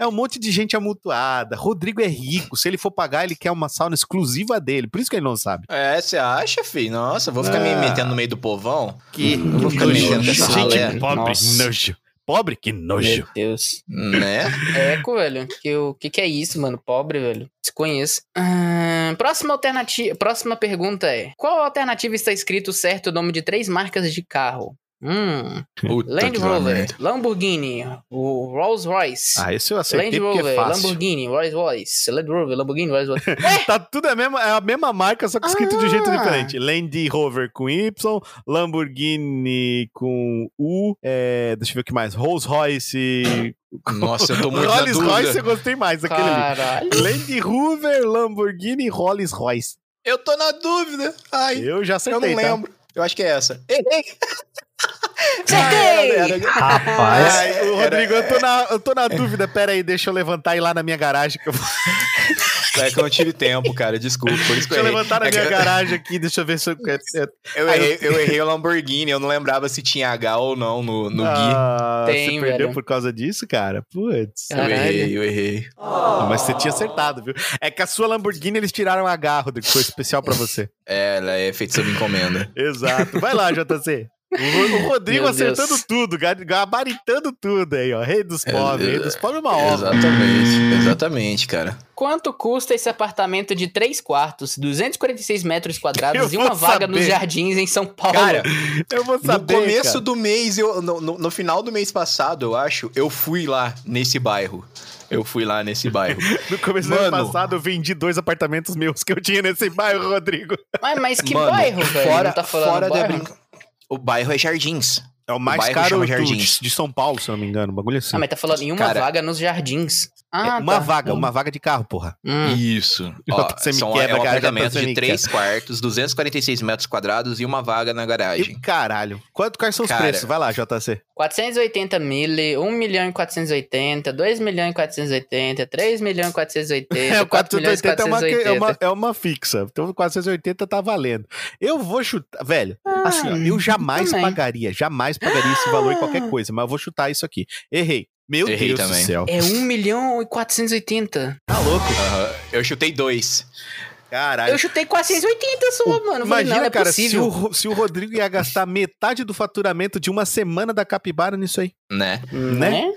Speaker 1: É um monte de gente amontoada. Rodrigo é rico. Se ele for pagar, ele quer uma sauna exclusiva dele. Por isso que ele não sabe.
Speaker 2: É, você acha, filho? Nossa, vou ficar me
Speaker 1: Ah.
Speaker 2: metendo no meio do povão?
Speaker 1: Que
Speaker 2: Eu vou ficar mexendo com essa
Speaker 1: Gente
Speaker 2: ralé.
Speaker 1: pobre,
Speaker 3: Nossa.
Speaker 1: nojo. Pobre, que nojo.
Speaker 3: Meu Deus.
Speaker 2: Né?
Speaker 3: Eco, velho. Que, o que, que é isso, mano? Pobre, velho. Desconheço. Ahn, próxima alternativa. Próxima pergunta é: Qual alternativa está escrito certo o nome de três marcas de carro? Hum.
Speaker 2: Puta
Speaker 3: Land Rover. Lamborghini, o Rolls Royce.
Speaker 1: Ah, esse eu
Speaker 3: Land
Speaker 1: acertei porque
Speaker 3: Rover,
Speaker 1: é fácil.
Speaker 3: Lamborghini, Rolls Royce, Land Rover, Lamborghini, Rolls Royce.
Speaker 1: Tá tudo a mesma, é a mesma marca, só que escrito de um jeito
Speaker 3: Ah.
Speaker 1: diferente. Land Rover com Y, Lamborghini com U, é, deixa eu ver o que mais. Rolls Royce.
Speaker 2: Nossa, eu tô muito
Speaker 1: Rolls Royce eu gostei mais daquele ali.
Speaker 3: Caralho.
Speaker 1: Land Rover, Lamborghini, Rolls Royce.
Speaker 2: Eu tô na dúvida. Ai,
Speaker 1: Eu já
Speaker 2: eu
Speaker 1: acertei,
Speaker 2: não
Speaker 1: tá?
Speaker 2: lembro. Eu acho que é essa. Errei!
Speaker 3: Acertei!
Speaker 5: Rapaz.
Speaker 1: Ai, o
Speaker 2: Era-
Speaker 1: Rodrigo, eu tô na, eu tô na dúvida. Pera aí, deixa eu levantar e ir lá na minha garagem. Que eu vou...
Speaker 2: É que eu não tive tempo, cara. Desculpa. Por isso que
Speaker 1: Deixa eu
Speaker 2: errei.
Speaker 1: levantar na
Speaker 2: É
Speaker 1: minha
Speaker 2: eu-
Speaker 1: garagem aqui, deixa eu ver se eu.
Speaker 2: Eu errei, eu errei o Lamborghini, eu não lembrava se tinha H ou não no, no Gui.
Speaker 1: Ah,
Speaker 3: Tem,
Speaker 1: você perdeu
Speaker 3: velho.
Speaker 1: por causa disso, cara? Putz.
Speaker 2: Eu errei, eu errei.
Speaker 1: Mas você tinha acertado, viu? É que a sua Lamborghini eles tiraram a H, Rodrigo, que foi especial pra você.
Speaker 2: É, ela é feita sob encomenda.
Speaker 1: Exato. Vai lá, JC. O, Ro- o Rodrigo
Speaker 3: Meu
Speaker 1: acertando
Speaker 3: Deus.
Speaker 1: tudo, ga- gabaritando tudo aí, ó. Rei dos pobres.
Speaker 2: é,
Speaker 1: Rei dos pobres é uma obra.
Speaker 2: Exatamente, exatamente, cara.
Speaker 3: Quanto custa esse apartamento de 3 quartos, 246 metros quadrados
Speaker 1: Eu
Speaker 3: e uma vaga nos
Speaker 1: saber.
Speaker 3: jardins em São Paulo?
Speaker 2: Cara,
Speaker 1: Eu vou
Speaker 2: no
Speaker 1: saber.
Speaker 2: começo
Speaker 1: cara.
Speaker 2: do mês, eu, no, no- no final do mês passado, eu acho, eu fui lá nesse bairro. Eu fui lá nesse bairro.
Speaker 1: No começo do ano
Speaker 2: Mano.
Speaker 1: passado, eu vendi dois apartamentos meus que eu tinha nesse bairro, Rodrigo.
Speaker 3: Mas, mas que
Speaker 2: Mano,
Speaker 3: bairro, velho?
Speaker 2: Fora,
Speaker 3: tá falando
Speaker 2: fora da
Speaker 3: bairro?
Speaker 2: O bairro é Jardins.
Speaker 1: É o mais
Speaker 2: bairro
Speaker 1: caro do-
Speaker 2: Jardins.
Speaker 1: de São Paulo, se eu não me engano. Um bagulho assim.
Speaker 3: Ah, mas tá falando em uma
Speaker 2: Cara,
Speaker 3: vaga nos jardins. Ah,
Speaker 1: uma
Speaker 3: tá.
Speaker 1: vaga, uma vaga de carro, porra.
Speaker 3: Hum.
Speaker 2: Isso.
Speaker 1: Ó, você me
Speaker 2: são,
Speaker 1: quebra,
Speaker 2: é um
Speaker 1: cara,
Speaker 2: apartamento de 3 quartos, 246 metros quadrados e uma vaga na garagem.
Speaker 1: E caralho. Quanto, quais são os
Speaker 2: Cara.
Speaker 1: preços? Vai lá, JC.
Speaker 3: 480 mil, 1 milhão e 480, 2 milhões e 480, 3 milhões e 480,
Speaker 1: É, o
Speaker 3: 4 milhões e
Speaker 1: 480 é uma,
Speaker 3: 480.
Speaker 1: é, uma, é uma fixa. Então, 480 tá valendo. Eu vou chutar. Velho, assim, ó, eu jamais
Speaker 3: também.
Speaker 1: pagaria, jamais pagaria esse valor em qualquer coisa, mas eu vou chutar isso aqui. Errei. Meu
Speaker 2: Errei
Speaker 1: Deus
Speaker 2: também.
Speaker 1: do céu.
Speaker 3: É 1 milhão e 480.
Speaker 1: Tá louco?
Speaker 2: Eu chutei dois.
Speaker 1: Caralho.
Speaker 3: Eu chutei 480 só, mano. Eu falei,
Speaker 1: Imagina,
Speaker 3: não, não é
Speaker 1: cara, se o, se o Rodrigo ia gastar metade do faturamento de uma semana da capibara nisso aí.
Speaker 2: Né?
Speaker 1: né?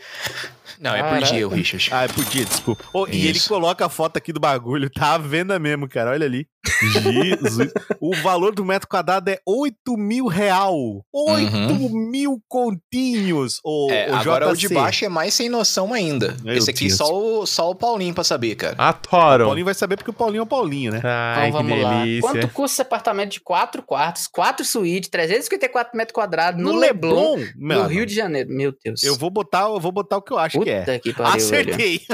Speaker 2: Não, é por dia, o Richard.
Speaker 1: Ah, é por dia, desculpa. Ô, e ele coloca a foto aqui do bagulho, tá à venda mesmo, cara. Olha ali. Jesus. o valor do metro quadrado é 8 mil real. 8 mil continhos.
Speaker 2: Uhum. É,
Speaker 1: ô,
Speaker 2: agora o de baixo é mais sem noção ainda.
Speaker 1: Meu
Speaker 2: Esse aqui
Speaker 1: Deus.
Speaker 2: só o, só o Paulinho pra saber, cara.
Speaker 1: O
Speaker 6: Atoram.
Speaker 1: Paulinho vai saber porque o Paulinho é o Paulinho, né?
Speaker 6: Ai,
Speaker 3: Então
Speaker 6: que
Speaker 3: vamos lá. Quanto custa esse apartamento de 4 quartos, 4 suítes, 354 metros quadrados no,
Speaker 1: No
Speaker 3: Leblon,
Speaker 1: Leblon,
Speaker 3: no Rio de Janeiro? Meu Deus.
Speaker 1: Eu vou botar, eu vou botar o que eu acho que é.
Speaker 3: Que pariu.
Speaker 1: Acertei.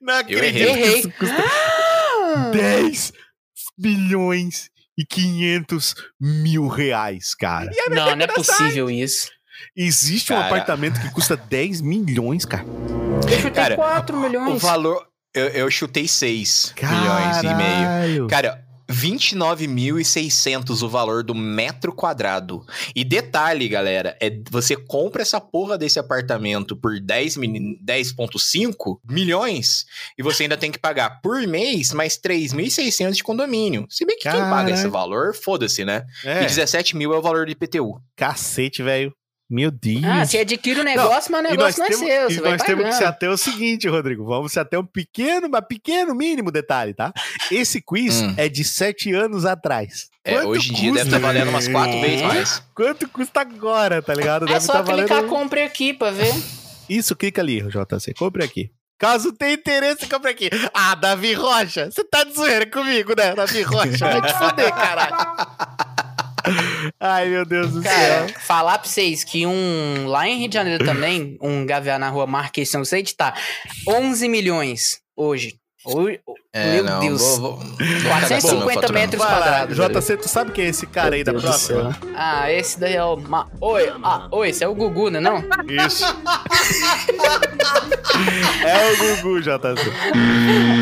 Speaker 1: Não acredito
Speaker 2: errei.
Speaker 1: que
Speaker 3: Errei.
Speaker 1: isso custa
Speaker 3: Ah!
Speaker 1: 10 bilhões e 500 mil reais, cara.
Speaker 3: Não, não é possível isso.
Speaker 1: Existe um
Speaker 2: Cara.
Speaker 1: apartamento que custa 10 milhões, cara.
Speaker 3: Eu chutei
Speaker 2: Cara,
Speaker 3: 4
Speaker 2: O
Speaker 3: milhões.
Speaker 2: valor. Eu, eu chutei 6 milhões e meio.
Speaker 1: Caralho.
Speaker 2: Cara, 29.600 o valor do metro quadrado. E detalhe, galera, é você compra essa porra desse apartamento por 10 mil- 10.5 milhões e você ainda tem que pagar por mês mais 3.600 de condomínio. Se bem que quem paga
Speaker 1: Caralho.
Speaker 2: esse valor, foda-se, né?
Speaker 1: É,
Speaker 2: E 17 mil é o valor do IPTU.
Speaker 1: cacete, velho. Meu Deus.
Speaker 3: Ah, você adquire o negócio, mas o negócio não é
Speaker 1: temos,
Speaker 3: seu.
Speaker 1: e
Speaker 3: Você vai
Speaker 1: nós temos que se
Speaker 3: pagando.
Speaker 1: ater ao seguinte, Rodrigo. Vamos se ater um pequeno, mas pequeno mínimo detalhe, tá? Esse quiz
Speaker 2: Hum.
Speaker 1: é de sete anos atrás.
Speaker 2: É,
Speaker 1: Quanto
Speaker 2: hoje em dia deve estar valendo umas 4
Speaker 3: É.
Speaker 2: vezes mais.
Speaker 1: Quanto custa agora, tá ligado?
Speaker 3: É
Speaker 1: Deve
Speaker 3: só
Speaker 1: tá
Speaker 3: clicar
Speaker 1: valendo...
Speaker 3: compre aqui pra ver.
Speaker 1: Isso, clica ali, JC. Compre aqui. Caso tenha interesse, compre aqui. Ah, Davi Rocha, você tá de zoeira comigo, né, Davi Rocha? Vai te foder, caralho. Ai, meu Deus do
Speaker 3: Cara,
Speaker 1: céu.
Speaker 3: falar pra vocês que um. Lá em Rio de Janeiro também, um gaviar na rua Marquês São Vicente tá 11 milhões hoje.
Speaker 2: É,
Speaker 3: Meu
Speaker 2: não,
Speaker 3: Deus.
Speaker 2: Vou, vou, vou
Speaker 3: 450 metros quadrados.
Speaker 1: JC, tu sabe quem é esse cara aí da
Speaker 3: Deus
Speaker 1: próxima?
Speaker 3: Ah, esse daí é o. Ma... Oi, ah, oi, esse é o Gugu, né? Não?
Speaker 1: Isso. é o Gugu, JC.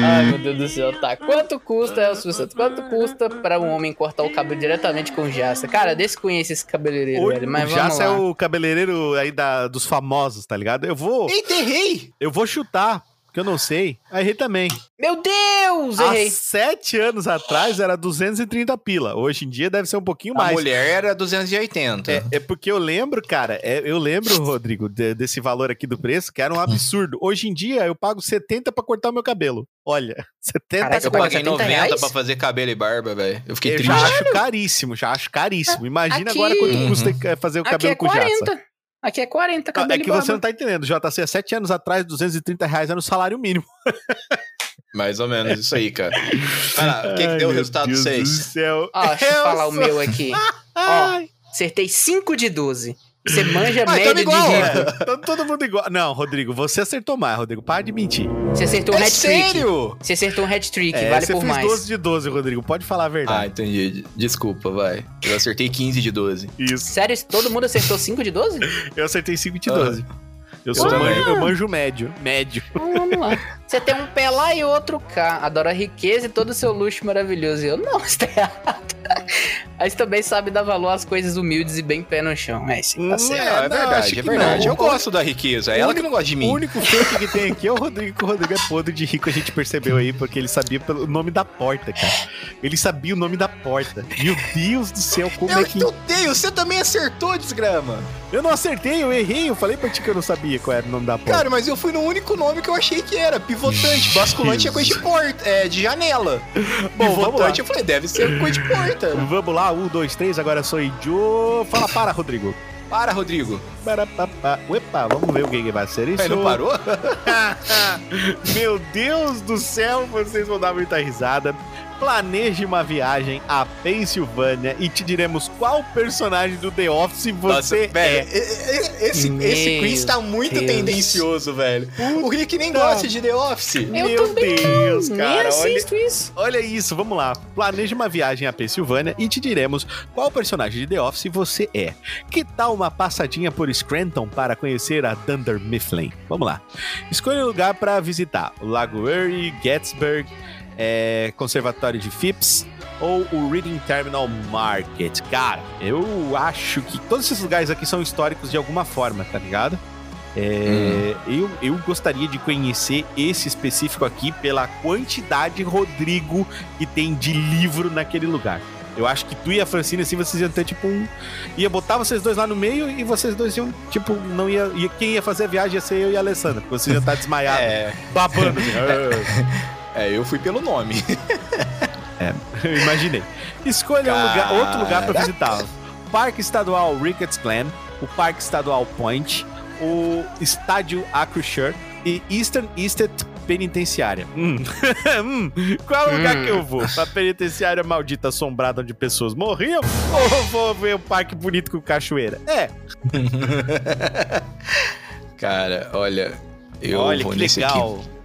Speaker 3: Ai, meu Deus do céu, tá. Quanto custa, Elcio Santos? Quanto custa pra um homem cortar o cabelo diretamente com jaça? Cara, desconheço esse cabeleireiro,
Speaker 1: O,
Speaker 3: velho, mas
Speaker 1: o
Speaker 3: vamos
Speaker 1: Jaça é o cabeleireiro aí da, dos famosos, tá ligado? Eu vou,
Speaker 2: Eita, errei!
Speaker 1: eu vou chutar, porque eu não sei. Aí errei também.
Speaker 3: Meu Deus,
Speaker 1: Há
Speaker 3: errei.
Speaker 1: sete anos atrás era 230 pila. Hoje em dia deve ser um pouquinho
Speaker 2: A
Speaker 1: mais.
Speaker 2: mulher era 280.
Speaker 1: É, é porque eu lembro, cara, é- eu lembro, Rodrigo, de- desse valor aqui do preço, que era um absurdo. Hoje em dia eu pago 70 pra cortar o meu cabelo. Olha, 70
Speaker 3: Caraca,
Speaker 2: Eu paguei
Speaker 3: 70
Speaker 2: 90
Speaker 3: reais?
Speaker 2: pra fazer cabelo e barba, velho. Eu fiquei
Speaker 1: eu
Speaker 2: triste.
Speaker 1: já acho caríssimo, já acho caríssimo. Imagina
Speaker 3: Aqui-
Speaker 1: agora quanto
Speaker 2: Uhum.
Speaker 1: custa eh, fazer o
Speaker 3: Aqui
Speaker 1: cabelo
Speaker 3: é
Speaker 1: com jaça.
Speaker 3: 40. Aqui é 40,
Speaker 1: Não,
Speaker 3: cabelo
Speaker 1: É que
Speaker 3: e barba.
Speaker 1: você não tá entendendo. JC, há sete anos atrás, 230 reais era o salário mínimo.
Speaker 2: Mais ou menos isso aí, cara. Lá, o que, que deu o
Speaker 1: meu
Speaker 2: resultado
Speaker 1: Deus do
Speaker 2: 6?
Speaker 1: céu.
Speaker 3: Ó, deixa eu falar o meu aqui.
Speaker 1: Ai,
Speaker 3: Acertei 5 de 12. Você manja
Speaker 2: Ah,
Speaker 3: média
Speaker 2: tamo igual,
Speaker 3: de
Speaker 2: é.
Speaker 3: rico.
Speaker 1: tá todo mundo igual. Não, Rodrigo, você acertou mais, Rodrigo. Para de mentir.
Speaker 3: Você acertou um
Speaker 2: É
Speaker 3: hat-trick.
Speaker 2: sério?
Speaker 3: Você acertou um hat-trick,
Speaker 1: É,
Speaker 3: vale
Speaker 1: você
Speaker 3: por
Speaker 1: fez
Speaker 3: mais.
Speaker 1: 12 de 12, Rodrigo. Pode falar a
Speaker 2: Ah,
Speaker 1: verdade.
Speaker 2: entendi. Desculpa, vai. Eu acertei 15 de 12.
Speaker 1: Isso.
Speaker 3: Sério, todo mundo acertou 5 de 12?
Speaker 1: Eu acertei 5 de
Speaker 2: Ah.
Speaker 1: 12. Eu, sou
Speaker 2: também.
Speaker 1: manjo, eu manjo médio. Médio.
Speaker 3: Então, vamos lá. Você tem um pé lá e outro cá. Adora a riqueza e todo o seu luxo maravilhoso. E eu, não, você tá errado. Mas também sabe dar valor às coisas humildes e bem pé no chão. É, sim, tá
Speaker 1: Hum,
Speaker 3: certo.
Speaker 2: É, é verdade, é verdade.
Speaker 1: não.
Speaker 2: Eu gosto da riqueza. É ela que não gosta de
Speaker 1: O
Speaker 2: mim.
Speaker 1: único fake que tem aqui é o Rodrigo, que o Rodrigo é podre de rico, a gente percebeu aí, porque ele sabia pelo nome da porta, cara. Ele sabia o nome da porta. Meu Deus do céu, como
Speaker 2: Eu
Speaker 1: é que.
Speaker 2: chutei, você também acertou, desgrama.
Speaker 1: Eu não acertei, eu errei, eu falei pra ti que eu não sabia qual era o nome da porta.
Speaker 2: Cara, mas eu fui no único nome que eu achei que era. Pivotante. Basculante é coisa de porta, é de janela.
Speaker 1: Bom, lá.
Speaker 2: Pivotante, eu falei, deve ser coisa de porta.
Speaker 1: Vamos lá, um, dois, três, agora sou Idio. Fala para, Rodrigo.
Speaker 2: Para, Rodrigo.
Speaker 1: Para, pa, pa. Uepa, vamos ver o que vai ser isso.
Speaker 2: Ele não parou?
Speaker 1: Meu Deus do céu, vocês vão dar muita risada. Planeje uma viagem à Pensilvânia e te diremos qual personagem do The Office você
Speaker 2: velho,
Speaker 1: é.
Speaker 2: esse,
Speaker 3: Meu
Speaker 2: esse quiz tá muito
Speaker 3: Deus.
Speaker 2: tendencioso, velho. O Rick nem gosta de The Office.
Speaker 3: Eu
Speaker 1: Meu Deus,
Speaker 3: Nem
Speaker 1: cara, olha,
Speaker 3: assisto isso.
Speaker 1: olha isso, vamos lá. Planeje uma viagem à Pensilvânia e te diremos qual personagem de The Office você é. Que tal uma passadinha por Scranton para conhecer a Dunder Mifflin? Vamos lá. Escolha um lugar para visitar: o Lago Erie, Gettysburg, é, Conservatório de Phipps ou o Reading Terminal Market. Cara, eu acho que todos esses lugares aqui são históricos de alguma forma, tá ligado? É, eu, eu gostaria de conhecer esse específico aqui pela quantidade, Rodrigo, que tem de livro naquele lugar. Eu acho que tu e a Francine, assim, vocês iam ter tipo um. Ia botar vocês dois lá no meio e vocês dois iam, tipo, não ia. ia quem ia fazer a viagem ia ser eu e a Alessandra, porque vocês iam estar desmaiados,
Speaker 2: É,
Speaker 1: babando. Assim, "Ah".
Speaker 2: É, eu fui pelo nome.
Speaker 1: Eu imaginei. Escolha um lugar, outro lugar para visitar. Parque Estadual Ricketts Glen, o Parque Estadual Point, o Estádio Acrisure e Eastern Estate Penitenciária. Hum. Hum. Qual é o lugar
Speaker 3: Hum.
Speaker 1: que eu vou? Pra penitenciária maldita assombrada onde pessoas morriam? Ou vou ver um parque bonito com cachoeira? É,
Speaker 2: Cara, olha, eu
Speaker 1: olha
Speaker 2: vou
Speaker 1: que
Speaker 2: nesse
Speaker 1: legal.
Speaker 2: aqui.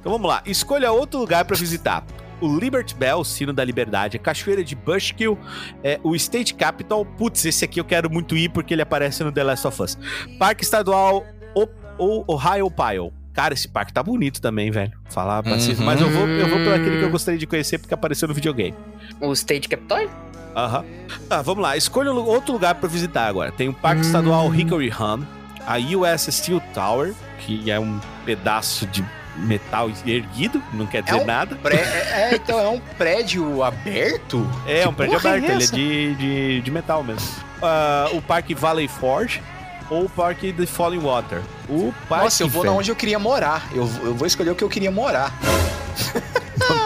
Speaker 1: Então vamos lá, escolha outro lugar pra visitar. O Liberty Bell, Sino da Liberdade, a Cachoeira de Bushkill, é, o State Capitol, putz, esse aqui eu quero muito ir porque ele aparece no The Last of Us. Parque Estadual o, o Ohio Pile. Cara, esse parque tá bonito também, velho. Falar pra vocês.
Speaker 2: Uhum.
Speaker 1: Mas eu vou, eu vou por aquele que eu gostaria de conhecer porque apareceu no videogame.
Speaker 3: O State Capitol?
Speaker 1: Aham. Ah, vamos lá. Escolha outro lugar pra visitar agora. Tem o Parque
Speaker 3: Hum.
Speaker 1: Estadual Hickory Run, a US Steel Tower, que é um pedaço de metal erguido, não quer dizer
Speaker 2: um
Speaker 1: nada.
Speaker 2: Pré- é, é, então é um prédio aberto?
Speaker 1: É,
Speaker 2: Que
Speaker 1: um prédio
Speaker 2: é
Speaker 1: aberto, ele é de, de, de metal mesmo. Ah, o Parque Valley Forge ou o Parque The Falling Water. O parque.
Speaker 2: Nossa, eu vou na onde eu queria morar. Eu, eu vou escolher o que eu queria morar.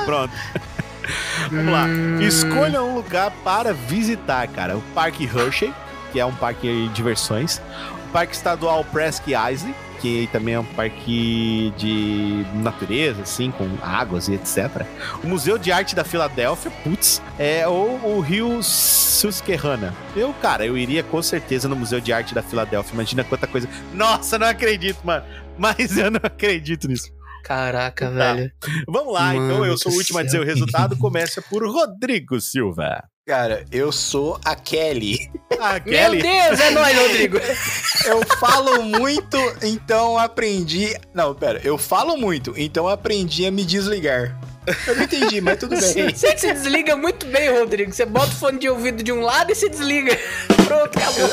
Speaker 1: Pronto. Vamos lá. Escolha um lugar para visitar, cara. O Parque Hershey, que é um parque de diversões. O Parque Estadual Presque Isle, que também é um parque de natureza, assim, com águas e etc. O Museu de Arte da Filadélfia, putz, é ou o Rio Susquehanna. Eu, cara, eu iria com certeza no Museu de Arte da Filadélfia. Imagina quanta coisa. Nossa, não acredito, mano. Mas eu não acredito nisso.
Speaker 3: Caraca,
Speaker 1: Tá.
Speaker 3: velho.
Speaker 1: Vamos lá, então
Speaker 3: Mano
Speaker 1: eu sou o último a dizer o resultado. Começa por Rodrigo Silva.
Speaker 2: Cara, eu sou a Kelly.
Speaker 1: A
Speaker 3: Meu
Speaker 1: Kelly.
Speaker 3: Deus, é nóis, Rodrigo.
Speaker 2: Eu falo muito, então aprendi. Não, pera, eu falo muito, então aprendi a me desligar. Eu não entendi, mas tudo bem.
Speaker 3: Você que se desliga muito bem, Rodrigo. Você bota o fone de ouvido de um lado e se desliga. Pronto, acabou.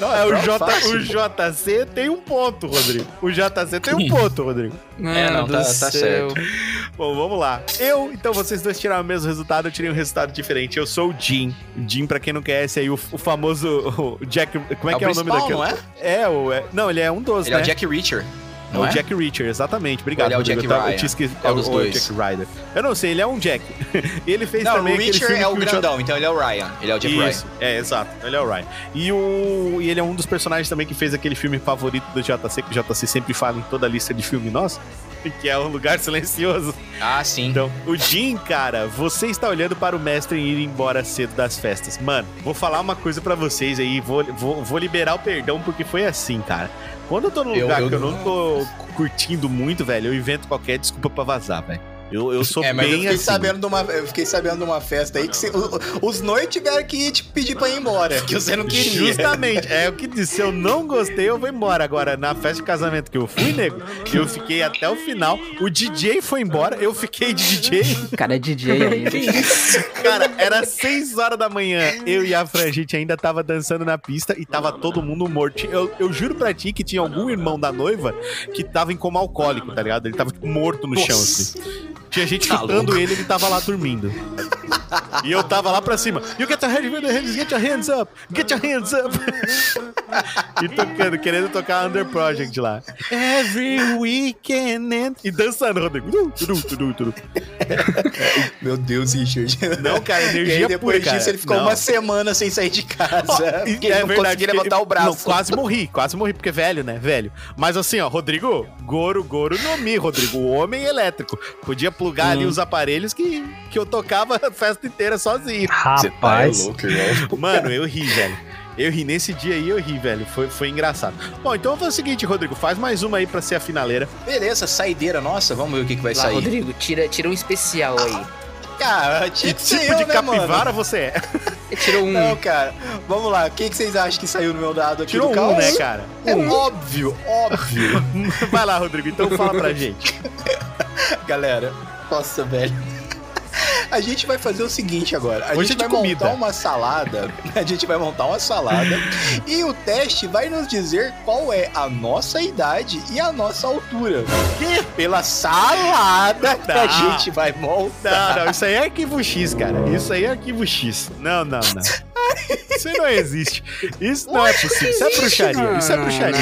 Speaker 2: Não,
Speaker 1: É, o,
Speaker 2: pronto,
Speaker 1: J,
Speaker 2: fácil.
Speaker 1: o JC tem um ponto, Rodrigo. O JC tem um ponto, Rodrigo.
Speaker 2: É, não, tá- tá
Speaker 3: céu.
Speaker 1: Bom, vamos lá. Eu, então vocês dois tiraram o mesmo resultado, eu tirei um resultado diferente. Eu sou o Jim. Jim, pra quem não conhece aí, o, o famoso o Jack. Como é,
Speaker 2: É o
Speaker 1: que é o nome daquele?
Speaker 2: não é?
Speaker 1: É, o. é- não, ele é um dos,
Speaker 2: Ele
Speaker 1: né?
Speaker 2: é o Jack Reacher.
Speaker 1: É
Speaker 2: Não
Speaker 1: o
Speaker 2: é?
Speaker 1: Jack Reacher, exatamente. Obrigado.
Speaker 2: Ele é o. Jack
Speaker 1: Eu tava- eu
Speaker 2: Ryan?
Speaker 1: é o,
Speaker 2: dos
Speaker 1: o? Jack Ryder. Eu não sei, ele é um Jack. ele fez
Speaker 2: Não,
Speaker 1: também
Speaker 2: o Reacher
Speaker 1: filme
Speaker 2: é o grandão, então ele é o Ryan. Ele é o Jack
Speaker 1: Isso, é, exato. Ele é o Ryan. E, o, e ele é um dos personagens também que fez aquele filme favorito do JC, que o JC sempre fala em toda a lista de filme nosso, que é O Lugar Silencioso.
Speaker 2: Ryan. Ah, sim.
Speaker 1: Então, o Jim, cara, você está olhando para o mestre ir embora cedo das festas. Mano, vou falar uma coisa pra vocês aí, vou, vou, vou liberar o perdão, porque foi assim, cara. Quando eu tô num
Speaker 2: Eu-
Speaker 1: lugar
Speaker 2: eu-
Speaker 1: que eu não tô curtindo muito, velho, eu invento qualquer desculpa pra vazar, velho. Eu, eu sou
Speaker 2: É, mas eu
Speaker 1: bem
Speaker 2: fiquei,
Speaker 1: assim.
Speaker 2: sabendo de uma, eu fiquei sabendo de uma festa aí que os noites tiveram que te pedir pra ir embora, que você não queria.
Speaker 1: Justamente, é o que disse. Se eu não gostei, eu vou embora. Agora, na festa de casamento que eu fui, nego, eu fiquei até o final. O DJ foi embora, eu fiquei de DJ.
Speaker 5: O cara é DJ aí.
Speaker 1: Cara, era 6 horas da manhã. Eu e a Fran, a gente ainda tava dançando na pista e tava todo mundo morto. Eu, eu juro pra ti que tinha algum irmão da noiva que tava em coma alcoólico, tá ligado? Ele tava tipo, morto no chão, assim. Tinha gente
Speaker 2: Tá
Speaker 1: chutando
Speaker 2: louco.
Speaker 1: ele ele tava lá dormindo. E eu tava lá pra cima. You get your hands, get your hands up, get your hands up. e tocando, querendo tocar Under Project lá. Every weekend. and- E dançando, Rodrigo.
Speaker 2: Meu Deus, Richard.
Speaker 1: Não, cara,
Speaker 2: E
Speaker 1: energia
Speaker 2: aí, depois
Speaker 1: pura,
Speaker 2: disso, ele ficou
Speaker 1: Não.
Speaker 2: uma semana sem sair de casa.
Speaker 1: E
Speaker 2: porque ele não conseguia
Speaker 1: porque-
Speaker 2: levantar o braço.
Speaker 1: Não, quase morri, quase morri, porque é velho, né? Velho. Mas assim, ó, Rodrigo, Goro, Goro no Mi, Rodrigo, o homem elétrico. Podia plugar ali os aparelhos que, que eu tocava a festa inteira sozinho.
Speaker 2: Você tá
Speaker 5: Rapaz.
Speaker 2: louco.
Speaker 1: Mano, eu ri, velho. Eu ri nesse dia aí, eu ri, velho. Foi, foi engraçado. Bom, então vamos fazer o seguinte, Rodrigo, faz mais uma aí pra ser a finaleira.
Speaker 2: Beleza, saideira nossa, vamos ver o que, que vai
Speaker 3: Lá,
Speaker 2: sair.
Speaker 3: Rodrigo, tira, tira um especial aí.
Speaker 2: Cara,
Speaker 1: Que
Speaker 2: tinha que ser
Speaker 1: tipo
Speaker 2: eu,
Speaker 1: de
Speaker 2: né,
Speaker 1: capivara
Speaker 2: mano?
Speaker 1: você é?
Speaker 3: Tirou um.
Speaker 2: Não, cara, vamos lá. O que, que vocês acham que saiu no meu dado aqui
Speaker 1: Tirou
Speaker 2: do
Speaker 1: um,
Speaker 2: caos?
Speaker 1: né, cara?
Speaker 2: É óbvio, óbvio.
Speaker 1: Vai lá, Rodrigo, então fala pra gente.
Speaker 2: Galera, nossa, velho. A gente vai fazer o seguinte agora. A
Speaker 1: Hoje
Speaker 2: gente
Speaker 1: é de
Speaker 2: vai
Speaker 1: comida.
Speaker 2: montar uma salada. A gente vai montar uma salada. e o teste vai nos dizer qual é a nossa idade e a nossa altura.
Speaker 1: Que?
Speaker 2: Pela salada que a gente vai montar.
Speaker 1: Não, não, isso aí é arquivo X, cara. Isso aí é arquivo X. Não, não, não. Isso aí não existe. Isso não é possível. Isso é bruxaria. Isso é bruxaria,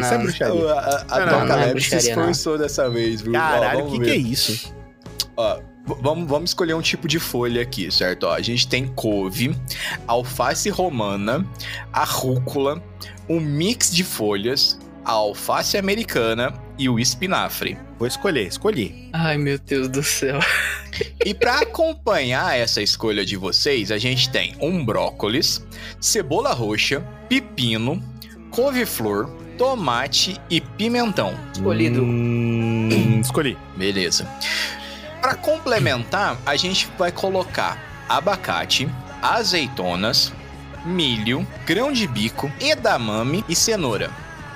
Speaker 1: Isso é bruxaria.
Speaker 2: A, Doca
Speaker 3: é
Speaker 2: Lab se esforçou dessa vez, viu?
Speaker 1: Caralho, o que, que é isso?
Speaker 2: Ó, vamos, vamos escolher um tipo de folha aqui, certo? Ó, a gente tem couve, alface romana, a rúcula, um mix de folhas, a alface americana e o espinafre.
Speaker 1: Vou escolher, escolhi.
Speaker 3: Ai, meu Deus do céu.
Speaker 2: E para acompanhar essa escolha de vocês, a gente tem um brócolis, cebola roxa, pepino, couve-flor, tomate e pimentão.
Speaker 3: Escolhido.
Speaker 1: Hum, escolhi.
Speaker 2: Beleza. Para complementar, a gente vai colocar abacate, azeitonas, milho, grão de bico, edamame e cenoura.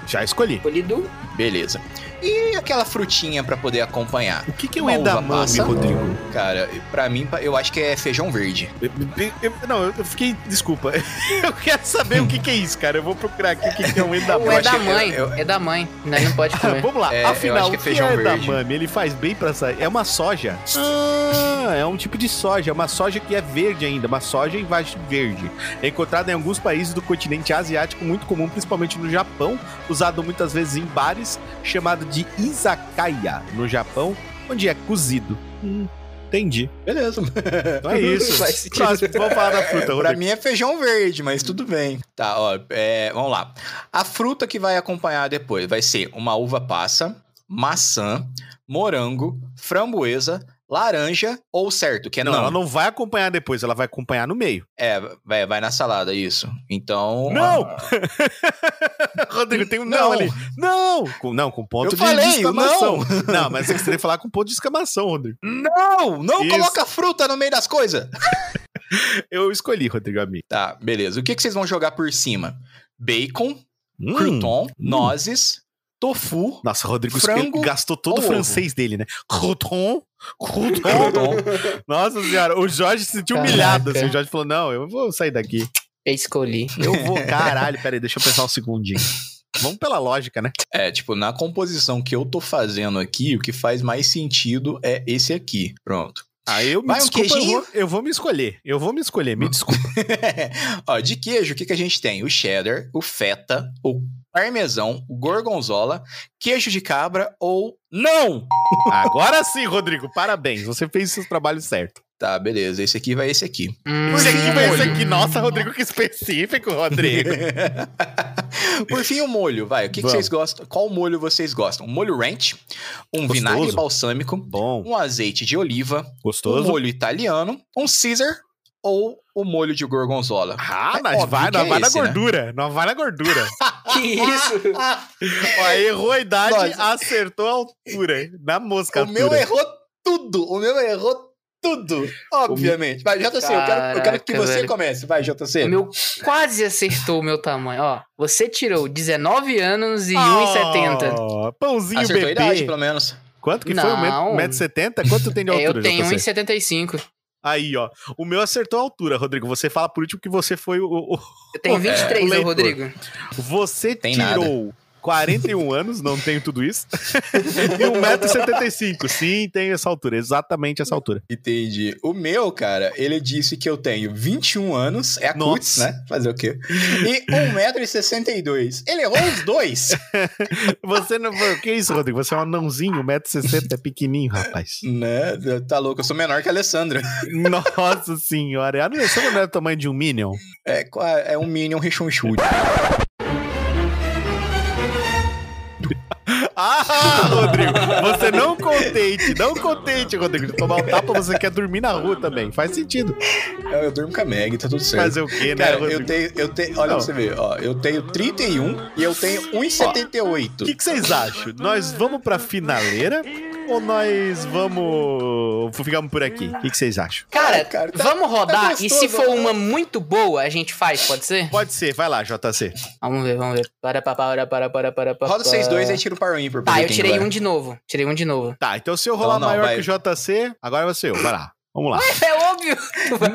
Speaker 1: Já escolhi.
Speaker 3: Escolhido.
Speaker 2: Beleza. E aquela frutinha para poder acompanhar.
Speaker 1: O que, que é o edamame. Rodrigo?
Speaker 2: Cara, pra mim, eu acho que é feijão verde.
Speaker 1: Eu- eu- Não, eu fiquei. Desculpa. Eu quero saber o que, que é isso, cara. Eu vou procurar aqui o que, que é um edamame.
Speaker 3: é
Speaker 2: acho
Speaker 3: da
Speaker 2: que-
Speaker 3: mãe.
Speaker 2: eu-
Speaker 3: É da mãe. Nós não pode comer.
Speaker 1: Vamos lá,
Speaker 2: É,
Speaker 1: afinal,
Speaker 2: que é
Speaker 1: o que
Speaker 2: feijão
Speaker 1: é
Speaker 2: verde.
Speaker 1: edamame? Ele faz bem pra sair. É uma soja. Ah, é um tipo de soja. É uma soja que é verde ainda. Uma soja em vagem verde. É encontrada em alguns países do continente asiático, muito comum, principalmente no Japão. Usado muitas vezes em bares, chamado de izakaya, no Japão, onde é cozido. Hum, entendi.
Speaker 2: Beleza.
Speaker 1: Então é isso. Próximo, vamos falar da fruta,
Speaker 2: pra
Speaker 1: Rodrigo.
Speaker 2: mim é feijão verde, mas tudo bem. Tá, ó, é, vamos lá. A fruta que vai acompanhar depois vai ser uma uva passa, maçã, morango, framboesa, laranja ou certo, que é
Speaker 1: Não,
Speaker 2: não.
Speaker 1: ela não vai acompanhar depois, ela vai acompanhar no meio.
Speaker 2: É, vai, vai na salada, isso. Então.
Speaker 1: Não!
Speaker 2: ah,
Speaker 1: Rodrigo, tem um não,
Speaker 2: Não.
Speaker 1: ali. Não! Com, não, com ponto
Speaker 2: Eu
Speaker 1: de, de
Speaker 2: falei,
Speaker 1: exclamação. Não. mas você tem que falar com ponto de exclamação, Rodrigo.
Speaker 2: Não! Não
Speaker 1: Isso.
Speaker 2: coloca fruta no meio das coisas!
Speaker 1: Eu escolhi, Rodrigo amigo.
Speaker 2: Tá, beleza. O que, que vocês vão jogar por cima? Bacon,
Speaker 1: Hum.
Speaker 2: crouton, nozes, tofu.
Speaker 1: Nossa, Rodrigo
Speaker 2: Frango
Speaker 1: gastou todo o francês dele, né? Crouton, crouton.
Speaker 2: Crouton.
Speaker 1: Nossa senhora, o Jorge se sentiu
Speaker 3: Caraca.
Speaker 1: humilhado. Assim, o Jorge falou: Não, eu vou sair daqui.
Speaker 3: Eu escolhi.
Speaker 1: Eu vou. Caralho, peraí, deixa eu pensar um segundinho. Vamos pela lógica, né?
Speaker 2: É, tipo, na composição que eu tô fazendo aqui, o que faz mais sentido é esse aqui. Pronto.
Speaker 1: Aí eu me
Speaker 2: Vai um
Speaker 1: desculpa, eu vou, eu vou me escolher. Eu vou me escolher, me desculpa.
Speaker 2: Ó, de queijo, o que, que a gente tem? O cheddar, o feta, o parmesão, gorgonzola, queijo de cabra ou não!
Speaker 1: Agora sim, Rodrigo, parabéns. Você fez seu trabalho certo.
Speaker 2: Tá, beleza. Esse aqui vai esse aqui.
Speaker 3: Hum,
Speaker 1: Esse aqui vai esse aqui. Nossa, Rodrigo, que específico, Rodrigo.
Speaker 2: Por fim, o molho, vai. O que, que vocês gostam? Qual molho vocês gostam? Um molho ranch, um
Speaker 1: Gostoso.
Speaker 2: vinagre balsâmico,
Speaker 1: Bom,
Speaker 2: um azeite de oliva, um
Speaker 1: gostoso.
Speaker 2: molho italiano, um Caesar ou o molho de gorgonzola.
Speaker 1: Ah,
Speaker 2: é mas
Speaker 1: vai,
Speaker 2: é
Speaker 1: né?
Speaker 2: não
Speaker 1: vai na
Speaker 2: gordura. Né?
Speaker 1: Não vai na gordura.
Speaker 3: que isso?
Speaker 1: Ó, errou a idade,
Speaker 2: Nossa.
Speaker 1: acertou a altura. Na mosca.
Speaker 2: O meu errou tudo. O meu errou tudo. Obviamente. Vai, JC, Caraca, eu, quero, eu quero que você
Speaker 3: velho.
Speaker 2: comece. Vai, JC.
Speaker 3: O meu quase acertou o meu tamanho. Ó, você tirou 19 anos e
Speaker 1: oh,
Speaker 3: 1,70.
Speaker 1: Pãozinho
Speaker 2: acertou bebê. a idade, pelo menos.
Speaker 1: Quanto que
Speaker 3: não. foi?
Speaker 1: 1,70m? Quanto tem de altura,
Speaker 3: Eu tenho 1,75m.
Speaker 1: Aí, ó. O meu acertou a altura, Rodrigo. Você fala por último que você foi o. o-
Speaker 3: Eu tenho
Speaker 1: o
Speaker 3: 23, ô
Speaker 1: leitor.
Speaker 3: Rodrigo.
Speaker 1: Você
Speaker 2: Tem
Speaker 1: tirou 41 anos, não tenho tudo isso. e 1,75m. Sim, tenho essa altura, exatamente essa altura.
Speaker 2: Entendi. O meu, cara, ele disse que eu tenho 21 anos, é a
Speaker 1: Nossa.
Speaker 2: Cuts, né? Fazer o quê? E 1,62m. Ele errou os dois.
Speaker 1: Você não. O que é isso, Rodrigo? Você é um anãozinho, 1,60m, é pequenininho, rapaz.
Speaker 2: né? Tá louco, eu sou menor que a Alessandra.
Speaker 1: Nossa senhora. A Alessandra não é o tamanho de um Minion?
Speaker 2: É, é um Minion rechonchudo.
Speaker 1: Ah, Rodrigo, você não contente, não contente, Rodrigo, de tomar um tapa, você quer dormir na rua também. Faz sentido.
Speaker 2: Eu, eu durmo com a Meg, tá tudo certo.
Speaker 1: Fazer o quê, né,
Speaker 2: Cara,
Speaker 1: Rodrigo?
Speaker 2: eu tenho, eu tenho, olha
Speaker 1: Não.
Speaker 2: pra você ver, ó, eu tenho 31 e eu tenho
Speaker 1: O
Speaker 2: 1,78.
Speaker 1: que, que vocês acham? Nós vamos pra finaleira ou nós vamos. Ficamos por aqui? O que, vocês acham?
Speaker 3: Cara,
Speaker 2: Ah, cara, tá-
Speaker 3: vamos rodar
Speaker 2: tá
Speaker 3: e se
Speaker 2: gostoso,
Speaker 3: for
Speaker 2: né?
Speaker 3: uma muito boa, a gente faz, pode ser?
Speaker 1: Pode ser, vai lá, JC.
Speaker 3: Vamos ver, vamos ver. Para, para, para, para, para, para.
Speaker 2: Roda vocês dois aí tira o par ímpar. pra
Speaker 3: Tá, eu tirei um de novo. Tirei um de novo.
Speaker 1: Tá, então se eu rolar
Speaker 2: Não, não,
Speaker 1: maior
Speaker 2: vai.
Speaker 1: que o JC, agora vai ser eu. Vai lá. Vamos lá.
Speaker 3: É óbvio!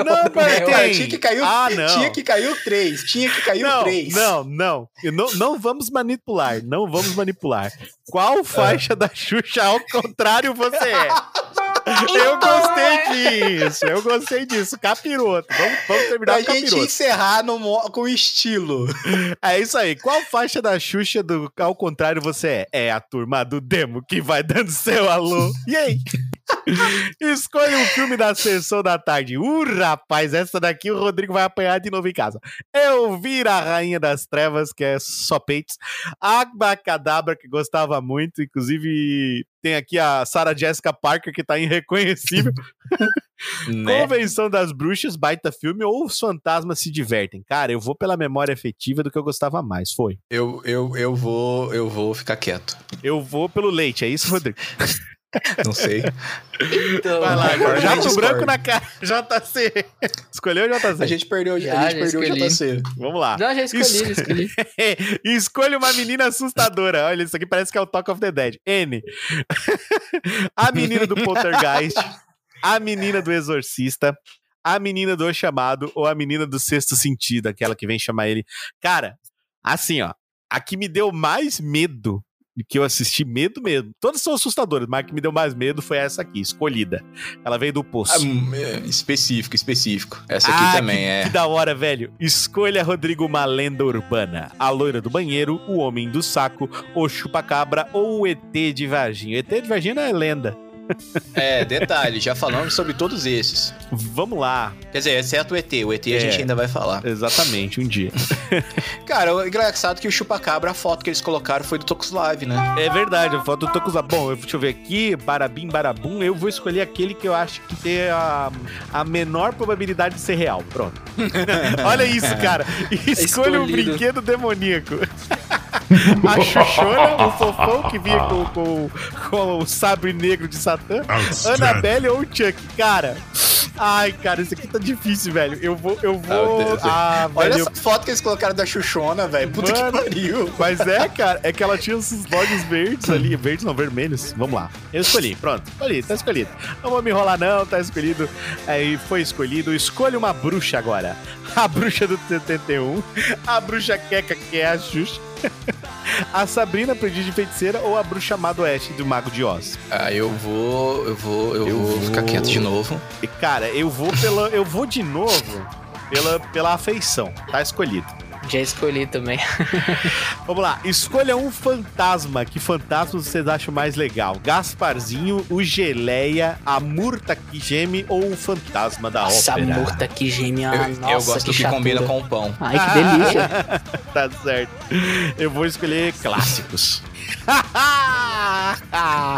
Speaker 1: Não,
Speaker 3: maior.
Speaker 1: tem-
Speaker 2: tinha que cair o,
Speaker 1: Ah, não.
Speaker 2: tinha que cair o 3, tinha que cair o
Speaker 1: Não,
Speaker 2: 3.
Speaker 1: não, não, não. Não vamos manipular. Não vamos manipular. Qual faixa da Xuxa ao contrário você é? Eu
Speaker 3: Então,
Speaker 1: gostei disso. Eu gostei disso. Capiroto. Vamos, vamos terminar
Speaker 2: Pra
Speaker 1: com
Speaker 2: gente
Speaker 1: capiroto.
Speaker 2: encerrar no, com estilo.
Speaker 1: É isso aí. Qual faixa da Xuxa do ao contrário você é? É a turma do demo que vai dando seu alô. E aí? Escolha um filme da sessão da tarde. Uh, rapaz, essa daqui o Rodrigo vai apanhar de novo em casa. Eu vi a Rainha das Trevas, que é só peitos. Abacadabra, que gostava muito. Inclusive, tem aqui a Sarah Jessica Parker, que tá irreconhecível.
Speaker 2: Né?
Speaker 1: Convenção das Bruxas, baita filme, ou Os Fantasmas se Divertem. Cara, eu vou pela memória afetiva do que eu gostava mais. Foi.
Speaker 2: Eu, eu, eu, vou, eu vou ficar quieto.
Speaker 1: Eu vou pelo leite, é isso, Rodrigo?
Speaker 2: Não sei.
Speaker 3: Então,
Speaker 1: Vai lá, agora. Jato
Speaker 2: discordo.
Speaker 1: branco na cara. JC. Escolheu o JC?
Speaker 2: A gente perdeu,
Speaker 3: Já,
Speaker 2: a gente
Speaker 3: já
Speaker 2: perdeu
Speaker 3: escolhi.
Speaker 2: o JC.
Speaker 1: Vamos lá.
Speaker 3: Não, já escolhi, já escolhi.
Speaker 1: Escolha uma menina assustadora. Olha, isso aqui parece que é o Talk of the Dead. N. a menina do Poltergeist. A menina do Exorcista. A menina do O Chamado. Ou a menina do Sexto Sentido. Aquela que vem chamar ele. Cara, assim, ó. A que me deu mais medo. Que eu assisti medo mesmo. Todas são assustadoras, mas a que me deu mais medo foi essa aqui, escolhida. Ela veio do poço.
Speaker 2: Ah, hum, é, específico, específico. Essa aqui
Speaker 1: Ah,
Speaker 2: também
Speaker 1: que,
Speaker 2: é.
Speaker 1: Que da hora, velho. Escolha, Rodrigo, uma lenda urbana. A loira do banheiro, o homem do saco, o chupacabra ou o ET de Varginha. O ET de Varginha não é lenda.
Speaker 2: É, detalhe, já falamos sobre todos esses.
Speaker 1: Vamos lá.
Speaker 2: Quer dizer, exceto o ET. O ET a
Speaker 1: É.
Speaker 2: gente ainda vai falar.
Speaker 1: Exatamente, um dia.
Speaker 2: Cara, o engraçado é que o Chupacabra, a foto que eles colocaram foi do Tocos Live, né?
Speaker 1: É verdade, a foto do Tokusa. Bom, eu- deixa eu ver aqui. Barabim, barabum. Eu vou escolher aquele que eu acho que tem a, a menor probabilidade de ser real. Pronto. Olha isso, cara. Escolha um brinquedo demoníaco. A Xuxona, o fofão que vinha com, com, com o sabre negro de Satã. Annabelle ou o Chuck. Cara, ai, cara, isso aqui tá difícil, velho. Eu vou, eu
Speaker 2: Ah,
Speaker 1: vou. Ah,
Speaker 2: Olha
Speaker 1: velho.
Speaker 2: essa foto que eles colocaram da Xuxona, velho. Puta
Speaker 1: Mano.
Speaker 2: que pariu.
Speaker 1: Mas é, cara, é que ela tinha esses olhos verdes ali. Verdes não, vermelhos. Vamos lá. Eu escolhi, pronto. Escolhi, tá escolhido. Não vou me enrolar, não, tá escolhido. Aí foi escolhido. Escolha uma bruxa agora. A bruxa do 71. A bruxa queca, que é a Xuxa. A Sabrina, aprendiz de feiticeira, ou a bruxa amada oeste do Mago de Oz.
Speaker 2: Ah, eu vou. Eu vou. Eu,
Speaker 1: Eu
Speaker 2: vou,
Speaker 1: vou-
Speaker 2: ficar quieto de novo.
Speaker 1: E, cara, eu vou pela. Eu vou de novo pela, pela afeição. Tá escolhido.
Speaker 3: Já escolhi também.
Speaker 1: Vamos lá, escolha um fantasma. Que fantasma vocês acham mais legal? Gasparzinho, o Geleia, a Murta que geme ou o fantasma da
Speaker 3: Nossa,
Speaker 1: ópera?
Speaker 3: murta que geme.
Speaker 2: Eu,
Speaker 3: Ah,
Speaker 2: eu
Speaker 3: nossa,
Speaker 2: gosto
Speaker 3: que
Speaker 2: que, combina com o pão.
Speaker 3: Ai, que delícia.
Speaker 1: Tá certo. Eu vou escolher clássicos.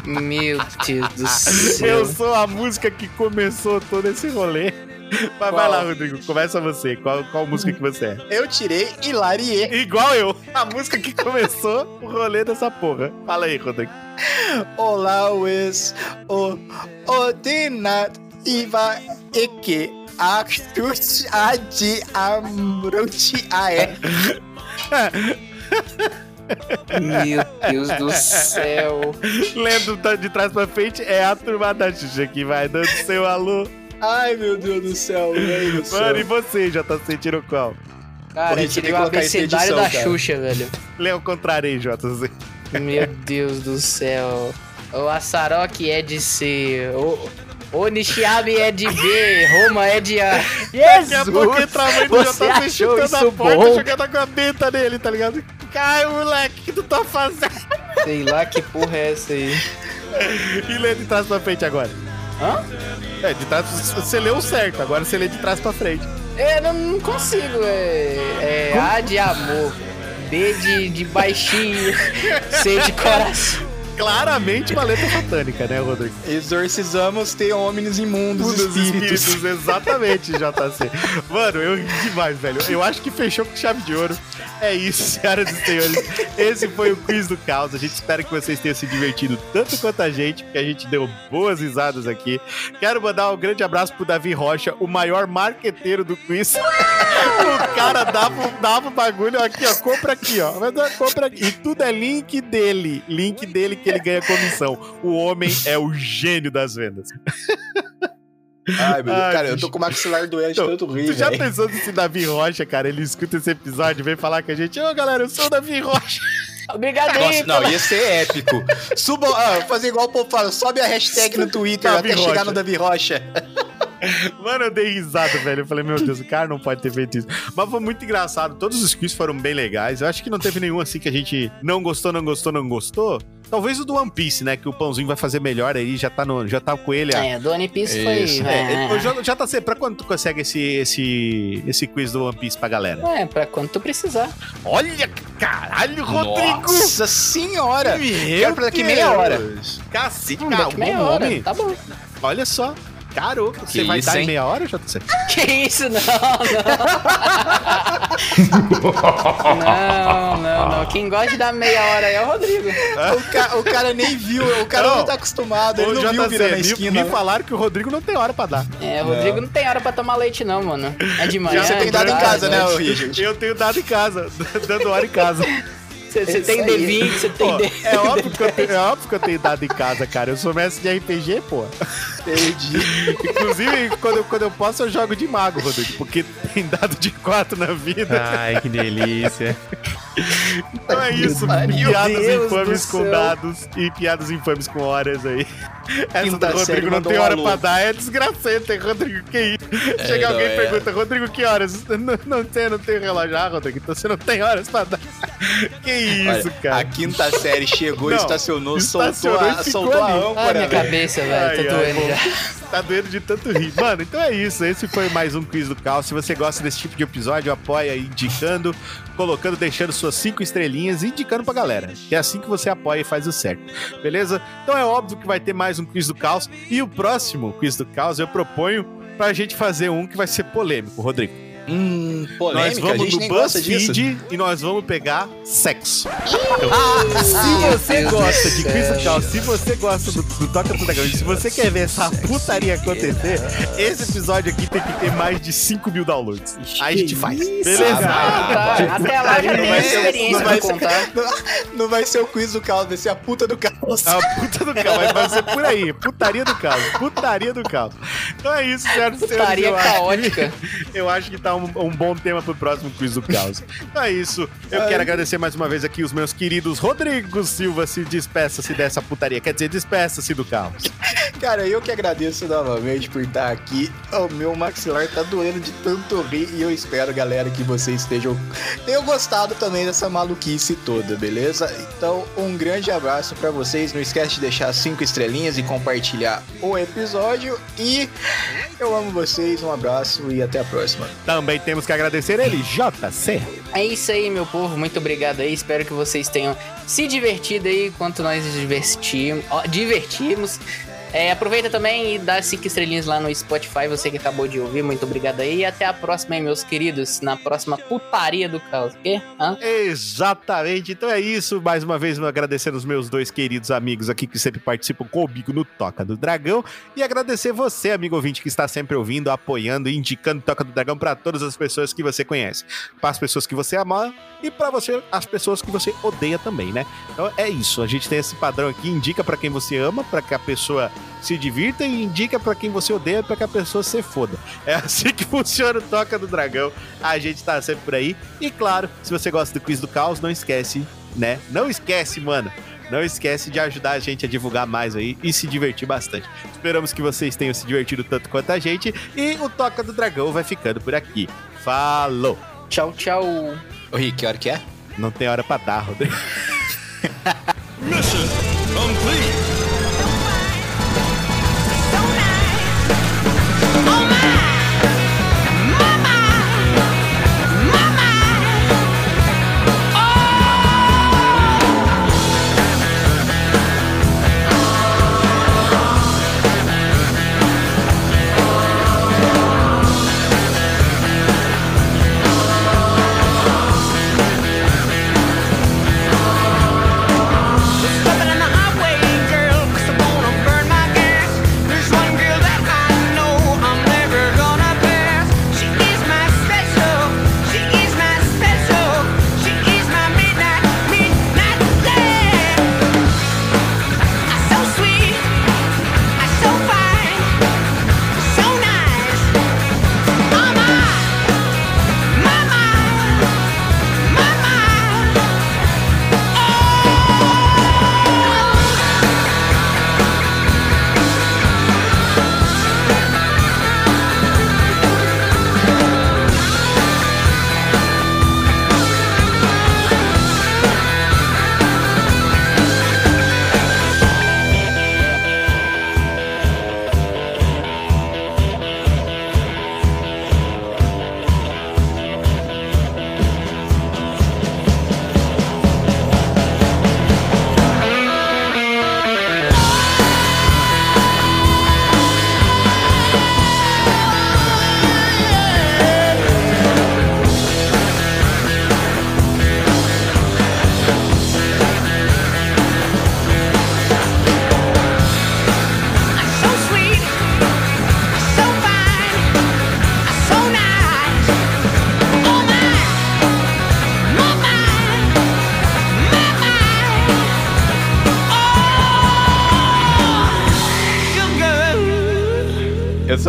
Speaker 3: Meu Deus do céu.
Speaker 1: Eu sou a música que começou todo esse rolê. Mas vai lá, Rodrigo, começa você. Qual, qual música que você é?
Speaker 2: Eu tirei Hilarie.
Speaker 1: Igual eu, a música que começou o rolê dessa porra. Fala aí, Rodrigo.
Speaker 2: Olá, Wes. O Odinat Iva Eke. Actus Adi Amruti Ae.
Speaker 3: Meu Deus do céu.
Speaker 1: Lendo de trás pra frente, é a turma da Xuxa que vai dando seu alô.
Speaker 2: Ai, meu Deus do céu, velho
Speaker 1: Mano, e você, já tá sentindo qual?
Speaker 3: Cara, eu tirei o abecedário da
Speaker 2: cara.
Speaker 3: Xuxa, velho.
Speaker 1: Lê ao contrário aí, JZ.
Speaker 3: Meu Deus do céu. O Asaroque é de C. O, o Nishiabe é de B. Roma é de A.
Speaker 1: Daqui a pouco entra a mãe do JZ
Speaker 3: achou
Speaker 1: chutando a porta,
Speaker 3: bom?
Speaker 1: jogando a gaveta nele, tá ligado? Cai, moleque, o que tu tá fazendo?
Speaker 3: Sei lá que porra é essa aí.
Speaker 1: E lê de trás pra frente agora.
Speaker 3: Hã?
Speaker 1: É, de trás você leu certo, agora você lê de trás pra frente.
Speaker 3: É, não, não consigo. É, é A de amor. B de, de baixinho. C de coração.
Speaker 1: Claramente uma letra satânica, né, Rodrigo?
Speaker 2: Exorcizamos ter homens imundos,
Speaker 1: Um dos
Speaker 2: espíritos.
Speaker 1: espíritos, exatamente, JC. Mano, eu ri demais, velho. Eu acho que fechou com chave de ouro. É isso, senhoras e senhores. Esse foi o Quiz do Caos. A gente espera que vocês tenham se divertido tanto quanto a gente, porque a gente deu boas risadas aqui. Quero mandar um grande abraço pro Davi Rocha, o maior marqueteiro do quiz. o cara dava, dava o bagulho aqui, ó. Compra aqui, ó, Compra aqui. E tudo é link dele. Link dele que ele ganha comissão. O homem é o gênio das vendas.
Speaker 2: Ai, meu Deus.
Speaker 1: Ai,
Speaker 2: cara, eu tô com o maxilar doendo de
Speaker 1: Então,
Speaker 2: tanto rir,
Speaker 1: Tu já
Speaker 2: velho.
Speaker 1: pensou se Davi Rocha, cara, ele escuta esse episódio e vem falar com a gente, ô galera, eu sou o Davi Rocha.
Speaker 3: Obrigado.
Speaker 2: Nossa, não, ia ser épico. Suba, ah, fazer igual o povo fala, sobe a hashtag no Twitter
Speaker 1: Davi
Speaker 2: até chegar
Speaker 1: Rocha.
Speaker 2: no Davi Rocha.
Speaker 1: Mano, eu dei risada, velho. Eu falei, meu Deus, o cara não pode ter feito isso. Mas foi muito engraçado. Todos os quiz foram bem legais. Eu acho que não teve nenhum assim que a gente não gostou, não gostou, não gostou. Talvez o do One Piece, né? Que o Pãozinho vai fazer melhor aí, já tá, no, já tá com ele. a-
Speaker 3: É, do One Piece foi.
Speaker 2: Isso.
Speaker 1: É,
Speaker 3: É,
Speaker 1: é, já, já tá sempre. Pra quando tu consegue esse, esse, esse quiz do One Piece pra galera?
Speaker 3: é, pra quando tu precisar.
Speaker 1: Olha, caralho, Rodrigo!
Speaker 2: Nossa senhora!
Speaker 1: Meu
Speaker 2: Quero pra daqui meia hora.
Speaker 1: Deus. Cacete,
Speaker 3: Hum,
Speaker 1: cara,
Speaker 3: daqui meia hora.
Speaker 1: nome.
Speaker 3: Tá bom.
Speaker 1: Olha só. Caro, você
Speaker 2: Que
Speaker 1: vai
Speaker 2: isso,
Speaker 1: dar em
Speaker 2: hein?
Speaker 1: meia hora, JC?
Speaker 3: Que isso, não, não. não, não, não. Quem gosta de dar meia hora aí é o Rodrigo.
Speaker 2: O, ca- o cara nem viu, o cara
Speaker 1: Não.
Speaker 2: não tá acostumado, ele não viu virando a
Speaker 1: me-
Speaker 2: esquina.
Speaker 1: Me,
Speaker 2: né?
Speaker 1: falaram que o Rodrigo não tem hora pra dar.
Speaker 3: É, o Rodrigo não. tem hora pra tomar leite, não, mano. É de manhã.
Speaker 2: Você tem
Speaker 3: de
Speaker 2: dado em casa, né, Richard?
Speaker 1: Eu tenho dado em casa, dando hora em casa.
Speaker 3: Você você tem
Speaker 2: aí.
Speaker 3: D20, você tem
Speaker 1: Pô,
Speaker 3: D.
Speaker 1: é, óbvio que eu tenho, é óbvio que eu tenho dado em casa, cara. Eu sou mestre de RPG, pô.
Speaker 2: Entendi.
Speaker 1: Inclusive, quando, eu- quando eu posso, eu jogo de mago, Rodrigo. Porque tem dado de 4 na vida.
Speaker 6: Ai, que delícia.
Speaker 1: Então é isso.
Speaker 3: Meu
Speaker 1: Piadas
Speaker 3: Deus
Speaker 1: infames com
Speaker 3: céu.
Speaker 1: dados e piadas infames com horas aí. Essa
Speaker 2: Quinta
Speaker 1: do Rodrigo não tem hora pra dar. É desgracenta, hein, Rodrigo? Que isso? Chega
Speaker 2: não,
Speaker 1: alguém e
Speaker 2: é.
Speaker 1: pergunta, Rodrigo, que horas? Não, não tem, não tem relógio. Ah, Rodrigo, então você não tem horas pra dar. Que isso,
Speaker 2: Olha,
Speaker 1: cara?
Speaker 2: A quinta série chegou,
Speaker 1: Não,
Speaker 2: estacionou,
Speaker 1: estacionou
Speaker 2: soltou, a, soltou a
Speaker 1: ali.
Speaker 3: Ai,
Speaker 2: âncora,
Speaker 3: minha cabeça, velho. Tô já.
Speaker 1: Tá doendo de tanto rir. Mano, então é isso. Esse foi mais um quiz do caos. Se você gosta desse tipo de episódio, apoia indicando, colocando, deixando suas cinco estrelinhas e indicando pra galera. É assim que você apoia e faz o certo. Beleza? Então é óbvio que vai ter mais um quiz do caos. E o próximo quiz do caos eu proponho pra gente fazer um que vai ser polêmico, Rodrigo.
Speaker 2: Hum,
Speaker 1: nós
Speaker 2: polêmica, a
Speaker 1: vamos
Speaker 2: gente
Speaker 1: no. BuzzFeed e nós vamos pegar sexo.
Speaker 3: Ah,
Speaker 1: Se você gosta de
Speaker 3: céu.
Speaker 1: quiz do caos, se você gosta do, do Toca do Dragão, e se você quer ver essa putaria acontecer, esse episódio aqui tem que ter mais de 5 mil downloads. Aí a gente faz. Beleza?
Speaker 3: Tá, até lá já
Speaker 2: Não
Speaker 3: tem
Speaker 2: vai ser-
Speaker 3: experiência
Speaker 2: não vai ser-
Speaker 3: contar.
Speaker 2: Não, não vai ser o quiz do caos, vai ser a puta do caos.
Speaker 1: A puta do caos, vai- vai ser por aí. Putaria do caos. Putaria do caos. Então é isso, certo?
Speaker 3: Putaria
Speaker 1: eu acho que-
Speaker 3: caótica.
Speaker 1: Eu acho que tá um, um bom tema pro próximo quiz do caos. Então é isso. Eu quero agradecer mais uma vez aqui os meus queridos Rodrigo Silva. Se despeça-se dessa putaria. Quer dizer, despeça-se do caos.
Speaker 2: Cara, eu que agradeço novamente por estar aqui. O meu maxilar tá doendo de tanto rir e eu espero, galera, que vocês estejam tenham gostado também dessa maluquice toda, beleza? Então, um grande abraço pra vocês. Não esquece de deixar cinco estrelinhas e compartilhar o episódio. E eu amo vocês. Um abraço e até a próxima.
Speaker 1: Também temos que agradecer ele, JC.
Speaker 3: É isso aí, meu povo. Muito obrigado aí. Espero que vocês tenham se divertido aí enquanto nós divertimos. divertimos. É, aproveita também e dá cinco estrelinhas lá no Spotify, você que acabou de ouvir. Muito obrigado aí. E até a próxima, hein, meus queridos. Na próxima putaria do caos. O quê? Hã?
Speaker 1: Exatamente. Então é isso. Mais uma vez, agradecendo os meus dois queridos amigos aqui que sempre participam comigo no Toca do Dragão. E agradecer você, amigo ouvinte, que está sempre ouvindo, apoiando e indicando Toca do Dragão para todas as pessoas que você conhece. Para as pessoas que você ama e para você, as pessoas que você odeia também, né? Então é isso. A gente tem esse padrão aqui. Indica para quem você ama, para que a pessoa se divirta e indica pra quem você odeia pra que a pessoa se foda. É assim que funciona o Toca do Dragão. A gente tá sempre por aí. E claro, se você gosta do Quiz do Caos, não esquece, né? Não esquece, mano. Não esquece de ajudar a gente a divulgar mais aí e se divertir bastante. Esperamos que vocês tenham se divertido tanto quanto a gente. E o Toca do Dragão vai ficando por aqui. Falou!
Speaker 3: Tchau, tchau.
Speaker 2: Ô, Rick, que hora que é?
Speaker 1: Não tem hora pra dar, Rodrigo.
Speaker 7: Mission complete.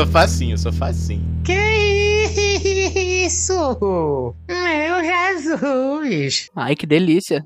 Speaker 2: Sou facinho, eu sou facinho.
Speaker 8: Que isso? Meu Jesus!
Speaker 3: Ai, que delícia.